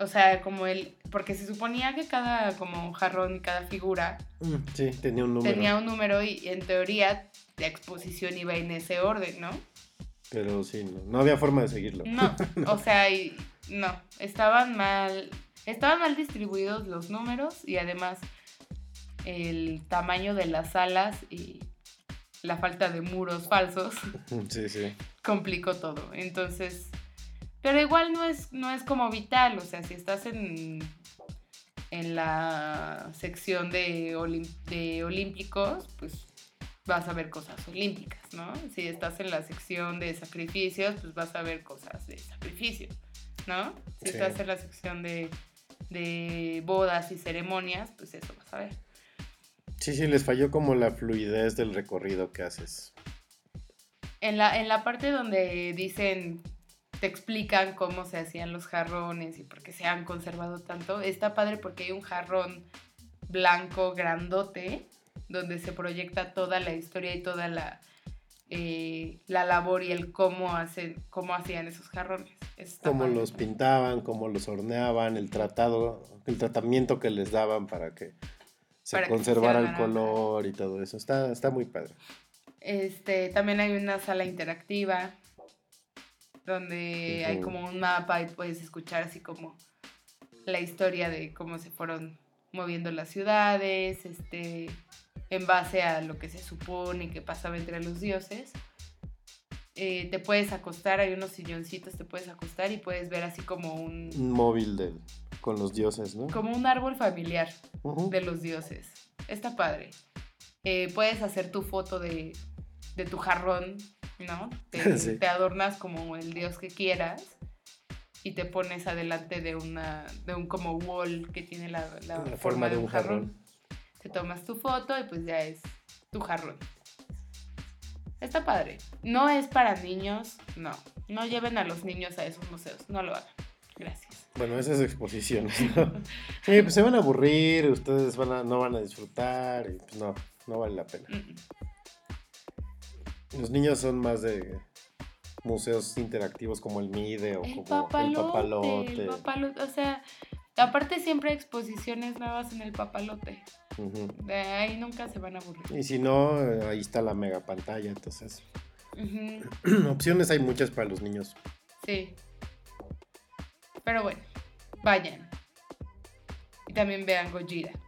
O sea, como el... Porque se suponía que cada como jarrón y cada figura Mm, Sí, tenía un número. tenía un número y en teoría la exposición iba en ese orden, ¿no? Pero sí, no, no había forma de seguirlo. No, [LAUGHS] o sea, y- no, estaban mal, estaban mal distribuidos los números y además el tamaño de las salas y la falta de muros falsos [LAUGHS] Sí, sí. complicó todo. Entonces, pero igual no es, no es como vital, o sea, si estás en, en la sección de, olim- de olímpicos, pues vas a ver cosas olímpicas, ¿no? Si estás en la sección de sacrificios, pues vas a ver cosas de sacrificios, ¿no? Si Sí. estás en la sección de, de bodas y ceremonias, pues eso vas a ver. Sí, sí, les falló como la fluidez del recorrido que haces. En la, en la parte donde dicen, te explican cómo se hacían los jarrones y por qué se han conservado tanto, está padre porque hay un jarrón blanco grandote donde se proyecta toda la historia y toda la, eh, la labor y el cómo, hacen, cómo hacían esos jarrones. Cómo los pintaban, cómo los horneaban, el tratado, el tratamiento que les daban para que se Para que conservara el color y todo eso. Está, está muy padre. Este, también hay una sala interactiva donde hay como un mapa y puedes escuchar así como la historia de cómo se fueron moviendo las ciudades, este, en base a lo que se supone que pasaba entre los dioses. Eh, te puedes acostar, hay unos silloncitos, te puedes acostar y puedes ver así como un, Un móvil del, con los dioses, ¿no? como un árbol familiar de los dioses. Está padre. Eh, puedes hacer tu foto de, de tu jarrón, ¿no? [LAUGHS] Te, Sí. te adornas como el dios que quieras y te pones adelante de una de un como wall que tiene la, la La forma, de un jarrón. Te tomas tu foto y pues ya es tu jarrón. Está padre. No es para niños, no. No lleven a los niños a esos museos, no lo hagan. Gracias. Bueno, esas exposiciones, ¿no? Sí, pues se van a aburrir, ustedes van a, no van a disfrutar y pues no, no vale la pena. Mm, mm. Los niños son más de museos interactivos como el MIDE o El como papalote, el papalote. el papalote, o sea, aparte siempre hay exposiciones nuevas en el papalote. De ahí nunca se van a aburrir. Y si no, ahí está la mega pantalla, entonces [CLEARS THROAT] opciones hay muchas para los niños. Sí. Pero bueno, vayan. Y también vean Gojira. [LAUGHS]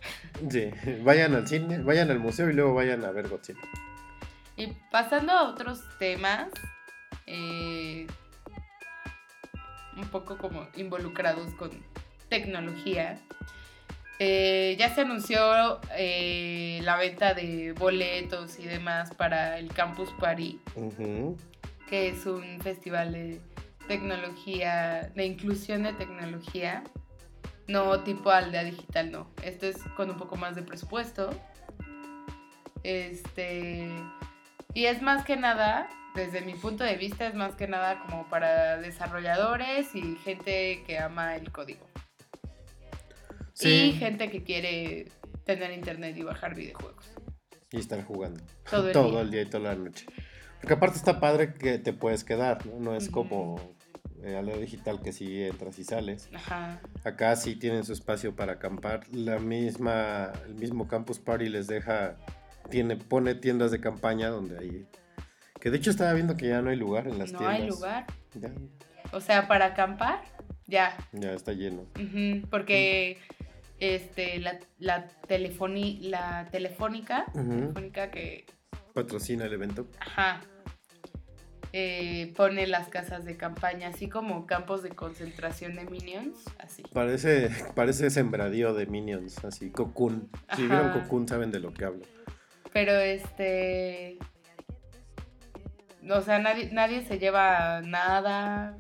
Sí, vayan al cine, vayan al museo y luego vayan a ver Godzilla. Y pasando a otros temas, eh, un poco como involucrados con tecnología. Eh, ya se anunció eh, la venta de boletos y demás para el Campus Ujú. que es un festival de tecnología, de inclusión de tecnología, no tipo aldea digital, no. Esto es con un poco más de presupuesto. Este. Y es más que nada, desde mi punto de vista, es más que nada como para desarrolladores y gente que ama el código. Y Sí, gente que quiere tener internet y bajar videojuegos. y estar jugando Todo el todo día. el día y toda la noche. Porque aparte está padre que te puedes quedar, ¿no? No es como eh, a digital que sí entras y sales. Ajá. Acá sí tienen su espacio para acampar. La misma, el mismo Campus Party les deja, tiene, pone tiendas de campaña donde hay. Que de hecho estaba viendo que ya no hay lugar en las No tiendas. hay lugar. Ya, O sea, para acampar, ya. ya está lleno. Ujú, porque este, la, la, telefoni- la telefónica, telefónica que Patrocina el evento. ajá, eh, pone las casas de campaña, así como campos de concentración de minions, así. Parece, parece sembradío de Minions, así, Cocoon. Si vieron. Cocoon saben de lo que hablo. Pero este. O sea, nadie, nadie se lleva nada.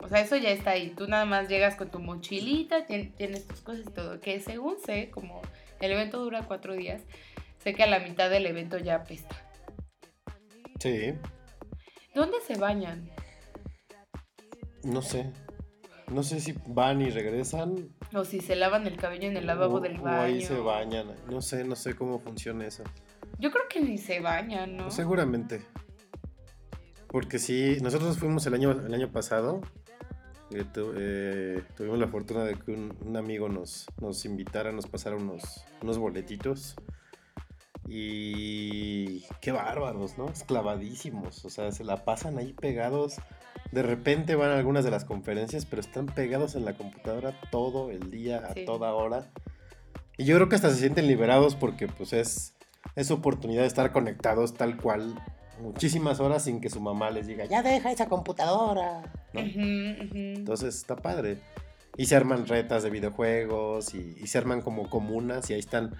O sea, eso ya está ahí. Tú nada más llegas con tu mochilita, tien- tienes tus cosas y todo. Que según sé, como el evento dura cuatro días, sé que a la mitad del evento ya apesta. Sí. ¿Dónde se bañan? No sé. No sé si van y regresan. O si se lavan el cabello en el lavabo o- del o baño. ahí se bañan. No sé, no sé cómo funciona eso. Yo creo que ni se bañan, ¿no? Seguramente. Porque sí, nosotros fuimos el año, el año pasado. Eh, tu- eh, tuvimos la fortuna de que un, un amigo nos, nos invitara, nos pasara unos, unos boletitos. Y qué bárbaros, ¿no? Esclavadísimos. O sea, se la pasan ahí pegados. De repente van a algunas de las conferencias, pero están pegados en la computadora todo el día, a Sí. toda hora. Y yo creo que hasta se sienten liberados porque pues es, es oportunidad de estar conectados tal cual muchísimas horas sin que su mamá les diga, ya deja esa computadora. ¿no? Entonces está padre. Y se arman retas de videojuegos y, y se arman como comunas y ahí están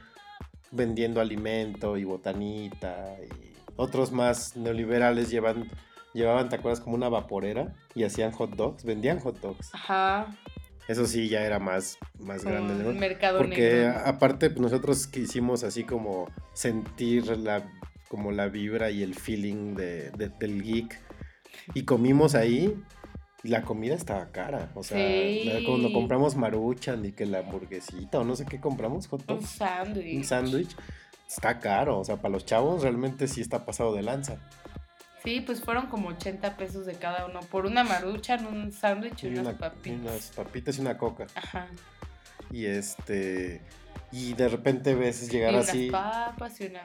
vendiendo alimento y botanita y otros más neoliberales llevan, llevaban, ¿te acuerdas? Como una vaporera y hacían hot dogs, vendían hot dogs. Ajá. Eso sí ya era más, más como grande. ¿no? un mercado Porque negro. aparte pues, nosotros quisimos así como sentir la, como la vibra y el feeling de, de- del geek. Y comimos ahí y la comida estaba cara. O sea, Sí. cuando compramos maruchan y que la hamburguesita o no sé qué compramos, hot Un sándwich. un sándwich, está caro. O sea, para los chavos realmente sí está pasado de lanza. Sí, pues fueron como 80 pesos de cada uno. Por una maruchan, un sándwich y, Y unas una- y papitas. unas papitas y una coca. Ajá. Y este... Y de repente ves llegar y unas así... papas y una...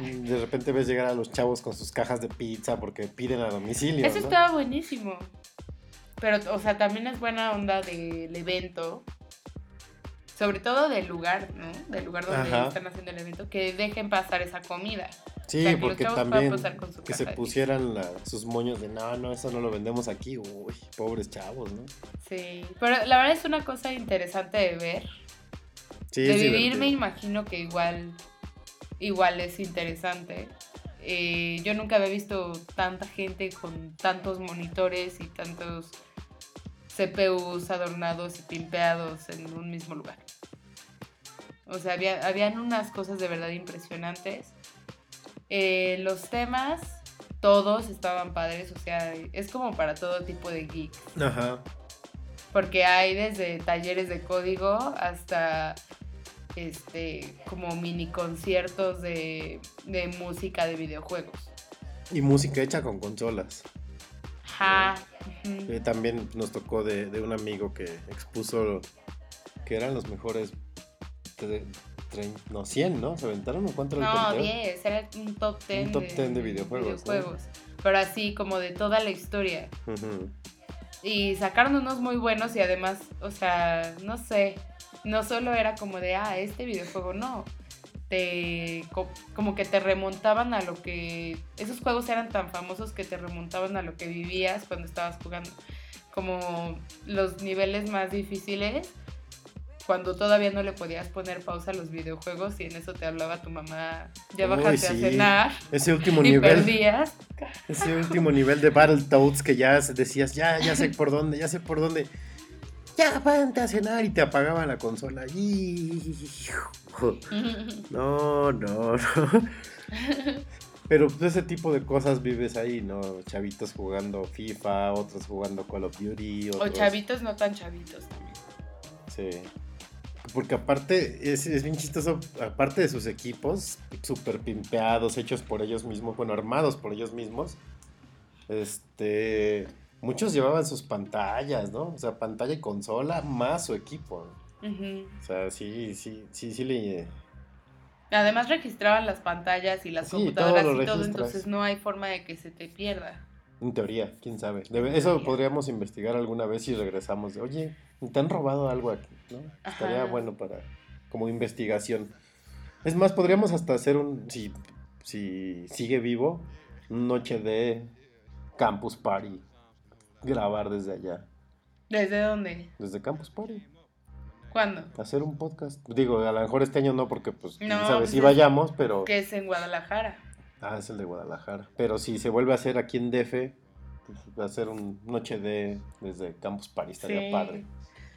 De repente ves llegar a los chavos con sus cajas de pizza porque piden a domicilio. Eso ¿no? estaba buenísimo. Pero, o sea, también es buena onda del evento. Sobre todo del lugar, ¿no? Del lugar donde Ajá. están haciendo el evento. Que dejen pasar esa comida. Sí, o sea, porque también que se pusieran la- sus moños de no, no, eso no lo vendemos aquí. Uy, pobres chavos, ¿no? Sí. Pero la verdad es una cosa interesante de ver. Sí, de vivir divertido. me imagino que igual, igual es interesante. Eh, yo nunca había visto tanta gente con tantos monitores y tantos CPUs adornados y pimpeados en un mismo lugar. O sea, había, habían unas cosas de verdad impresionantes. Eh, los temas, todos estaban padres, o sea, es como para todo tipo de geek. Ajá. Porque hay desde talleres de código hasta este como mini conciertos de, de música de videojuegos. Y música hecha con consolas. Ajá. Eh, también nos tocó de, de un amigo que expuso que eran los mejores. tre- no, 100, ¿no? ¿Se aventaron o cuánto No, conteo? 10, era un top 10, Un top 10 de videojuegos, ¿no? videojuegos. Pero así como de toda la historia. Y sacaron unos muy buenos y además, o sea, no sé, no solo era como de, ah, este videojuego, no. Te, co- como que te remontaban a lo que... Esos juegos eran tan famosos que te remontaban a lo que vivías cuando estabas jugando. Como los niveles más difíciles, cuando todavía no le podías poner pausa a los videojuegos y en eso te hablaba tu mamá, ya bajaste a cenar Ese último y nivel. perdías. Ese último nivel de Battletoads que ya decías, ya, ya sé por dónde, ya sé por dónde. Ya, vente a cenar y te apagaban la consola. Hijo. [LAUGHS] No, no, no. Pero pues, ese tipo de cosas vives ahí, ¿no? Chavitos jugando FIFA, otros jugando Call of Duty. O chavitos no tan chavitos también. Sí. Porque aparte, es, es bien chistoso, aparte de sus equipos, súper pimpeados, hechos por ellos mismos, bueno, armados por ellos mismos, este, muchos llevaban sus pantallas, ¿no? O sea, pantalla y consola más su equipo. ¿no? O sea, sí, sí, sí, sí le... Además registraban las pantallas y las Sí, computadoras todo y todo, entonces no hay forma de que se te pierda. En teoría, quién sabe. Debe- eso podríamos investigar alguna vez si regresamos de, oye, ¿te han robado algo aquí? ¿no? Estaría bueno para, como investigación. Es más, podríamos hasta hacer un, si, si sigue vivo, una noche de Campus Party. Grabar desde allá, ¿Desde dónde? desde Campus Party. ¿Cuándo? Hacer un podcast. Digo, a lo mejor este año no, porque pues, quién No, sabe pues si vayamos, pero... Que es en Guadalajara. Ah, es el de Guadalajara. Pero si se vuelve a hacer aquí en DF, pues, va a ser un noche de desde Campus Party, estaría Sí. padre.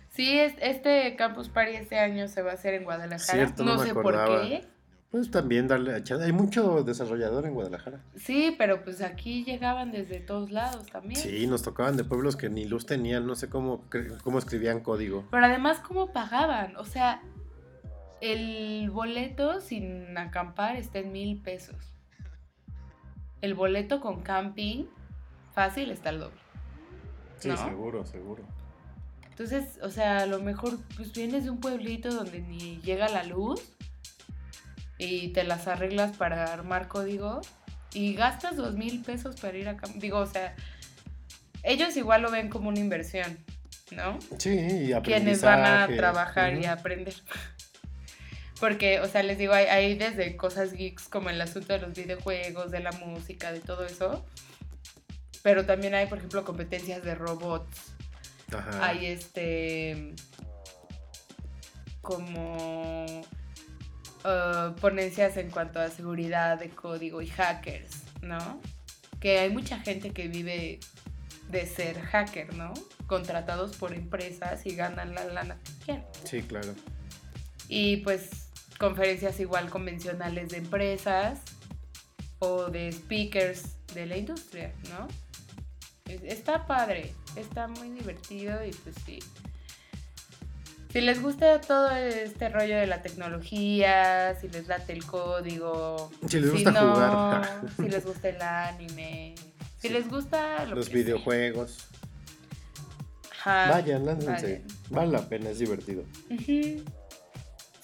Sí, es- este Campus Party este año se va a hacer en Guadalajara. Cierto, no no me sé acordaba. por qué. Pues también darle a Hay mucho desarrollador en Guadalajara. Sí, pero pues aquí llegaban desde todos lados también. Sí, nos tocaban de pueblos que ni luz tenían, no sé cómo, cómo escribían código. Pero además, ¿cómo pagaban? O sea, el boleto sin acampar está en mil pesos. El boleto con camping, fácil, está al doble. Sí, ¿No? seguro, seguro. Entonces, o sea, a lo mejor pues vienes de un pueblito donde ni llega la luz y te las arreglas para armar código y gastas dos mil pesos para ir a Digo, o sea, ellos igual lo ven como una inversión, ¿no? Sí, y quienes van a trabajar y a aprender. [LAUGHS] Porque, o sea, les digo, hay, hay desde cosas geeks como el asunto de los videojuegos, de la música, de todo eso. Pero también hay, por ejemplo, competencias de robots. Ajá. Hay este. como. Eh, ponencias en cuanto a seguridad de código y hackers, ¿no? Que hay mucha gente que vive de ser hacker, ¿no? Contratados por empresas y ganan la lana que quieren. Sí, claro. Y pues conferencias igual convencionales de empresas o de speakers de la industria, ¿no? Es- Está padre, está muy divertido y pues sí. Si les gusta todo este rollo de la tecnología, si les late el código, Si les gusta no, jugar. [LAUGHS] si les gusta el anime, si Sí. les gusta lo Los que videojuegos. Ajá, Vayan, láncense. vayan. Vale la pena, es divertido.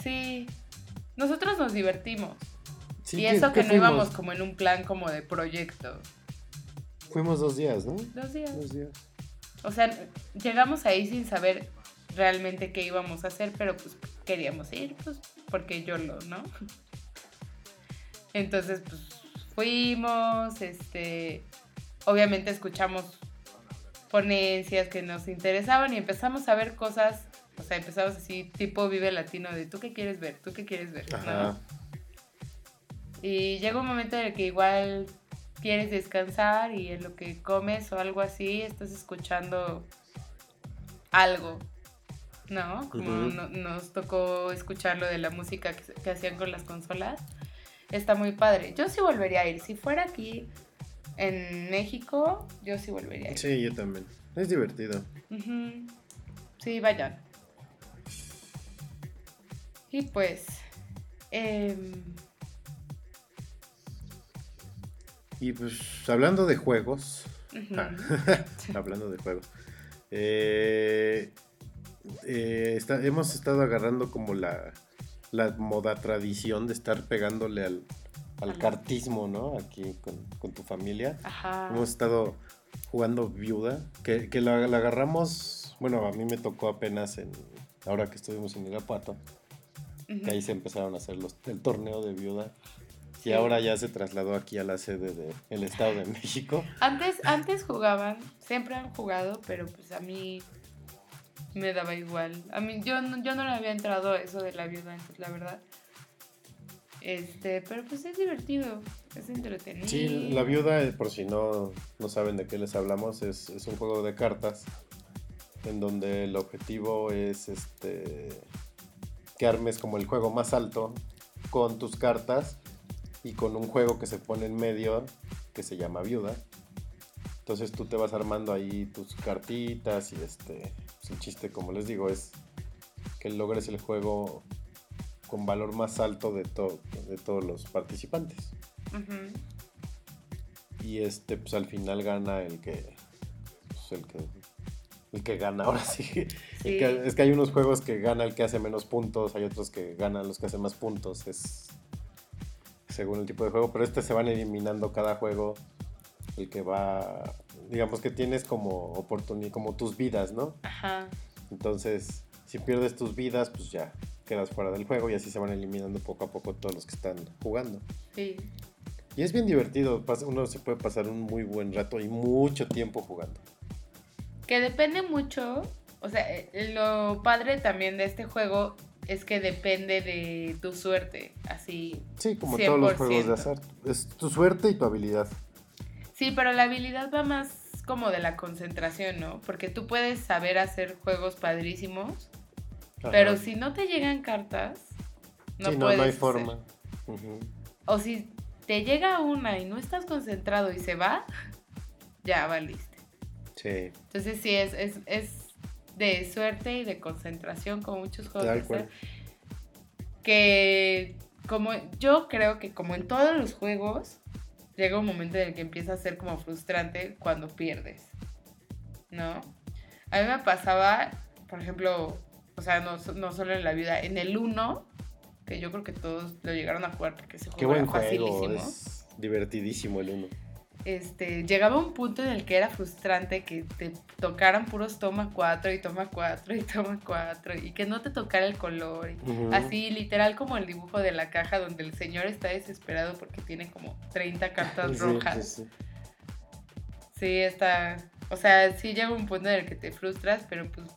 Sí, nosotros nos divertimos. Sí, y ¿qué- eso que no íbamos como en un plan como de proyecto. Fuimos dos días, ¿no? Dos días. Dos días. O sea, llegamos ahí sin saber realmente qué íbamos a hacer, pero pues queríamos ir, pues porque yo lo, ¿no? Entonces, pues fuimos, este, obviamente escuchamos ponencias que nos interesaban y empezamos a ver cosas, o sea, empezamos así tipo Vive Latino de tú qué quieres ver, tú qué quieres ver, ¿no? Y llega un momento en el que igual quieres descansar y en lo que comes o algo así estás escuchando algo, ¿no? Como no- nos tocó escuchar lo de la música que, que hacían con las consolas. Está muy padre. Yo sí volvería a ir. Si fuera aquí en México, yo sí volvería a ir. Sí, yo también. Es divertido. Sí, vayan. Y pues... em, Y pues hablando de juegos. Ah, [LAUGHS] hablando de juegos. eh, eh, está- hemos estado agarrando como la, la moda tradición de estar pegándole al, al cartismo, ¿no? Aquí con, con tu familia. Ajá. Hemos estado jugando viuda, que, que la, la agarramos, bueno, a mí me tocó apenas en, ahora que estuvimos en Irapuato, Ujú. que ahí se empezaron a hacer los, el torneo de viuda. Sí. Y ahora ya se trasladó aquí a la sede del Estado de México. Antes, antes jugaban, siempre han jugado, pero pues a mí me daba igual. A mí, yo, no- yo no le había entrado a eso de la viuda antes, la verdad. Este, pero pues es divertido, es entretenido. Sí, la viuda, eh, por si no, no saben de qué les hablamos, es, es un juego de cartas en donde el objetivo es este que armes como el juego más alto con tus cartas y con un juego que se pone en medio que se llama viuda. Entonces tú te vas armando ahí tus cartitas y este, pues el chiste, como les digo, es que logres el juego con valor más alto de, to- de todos los participantes. Y este, pues al final gana el que. pues, el que. El que gana, ahora sí. El Sí. que- es que hay unos juegos que gana el que hace menos puntos, hay otros que ganan los que hacen más puntos. Es según el tipo de juego, pero este se van eliminando cada juego. El que va. Digamos que tienes como oportunidad, como tus vidas, ¿no? Ajá. Entonces, si pierdes tus vidas, pues ya quedas fuera del juego y así se van eliminando poco a poco todos los que están jugando. Sí. Y es bien divertido, uno se puede pasar un muy buen rato y mucho tiempo jugando. Que depende mucho, o sea, eh, lo padre también de este juego es que depende de tu suerte, así. Sí, como todos los juegos de 100%. azar. Es tu suerte y tu habilidad. Sí, pero la habilidad va más como de la concentración, ¿no? Porque tú puedes saber hacer juegos padrísimos, Ajá. pero si no te llegan cartas, no sí, no, puedes. no hay hacer. forma. O si te llega una y no estás concentrado y se va, ya valiste. Sí, Entonces sí, es, es, es de suerte y de concentración como muchos juegos Tal de. Que como yo creo que como en todos los juegos, llega un momento en el que empieza a ser como frustrante cuando pierdes. ¿No? A mí me pasaba, por ejemplo, o sea, no, no solo en la vida, en el 1, que yo creo que todos lo llegaron a jugar porque ese qué juego buen juego. Es divertidísimo el uno. Este, llegaba un punto en el que era frustrante que te tocaran puros toma 4 y toma 4 y toma 4 y que no te tocara el color. Así, literal como el dibujo de la caja donde el señor está desesperado porque tiene como 30 cartas Sí, rojas. sí, sí. Sí, está... O sea, sí llega un punto en el que te frustras, pero pues...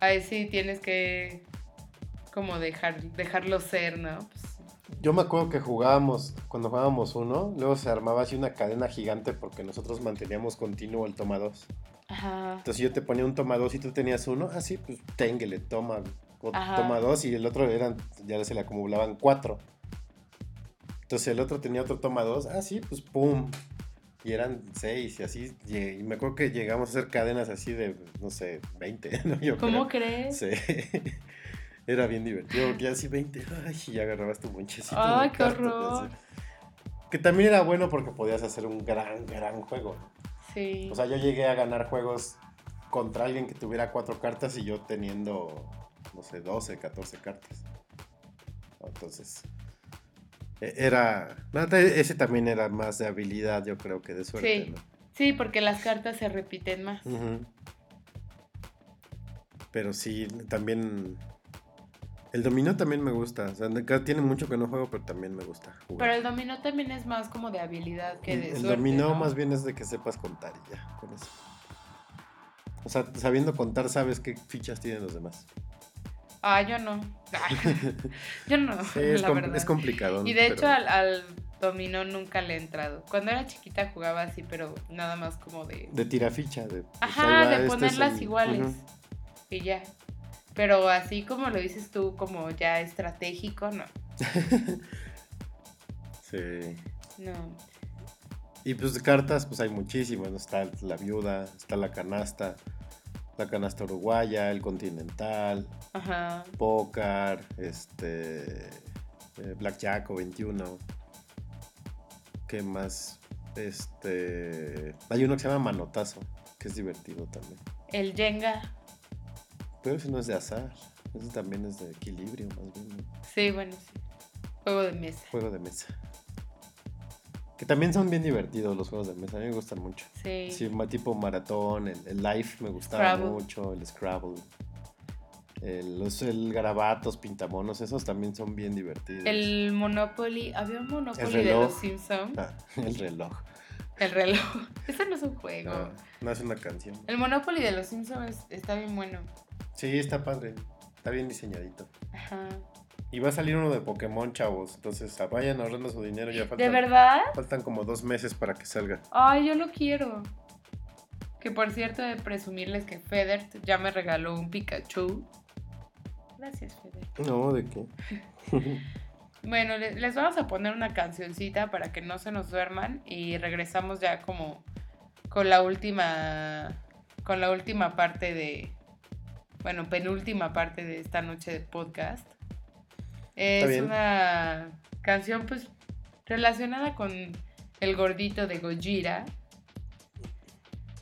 Ahí sí tienes que como dejar, dejarlo ser, ¿no? Pues, Yo me acuerdo que jugábamos, cuando jugábamos uno, luego se armaba así una cadena gigante porque nosotros manteníamos continuo el toma 2. ajá. Entonces yo te ponía un toma 2 y tú tenías uno, así pues ténguele, toma, o- toma 2 y el otro eran, ya se le acumulaban 4. Entonces el otro tenía otro toma 2, ah sí, pues pum. Y eran 6 y así, y y me acuerdo que llegamos a hacer cadenas así de, no sé, 20, [LAUGHS] ¿no? Yo ¿Cómo creo. crees? Sí. Era bien divertido, porque así 20, ay, y ya agarrabas tu monchecito. Ay, qué horror. Que también era bueno porque podías hacer un gran, gran juego. Sí. O sea, yo llegué a ganar juegos contra alguien que tuviera cuatro cartas y yo teniendo, no sé, 12, 14 cartas. Entonces, e- era... neta, ese también era más de habilidad, yo creo, que de suerte, Sí. Sí, porque las cartas se repiten más. Pero sí, también... El dominó también me gusta. O sea, tiene mucho que no juego, pero también me gusta jugar. Pero el dominó también es más como de habilidad que de el suerte, dominó ¿no? más bien es de que sepas contar y ya, con eso. O sea, sabiendo contar sabes qué fichas tienen los demás. Ah, yo no. [LAUGHS] [LAUGHS] yo no, Sí, es, la com- verdad. es complicado. Y de hecho al, al dominó nunca le he entrado. Cuando era chiquita jugaba así, pero nada más como de... De tiraficha. De, pues, Ajá, va, de este es ponerlas el- iguales. Y ya. Pero así como lo dices tú, como ya estratégico, no. [LAUGHS] Sí. No. Y pues de cartas, pues hay muchísimas. ¿no? Está la viuda, está la canasta, la canasta uruguaya, el continental, Ajá. póker, este. eh, Blackjack o 21. ¿Qué más? Este. Hay uno que se llama Manotazo, que es divertido también. El Jenga. Pero ese no es de azar. Ese también es de equilibrio, más bien. ¿no? Sí, bueno, sí. Juego de mesa. Juego de mesa. Que también son bien divertidos los juegos de mesa. A mí me gustan mucho. Sí. Sí, tipo maratón, el, el Life me gustaba Scrabble. mucho, el Scrabble. El, los el garabatos, pintamonos, esos también son bien divertidos. El Monopoly. Había un Monopoly de los Simpsons. Ah, [LAUGHS] el reloj. El reloj. [LAUGHS] Ese no es un juego. No, no es una canción. El Monopoly de los Simpsons está bien bueno. Sí, está padre. Está bien diseñadito. Ajá. Y va a salir uno de Pokémon, chavos. Entonces ah, vayan ahorrando su dinero. Ya faltan, ¿De verdad? faltan como dos meses para que salga. Ay, yo lo quiero. Que por cierto, de presumirles que Feder ya me regaló un Pikachu. Gracias, Feder. No, ¿de qué? [LAUGHS] Bueno, le- les vamos a poner una cancioncita para que no se nos duerman y regresamos ya como con la última con la última parte de bueno, penúltima parte de esta noche de podcast. Es una canción pues relacionada con el gordito de Gojira.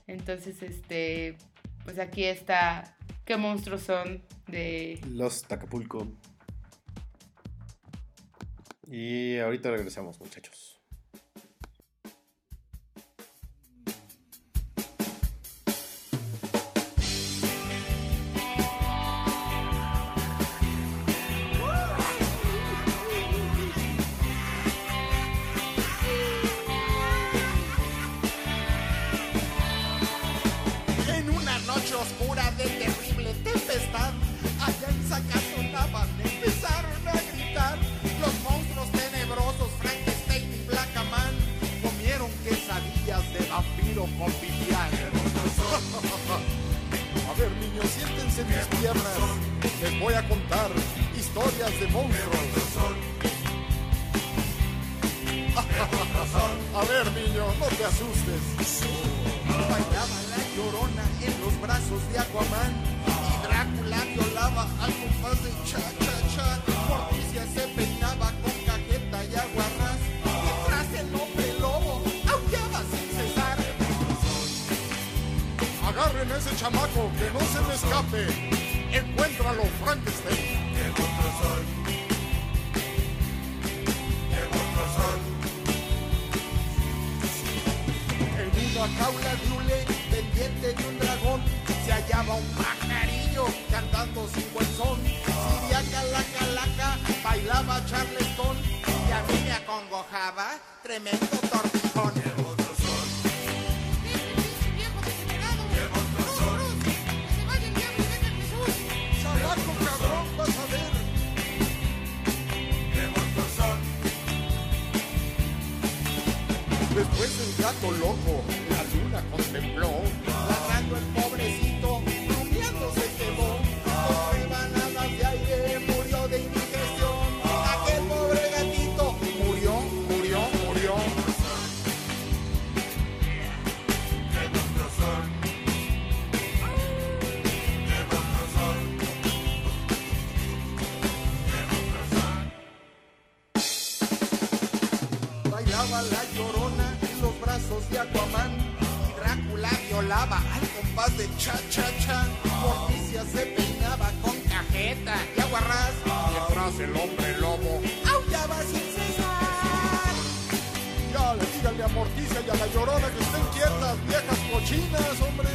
Entonces, este pues aquí está qué monstruos son de Los Tacapulco. Y ahorita regresamos, muchachos. A ver, niños, siéntense en mis piernas. Les voy a contar historias de monstruos. [LAUGHS] A ver, niño, no te asustes. Bailaba la llorona en los brazos de Aquaman. Y Drácula violaba al compás de cha cha cha. Morticia se peinaba ese chamaco, que no se me escape. Encuéntralo, Frankenstein. En una jaula de hule, pendiente de un dragón, se hallaba un pajarillo cantando sin buen son. Siriaca, la calaca, bailaba charleston y a mí me acongojaba tremendo tortijón. Después el gato loco, la luna contempló, ladrando el pobrecito, Al compás de cha cha cha. Morticia se peinaba con cajeta y aguarrás mientras el hombre lobo aullaba sin cesar. Ya le díganle a Morticia y a la llorona que estén quietas, viejas cochinas, hombre.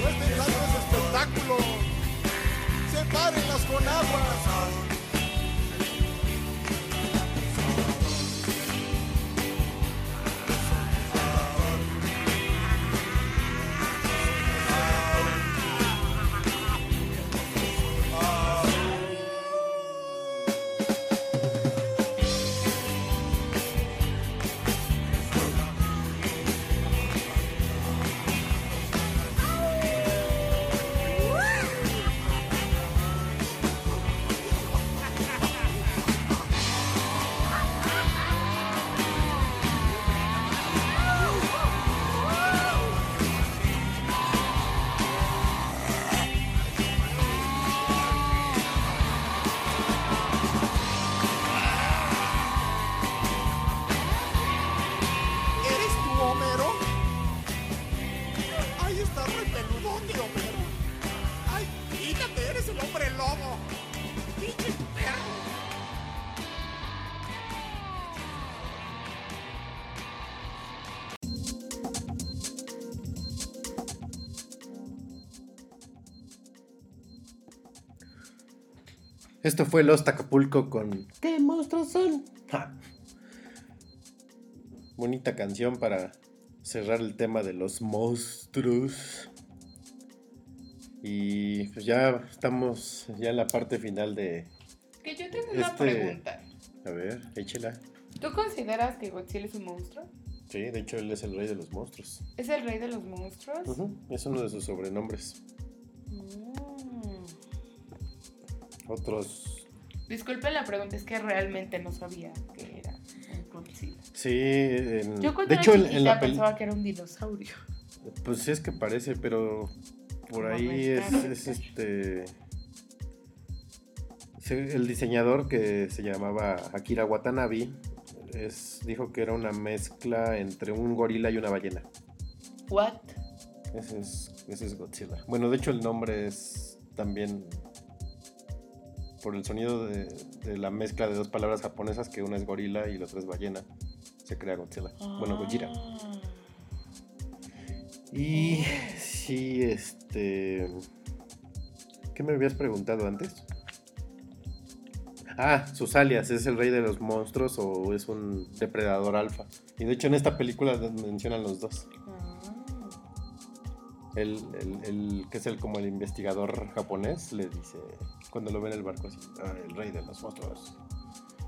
No estén dando ese espectáculo. Sepárenlas con agua. Esto fue Los Acapulco con ¿Qué monstruos son? Ja. Bonita canción para cerrar el tema de los monstruos. Y pues ya estamos ya en la parte final de... Que yo tengo una Este- pregunta. A ver, échela. ¿Tú consideras que Godzilla es un monstruo? Sí, de hecho él es el rey de los monstruos. ¿Es el rey de los monstruos? Es uno de sus sobrenombres. Otros... Disculpen la pregunta, es que realmente no sabía que era un Godzilla. Sí, en- Yo cuando de hecho en, la pensaba que era un dinosaurio. Pues es que parece, pero por ahí es, este. sí, El diseñador que se llamaba Akira Watanabe es, dijo que era una mezcla entre un gorila y una ballena. What? Ese es, ese es Godzilla. Bueno, de hecho el nombre es también por el sonido de, la mezcla de dos palabras japonesas, que una es gorila y la otra es ballena. Se crea Godzilla. Bueno, Gojira. Y sí, este. ¿Qué me habías preguntado antes? Ah, sus alias, ¿es el rey de los monstruos o es un depredador alfa? Y de hecho en esta película mencionan los dos. El, el- el que es el como el investigador japonés le dice, cuando lo ve en el barco así, "Ah, el rey de los monstruos.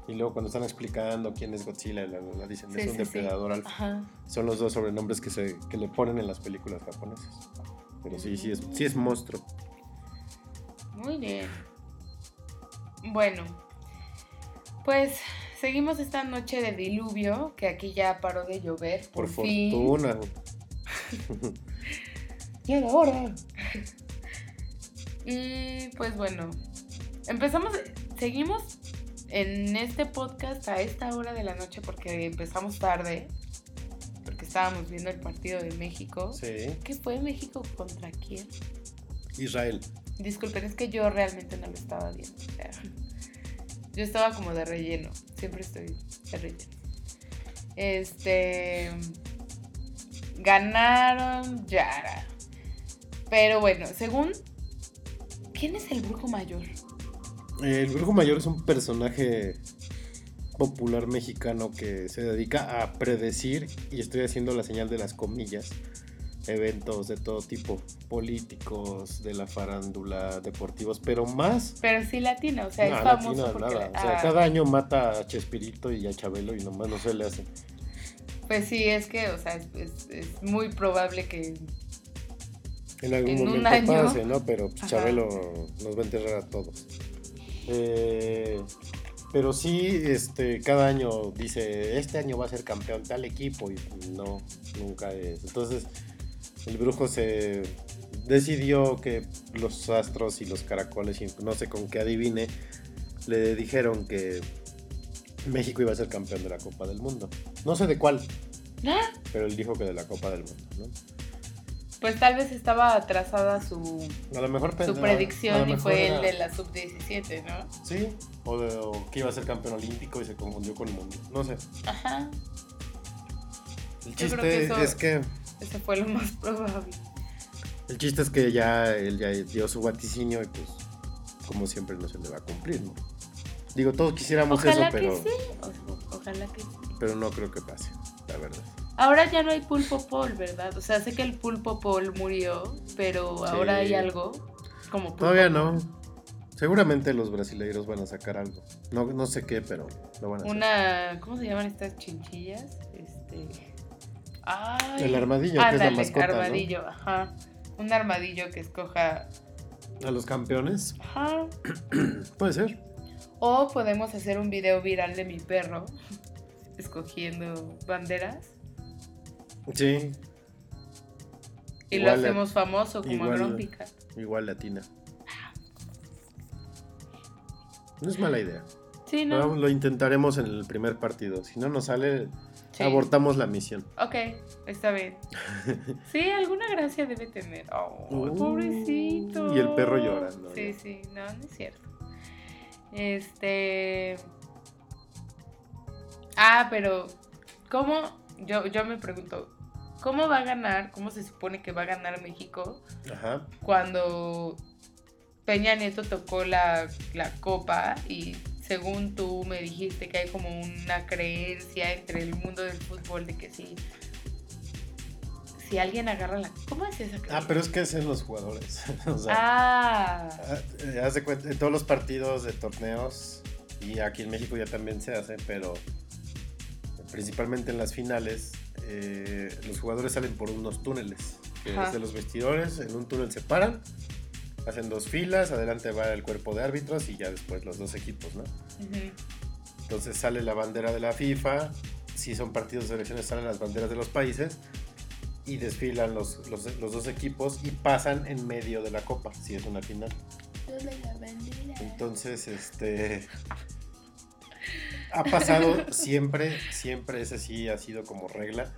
Y luego cuando están explicando quién es Godzilla, la, la- dicen, Sí, es un sí, sí. depredador alfa. Ajá. Son los dos sobrenombres que, se, que le ponen en las películas japonesas. Pero sí, sí es, sí es monstruo. Muy bien. Bueno, pues seguimos esta noche de diluvio, que aquí ya paró de llover. Por, fortuna. [LAUGHS] era hora. [LAUGHS] Y pues bueno, empezamos, seguimos en este podcast a esta hora de la noche porque empezamos tarde, porque estábamos viendo el partido de México. Sí. ¿Qué fue México contra quién? Israel. Disculpen, es que yo realmente no lo estaba viendo. o sea, yo estaba como de relleno. Siempre estoy de relleno. Este. Ganaron Yara. Pero bueno, según. ¿Quién es el brujo mayor? El Brujo Mayor es un personaje popular mexicano que se dedica a predecir, y estoy haciendo la señal de las comillas, eventos de todo tipo, políticos, de la farándula, deportivos, pero más... Pero sí latina, o sea, No, es latino, famoso porque. nada. O sea, ah, cada año mata a Chespirito y a Chabelo y nomás no se le hace. Pues sí, es que, o sea, es muy probable que. En algún En momento pase, ¿no? Pero pues. Chabelo nos va a enterrar a todos. Eh, pero sí, este, cada año dice, este año va a ser campeón tal equipo y no, nunca es. Entonces, el brujo se decidió que los astros y los caracoles, y no sé con qué adivine, le dijeron que México iba a ser campeón de la Copa del Mundo. No sé de cuál, ¡Ah! pero él dijo que de la Copa del Mundo, ¿no? Pues tal vez estaba atrasada su, A lo mejor su a predicción y fue era- el de la sub-17, ¿no? Sí, o, de- o que iba a ser campeón olímpico y se confundió con el mundo. No sé. Ajá, El Yo chiste creo que eso- es que eso fue lo más probable. el chiste es que ya él ya dio su vaticinio y pues como siempre no se le va a cumplir, ¿no? Digo, todos quisiéramos Ojalá eso, que pero sí, o- ojalá que sí. pero no creo que pase, la verdad. Ahora ya no hay pulpo Paul, ¿verdad? O sea, sé que el pulpo Paul murió, pero Sí. ahora hay algo como pulpo Todavía no. Seguramente los brasileiros van a sacar algo. No, no sé qué, pero lo van a hacer. Una, ¿cómo se llaman estas chinchillas? Este. Ay. El armadillo, que es la mascota, ¿no? armadillo, ajá. Un armadillo que escoja. A los campeones, Ajá. [CLEARS THROAT] puede ser. O podemos hacer un video viral de mi perro [LAUGHS] escogiendo banderas Sí, y Igual- lo hacemos famoso como igual- igual latina. No es mala idea. Sí, ¿no? Pero lo intentaremos en el primer partido. Si no nos sale, Sí. abortamos la misión. Ok, está bien. [LAUGHS] Sí, alguna gracia debe tener. Oh, Uh, pobrecito. y el perro llorando, Sí, sí, no, no es cierto. Este. Ah, pero, ¿cómo? Yo, yo me pregunto, ¿cómo va a ganar? ¿Cómo se supone que va a ganar México Ajá. cuando Peña Nieto tocó la, la copa y según tú me dijiste que hay como una creencia entre el mundo del fútbol de que si, si alguien agarra la... ¿Cómo es esa creencia? Ah, pero es que es en los jugadores. [LAUGHS] o sea, Ah, ah, eh, haz de cuenta, en todos los partidos de torneos, y aquí en México ya también se hace, pero principalmente en las finales, eh, los jugadores salen por unos túneles. Que Ajá. desde los vestidores, en un túnel se paran, hacen dos filas, adelante va el cuerpo de árbitros y ya después los dos equipos, ¿no? Entonces sale la bandera de la FIFA, si son partidos de selecciones salen las banderas de los países y desfilan los, los, los dos equipos y pasan en medio de la copa, si es una final. Entonces, este... Ha pasado siempre, siempre, ese sí ha sido como regla,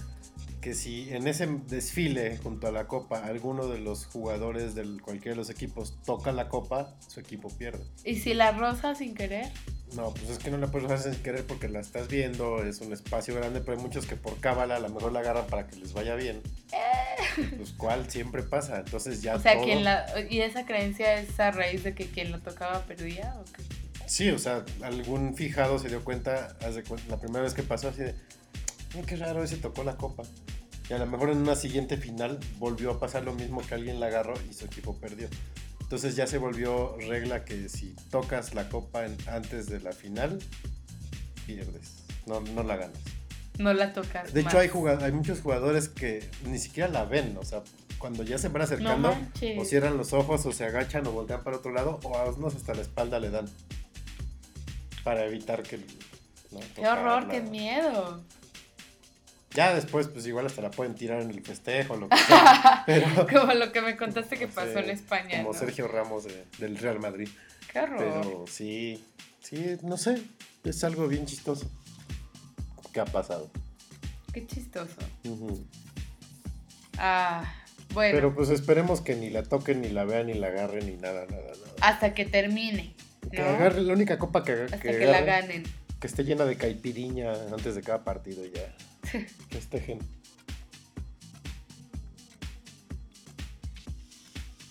que si en ese desfile junto a la copa alguno de los jugadores de cualquiera de los equipos toca la copa, su equipo pierde. ¿Y si la rosa sin querer? No, pues es que no la puedes hacer sin querer porque la estás viendo, es un espacio grande, pero hay muchos que por cábala a lo mejor la agarran para que les vaya bien. Pues cual siempre pasa, entonces ya o sea, todo- quien la, ¿y esa creencia es a raíz de que quien lo tocaba perdía? ¿o qué? Sí, o sea, algún fijado se dio cuenta, cuenta, la primera vez que pasó así de, "Ay, qué raro, ese tocó la copa. Y a lo mejor en una siguiente final volvió a pasar lo mismo que alguien la agarró y su equipo perdió. Entonces ya se volvió regla que si tocas la copa en- antes de la final, pierdes, no, no la ganas. No la tocas. De hecho, hay, hay muchos jugadores que ni siquiera la ven, o sea, cuando ya se van acercando, o cierran los ojos, o se agachan, o voltean para otro lado, o a unos hasta la espalda le dan. Para evitar que ¿no? Qué horror, qué miedo. Ya después, pues igual hasta la pueden tirar en el festejo, lo que sea. [LAUGHS] Pero, Como lo que me contaste que no pasó sé, en España. Como ¿no? Sergio Ramos de- del Real Madrid. Qué horror. Pero sí, sí, no sé, es algo bien chistoso que ha pasado. Qué chistoso. Ah, bueno. Pero pues esperemos que ni la toquen, ni la vean, ni la agarren, ni nada, nada, nada. hasta que termine. Que ¿no? agarre la única copa que, Hasta que que, la agarre, ganen. que esté llena de caipiriña antes de cada partido ya. que estejen.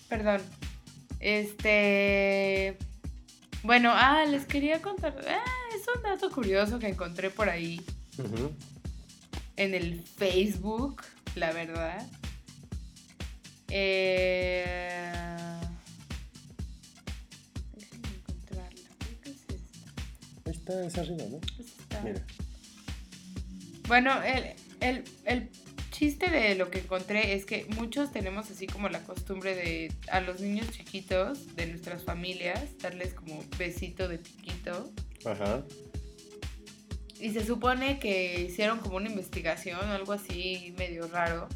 Perdón. Este. Bueno, ah, les quería contar. Ah, es un dato curioso que encontré por ahí en el Facebook, la verdad. Eh... está, es arriba, ¿no? Es esta. Mira. Bueno, el, el, el chiste de lo que encontré es que muchos tenemos así como la costumbre de a los niños chiquitos de nuestras familias darles como besito de piquito. Ajá. Y se supone que hicieron como una investigación o algo así medio raro.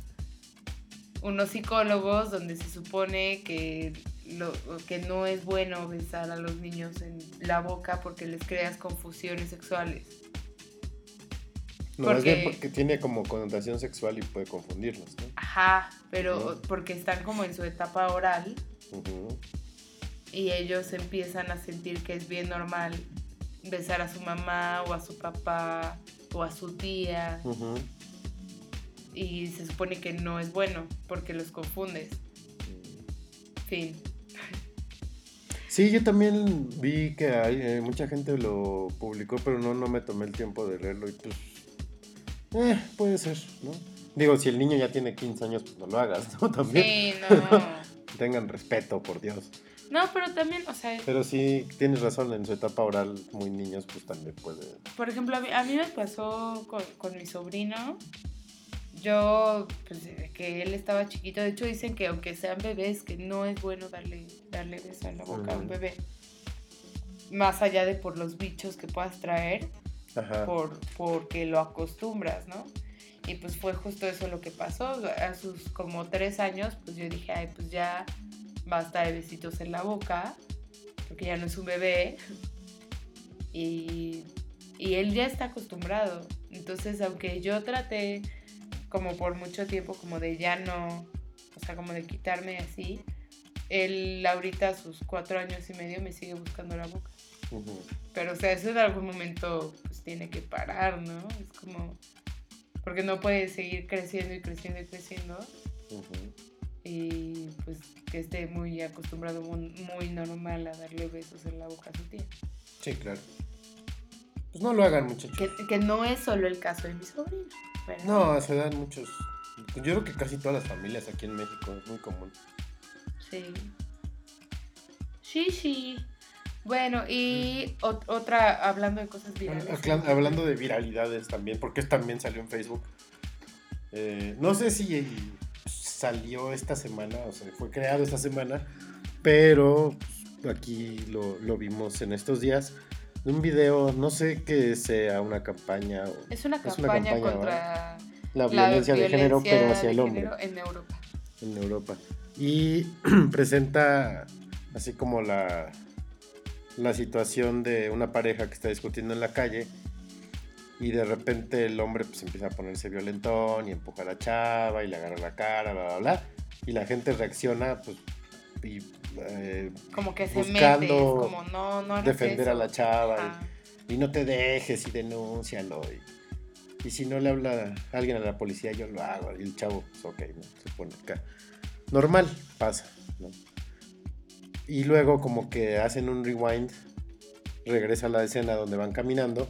Unos psicólogos donde se supone que, lo, que no es bueno besar a los niños en la boca porque les creas confusiones sexuales. No, más Porque- bien porque tiene como connotación sexual y puede confundirlos, ¿no? Ajá, pero porque están como en su etapa oral y ellos empiezan a sentir que es bien normal besar a su mamá o a su papá o a su tía y se supone que no es bueno porque los confundes. Fin. Sí, yo también vi que hay, eh, mucha gente lo publicó, pero no, no me tomé el tiempo de leerlo y pues... Eh, puede ser, ¿no? Digo, si el niño ya tiene 15 años, pues no lo hagas, ¿no? [LAUGHS] También. Sí, no. [LAUGHS] Tengan respeto, por Dios. No, pero también, o sea, Pero sí, tienes razón, en su etapa oral, muy niños, pues también puede... por ejemplo, a mí, a mí me pasó con, con mi sobrino. Yo, pues, que él estaba chiquito, de hecho dicen que aunque sean bebés, que no es bueno darle, darle beso en la boca a un bebé. Más allá de por los bichos que puedas traer, Ajá. por, porque lo acostumbras, ¿no? Y pues fue justo eso lo que pasó. A sus como tres años, pues yo dije, ay, pues ya basta de besitos en la boca, porque ya no es un bebé. [LAUGHS] Y, y él ya está acostumbrado. Entonces, aunque yo traté como por mucho tiempo como de ya no, o sea, como de quitarme así, él ahorita a sus cuatro años y medio me sigue buscando la boca. Ujú. Pero, o sea, eso en algún momento pues tiene que parar, ¿no? Es como... Porque no puede seguir creciendo y creciendo y creciendo Ujú. y pues que esté muy acostumbrado, muy, muy normal a darle besos en la boca a su tía. Sí, claro. Pues no lo hagan, muchachos. Que, que no es solo el caso de mi sobrino. No, se dan muchos... Yo creo que casi todas las familias aquí en México es muy común. Sí. Sí, sí. Bueno, y ot- otra, hablando de cosas virales. Hablando de viralidades también, porque también salió en Facebook. Eh, no sé si salió esta semana, o sea, fue creado esta semana, pero pues, aquí lo, lo vimos en estos días. Un video, no sé que sea una campaña Es una Es campaña, una campaña, contra la violencia de género, pero hacia el hombre en Europa. en Europa. Y [CLEARS THROAT] presenta así como la, la situación de una pareja que está discutiendo en la calle y de repente el hombre pues empieza a ponerse violentón y empuja a la chava y le agarra la cara, bla, bla, bla. Y la gente reacciona pues y eh, Como que se Buscando mete, es como no, no defender a eso. la chava y- y no te dejes y denúncialo. Y, y si no le habla alguien a la policía, yo lo hago. Y el chavo, pues ok, ¿no? se pone acá. Normal, pasa. ¿no? Y luego como que hacen un rewind, regresa a la escena donde van caminando,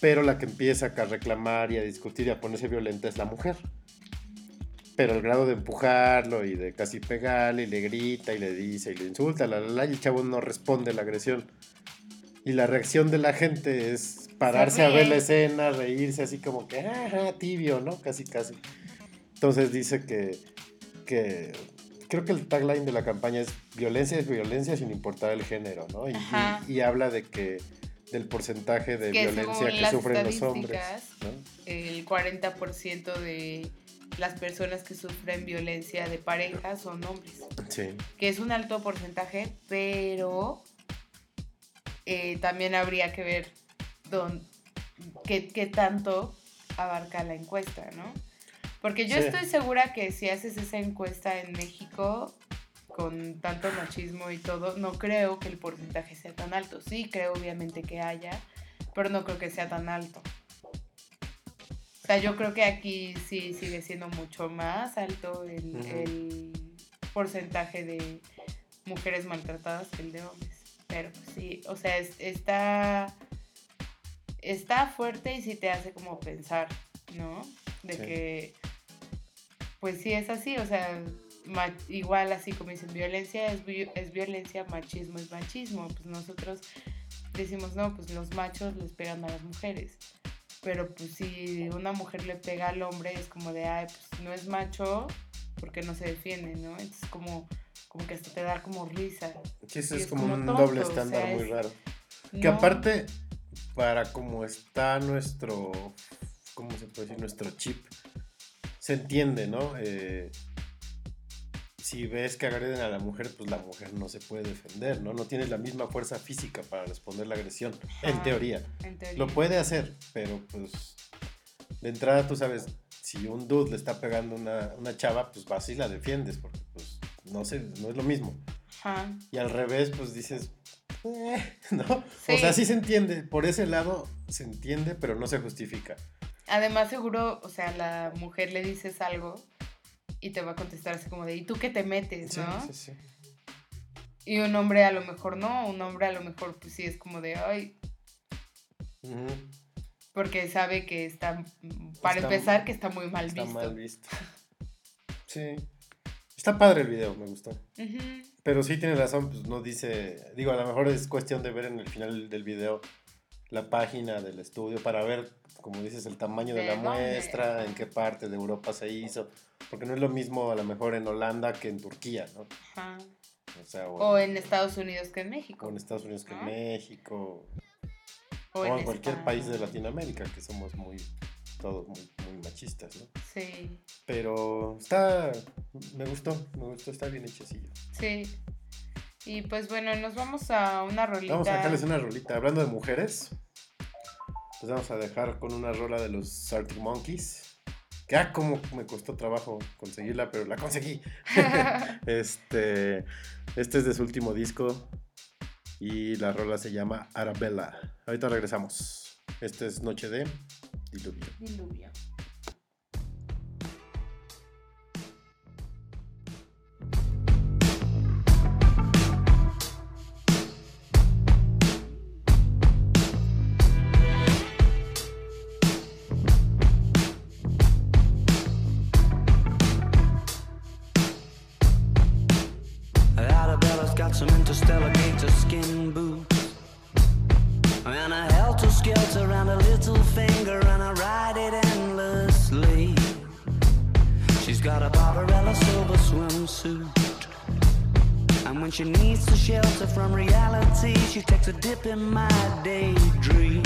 pero la que empieza a reclamar y a discutir y a ponerse violenta es la mujer. Pero el grado de empujarlo y de casi pegarle y le grita y le dice y le insulta, la, la, la, y el chavo no responde a la agresión. Y la reacción de la gente es pararse a ver la escena, reírse así como que, ajá, tibio, ¿no? Casi, casi. Entonces dice que, que creo que el tagline de la campaña es violencia es violencia sin importar el género, ¿no? Y, Ajá. y- y habla de que del porcentaje de Que violencia que sufren los hombres. ¿no? el 40% de las personas que sufren violencia de pareja son hombres. Sí. que es un alto porcentaje, pero eh, también habría que ver don, qué, qué tanto abarca la encuesta, ¿no? Porque yo Sí. estoy segura que si haces esa encuesta en México con tanto machismo y todo, no creo que el porcentaje sea tan alto. Sí, creo obviamente que haya, pero no creo que sea tan alto. O sea, yo creo que aquí sí sigue siendo mucho más alto el, porcentaje de mujeres maltratadas que el de hombres. Pero pues, sí, o sea, es- está, está fuerte y sí te hace como pensar, ¿no? De Sí. que, pues sí es así, o sea, igual así como dicen, violencia es, es violencia, machismo es machismo. Pues nosotros decimos, no, pues los machos les pegan a las mujeres. Pero pues si una mujer le pega al hombre es como de, ay, pues no es macho porque no se defiende, ¿no? Entonces como, como que hasta te da como risa. Sí, eso es, es como, como un tonto, doble o estándar sea, muy es- raro. Que No, aparte, para como está nuestro, ¿cómo se puede decir? Nuestro chip, se entiende, ¿no? Eh, si ves que agreden a la mujer, pues la mujer no se puede defender, ¿no? No tiene la misma fuerza física para responder la agresión, en teoría. en teoría. Lo puede hacer, pero pues de entrada tú sabes, si un dude le está pegando una, una chava, pues vas y la defiendes, porque pues no sé, no es lo mismo. Ajá. Y al revés, pues dices, "Eh", [LAUGHS] ¿no? O sea, sí se entiende, por ese lado se entiende, pero no se justifica. Además, seguro, o sea, la mujer le dices algo y te va a contestar así como de, ¿y tú qué te metes, Sí, no? sí, sí. Y un hombre a lo mejor no, un hombre a lo mejor pues sí es como de, ay, porque sabe que está, para Está- empezar, que está muy mal Está visto. mal visto. Sí. Está padre el video, me gustó. Pero sí tiene razón, pues no dice, digo, a lo mejor es cuestión de ver en el final del video la página del estudio para ver, como dices, el tamaño de, ¿De la dónde? muestra, en qué parte de Europa se hizo, porque no es lo mismo a lo mejor en Holanda que en Turquía, ¿no? Ajá. O sea, O en Estados Unidos que en México. o en Estados Unidos que en. México, O o en en cualquier España. país de Latinoamérica, que somos muy, todos muy, muy machistas, ¿no? Sí, Pero está, me gustó, me gustó, está bien hechecillo. sí. Y pues bueno, nos vamos a una rolita. Vamos a dejarles una rolita. Hablando de mujeres, pues vamos a dejar con una rola de los Arctic Monkeys. Que ah, como me costó trabajo conseguirla, pero la conseguí. [LAUGHS] [LAUGHS] este, este es de su último disco y la rola se llama Arabella. Ahorita regresamos. Este es Noche de Diluvio. Diluvio. She needs to shelter from reality She takes a dip in my daydream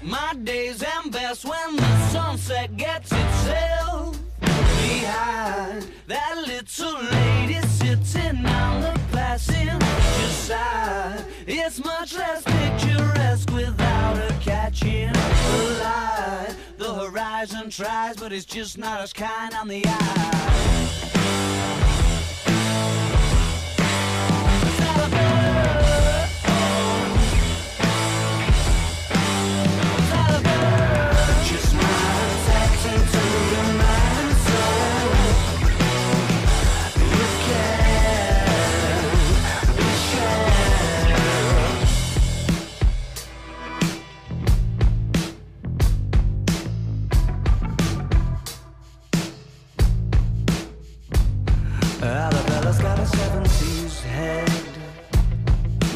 My days end best when the sunset gets itself behind that little lady sitting on the passenger side. It's much less picturesque without her catching the light. The horizon tries, but it's just not as kind on the eye. Just not attaching to the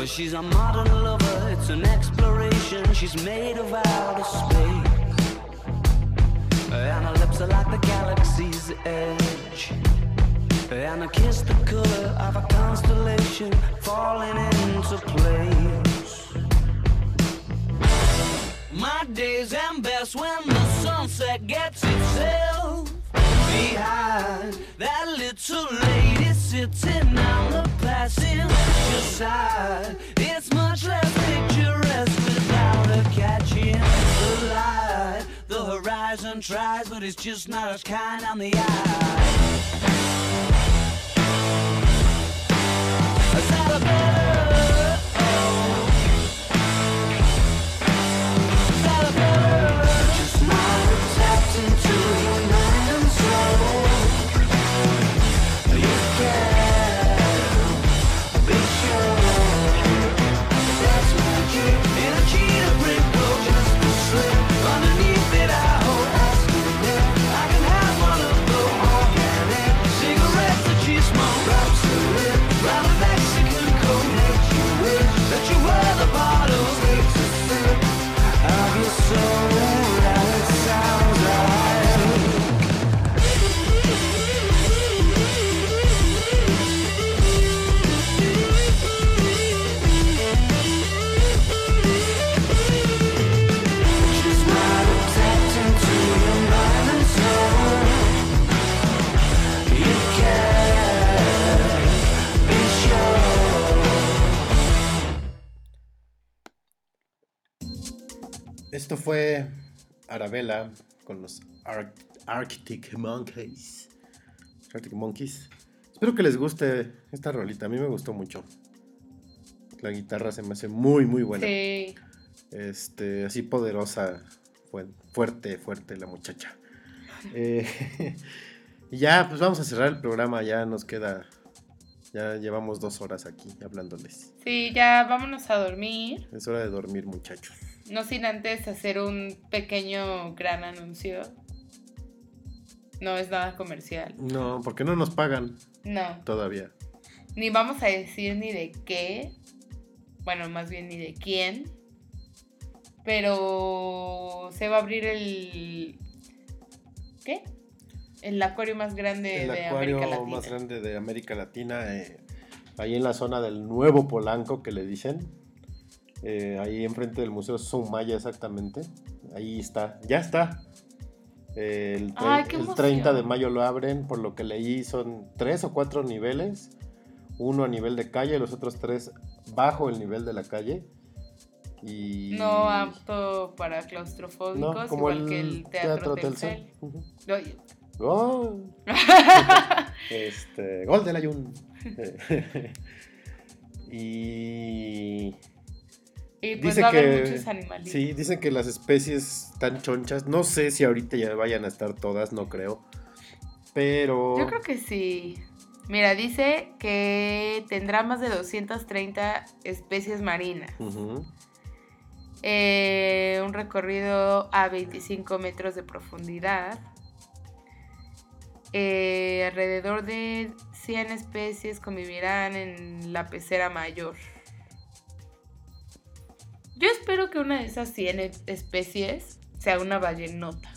But she's a modern lover, it's an exploration. She's made of outer space. And her lips are like the galaxy's edge. And I kiss the color of a constellation falling into place. My days end best when the sunset gets itself behind that little lady sitting on the passenger side. It's much less picturesque without her catching the light. The horizon tries, but it's just not as kind on the eye. Salabella, oh. Esto fue Arabella con los Ar- Arctic Monkeys. Arctic Monkeys. Espero que les guste esta rolita. A mí me gustó mucho. La guitarra se me hace muy, muy buena. Sí. Este, así poderosa, fu- fuerte, fuerte la muchacha. [LAUGHS] Eh, [LAUGHS] y ya, pues vamos a cerrar el programa, ya nos queda, ya llevamos dos horas aquí hablándoles. Sí, ya vámonos a dormir. Es hora de dormir, muchachos. No sin antes hacer un pequeño gran anuncio. No es nada comercial. No, porque no nos pagan No. todavía. Ni vamos a decir ni de qué. Bueno, más bien ni de quién. Pero se va a abrir el. ¿Qué? El acuario más grande El de acuario América Latina. más grande de América Latina, eh, ahí en la zona del Nuevo Polanco que le dicen. Eh, ahí enfrente del Museo Sumaya exactamente. Ahí está, ya está. Eh, el, Ay, qué el emoción. 30 de mayo lo abren, por lo que leí son tres o cuatro niveles. Uno a nivel de calle, los otros tres bajo el nivel de la calle. Y... No apto para claustrofóbicos, No, como igual el que el teatro, Teatro Telcel. ¡Gol! [LAUGHS] este, gol del Ayun. [LAUGHS] [LAUGHS] y Y pues va a haber muchos animalitos. Sí, dicen que las especies están chonchas. No sé si ahorita ya vayan a estar todas, no creo. Pero. Yo creo que sí. Mira, dice que tendrá más de 230 especies marinas. Eh, un recorrido a 25 metros de profundidad. Eh, alrededor de 100 especies convivirán en la pecera mayor. Yo espero que una de esas 100 es- especies sea una ballenota.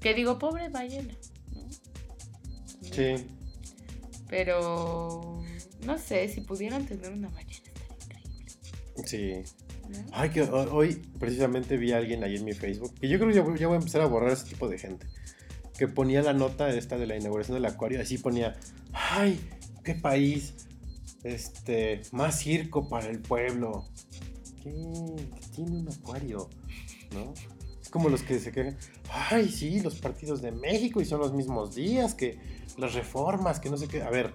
Que digo, pobre ballena. ¿no? Sí. Pero no sé, si pudieran tener una ballena. Sí. ¿no? Ay, que ho- hoy precisamente vi a alguien ahí en mi Facebook. Y yo creo que ya, voy- ya voy a empezar a borrar ese tipo de gente. Que ponía la nota esta de la inauguración del acuario. Así ponía. Ay, qué país. Este. Más circo para el pueblo. ¿Qué? ¿Qué tiene un acuario? ¿No? Es como los que se quejan. Ay, sí, los partidos de México y son los mismos días que las reformas, que no sé qué. A ver,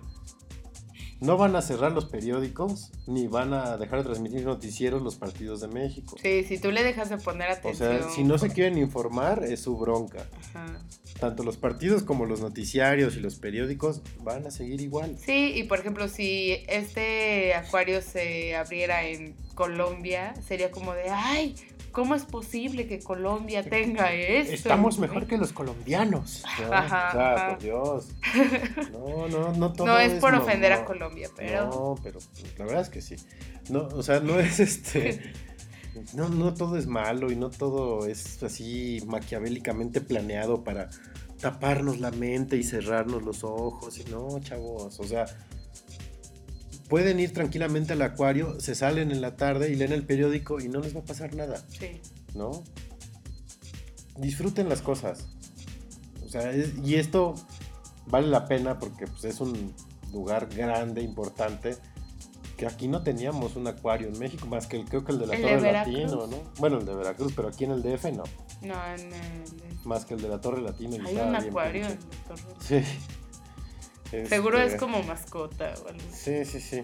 no van a cerrar los periódicos ni van a dejar de transmitir noticieros los partidos de México. Sí, si tú le dejas de poner O atención. sea, si no se quieren informar, es su bronca. Ajá. Tanto los partidos como los noticiarios y los periódicos van a seguir igual. Sí, y por ejemplo, si este acuario se abriera en Colombia, sería como de, ay, ¿cómo es posible que Colombia tenga esto? Estamos mejor que los colombianos. ¿no? Ajá, o sea, ajá. por Dios. [LAUGHS] No, no, no todo No es por no- ofender a. Colombia, pero... No, pero la verdad es que sí. No, o sea, no es este. [LAUGHS] No, no todo es malo y no todo es así maquiavélicamente planeado para taparnos la mente y cerrarnos los ojos. Y no, chavos, o sea, pueden ir tranquilamente al acuario, se salen en la tarde y leen el periódico y no les va a pasar nada, Sí. ¿no? Disfruten las cosas. O sea, es- y esto vale la pena porque pues, es un lugar grande, importante. Que aquí no teníamos un acuario en México, más que el, creo que el de la El de Torre Veracruz. Latino, ¿no? Bueno, el de Veracruz, pero aquí en el DF no. No, en el- Más que el de la Torre Latino. hay un acuario en la torre. Sí. Seguro Este, es como mascota o algo así. Sí, sí, sí.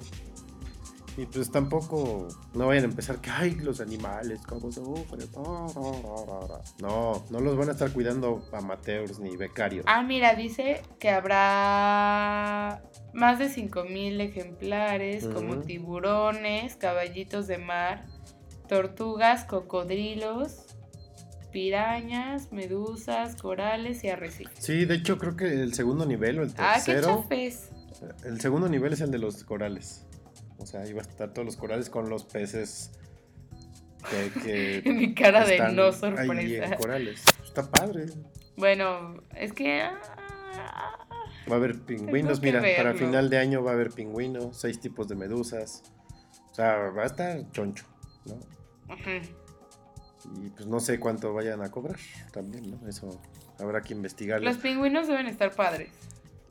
Y pues tampoco no vayan a empezar que, ay, los animales, cómo sufren. No, no los van a estar cuidando amateurs ni becarios. Ah, mira, dice que habrá más de 5.000 ejemplares como tiburones, caballitos de mar, tortugas, cocodrilos, pirañas, medusas, corales y arrecifes. Sí, de hecho creo que el segundo nivel o el Ah, qué tercero. el segundo nivel es el de los corales. O sea, ahí va a estar todos los corales con los peces que, que [LAUGHS] Mi cara de no ahí en sorpresa. corales. Está padre. Bueno, es que... ah, Va a haber pingüinos, mira, para final de año va a haber pingüinos, seis tipos de medusas. O sea, va a estar choncho, ¿no? ujú. Y pues no sé cuánto vayan a cobrar también, ¿no? Eso habrá que investigarlo. Los pingüinos deben estar padres.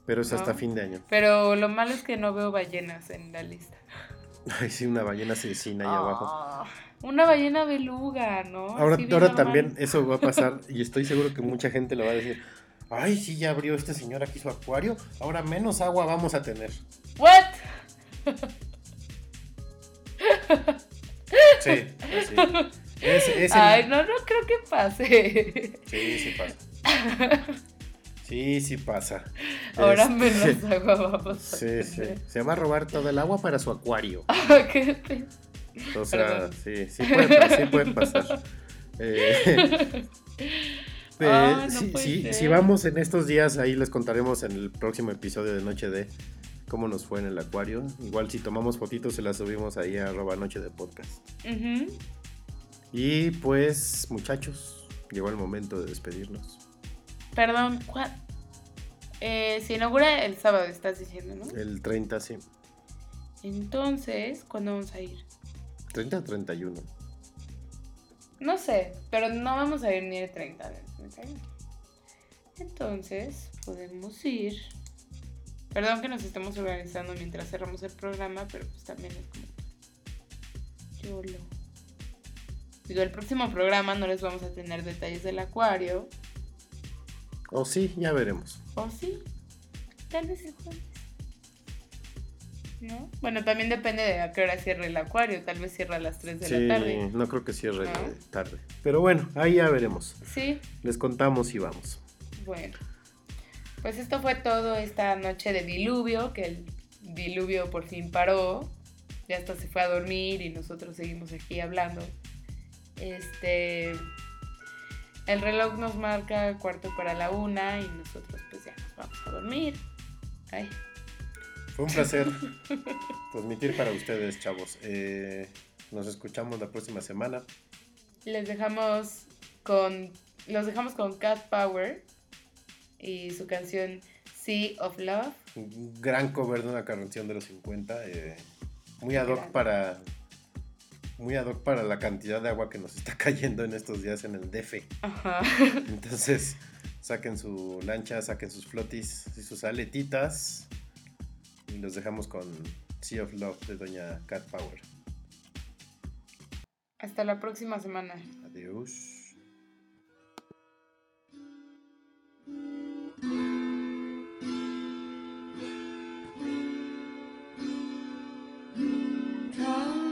Pero es hasta fin de año. Pero lo malo es que no veo ballenas en la lista. [LAUGHS] Ay, sí, una ballena asesina ahí abajo. Ah, Una ballena beluga, ¿no? Ahora, Así ahora también eso va a pasar y estoy seguro que mucha gente lo va a decir. Ay, sí, ya abrió este señor aquí su acuario. Ahora menos agua vamos a tener. ¿What? Sí, sí. [LAUGHS] Es, es el- Ay, no, no creo que pase. Sí, sí pasa. [LAUGHS] Sí, sí pasa. Ahora Este, menos agua vamos a Sí, sí. Se va a robar todo el agua para su acuario. [LAUGHS] ¿Qué te- O sea, sí, sí puede, pa- sí puede pasar. Eh, [LAUGHS] eh, Ah, no sí, sí, si vamos en estos días, ahí les contaremos en el próximo episodio de Noche de cómo nos fue en el acuario. Igual si tomamos fotitos se las subimos ahí a arroba Noche de Podcast. Ujú. Y pues, muchachos, llegó el momento de despedirnos. Perdón, ¿cuál? Eh, se inaugura el sábado, estás diciendo, ¿no? El 30, sí. Entonces, ¿cuándo vamos a ir? 30 o 31. No sé, pero no vamos a ir ni el 30 del 31. Entonces, podemos ir. Perdón que nos estemos organizando mientras cerramos el programa, pero pues también es como. Yo lo. Digo, el próximo programa no les vamos a tener detalles del acuario. O sí, ya veremos. ¿O sí? Tal vez el jueves. ¿No? Bueno, también depende de a qué hora cierre el acuario. Tal vez cierra a las 3 de Sí, la tarde. no creo que cierre tarde. Pero bueno, ahí ya veremos. Sí, Les contamos y vamos. Bueno, pues esto fue todo esta noche de diluvio, que el diluvio por fin paró, ya hasta se fue a dormir y nosotros seguimos aquí hablando. Este, el reloj nos marca cuarto para la una y nosotros pues ya nos vamos a dormir. Ay, Fue un placer [LAUGHS] transmitir para ustedes, chavos. Eh, nos escuchamos la próxima semana. les dejamos con, los dejamos con Cat Power y su canción Sea of Love. Un gran cover de una canción de los 50. eh, muy ad hoc para. Muy ad hoc para la cantidad de agua que nos está [LAUGHS] cayendo en estos días en el DF. Ajá. Entonces, saquen su lancha, saquen sus flotis y sus aletitas. Y los dejamos con Sea of Love de Doña Cat Power. Hasta la próxima semana. Adiós. Come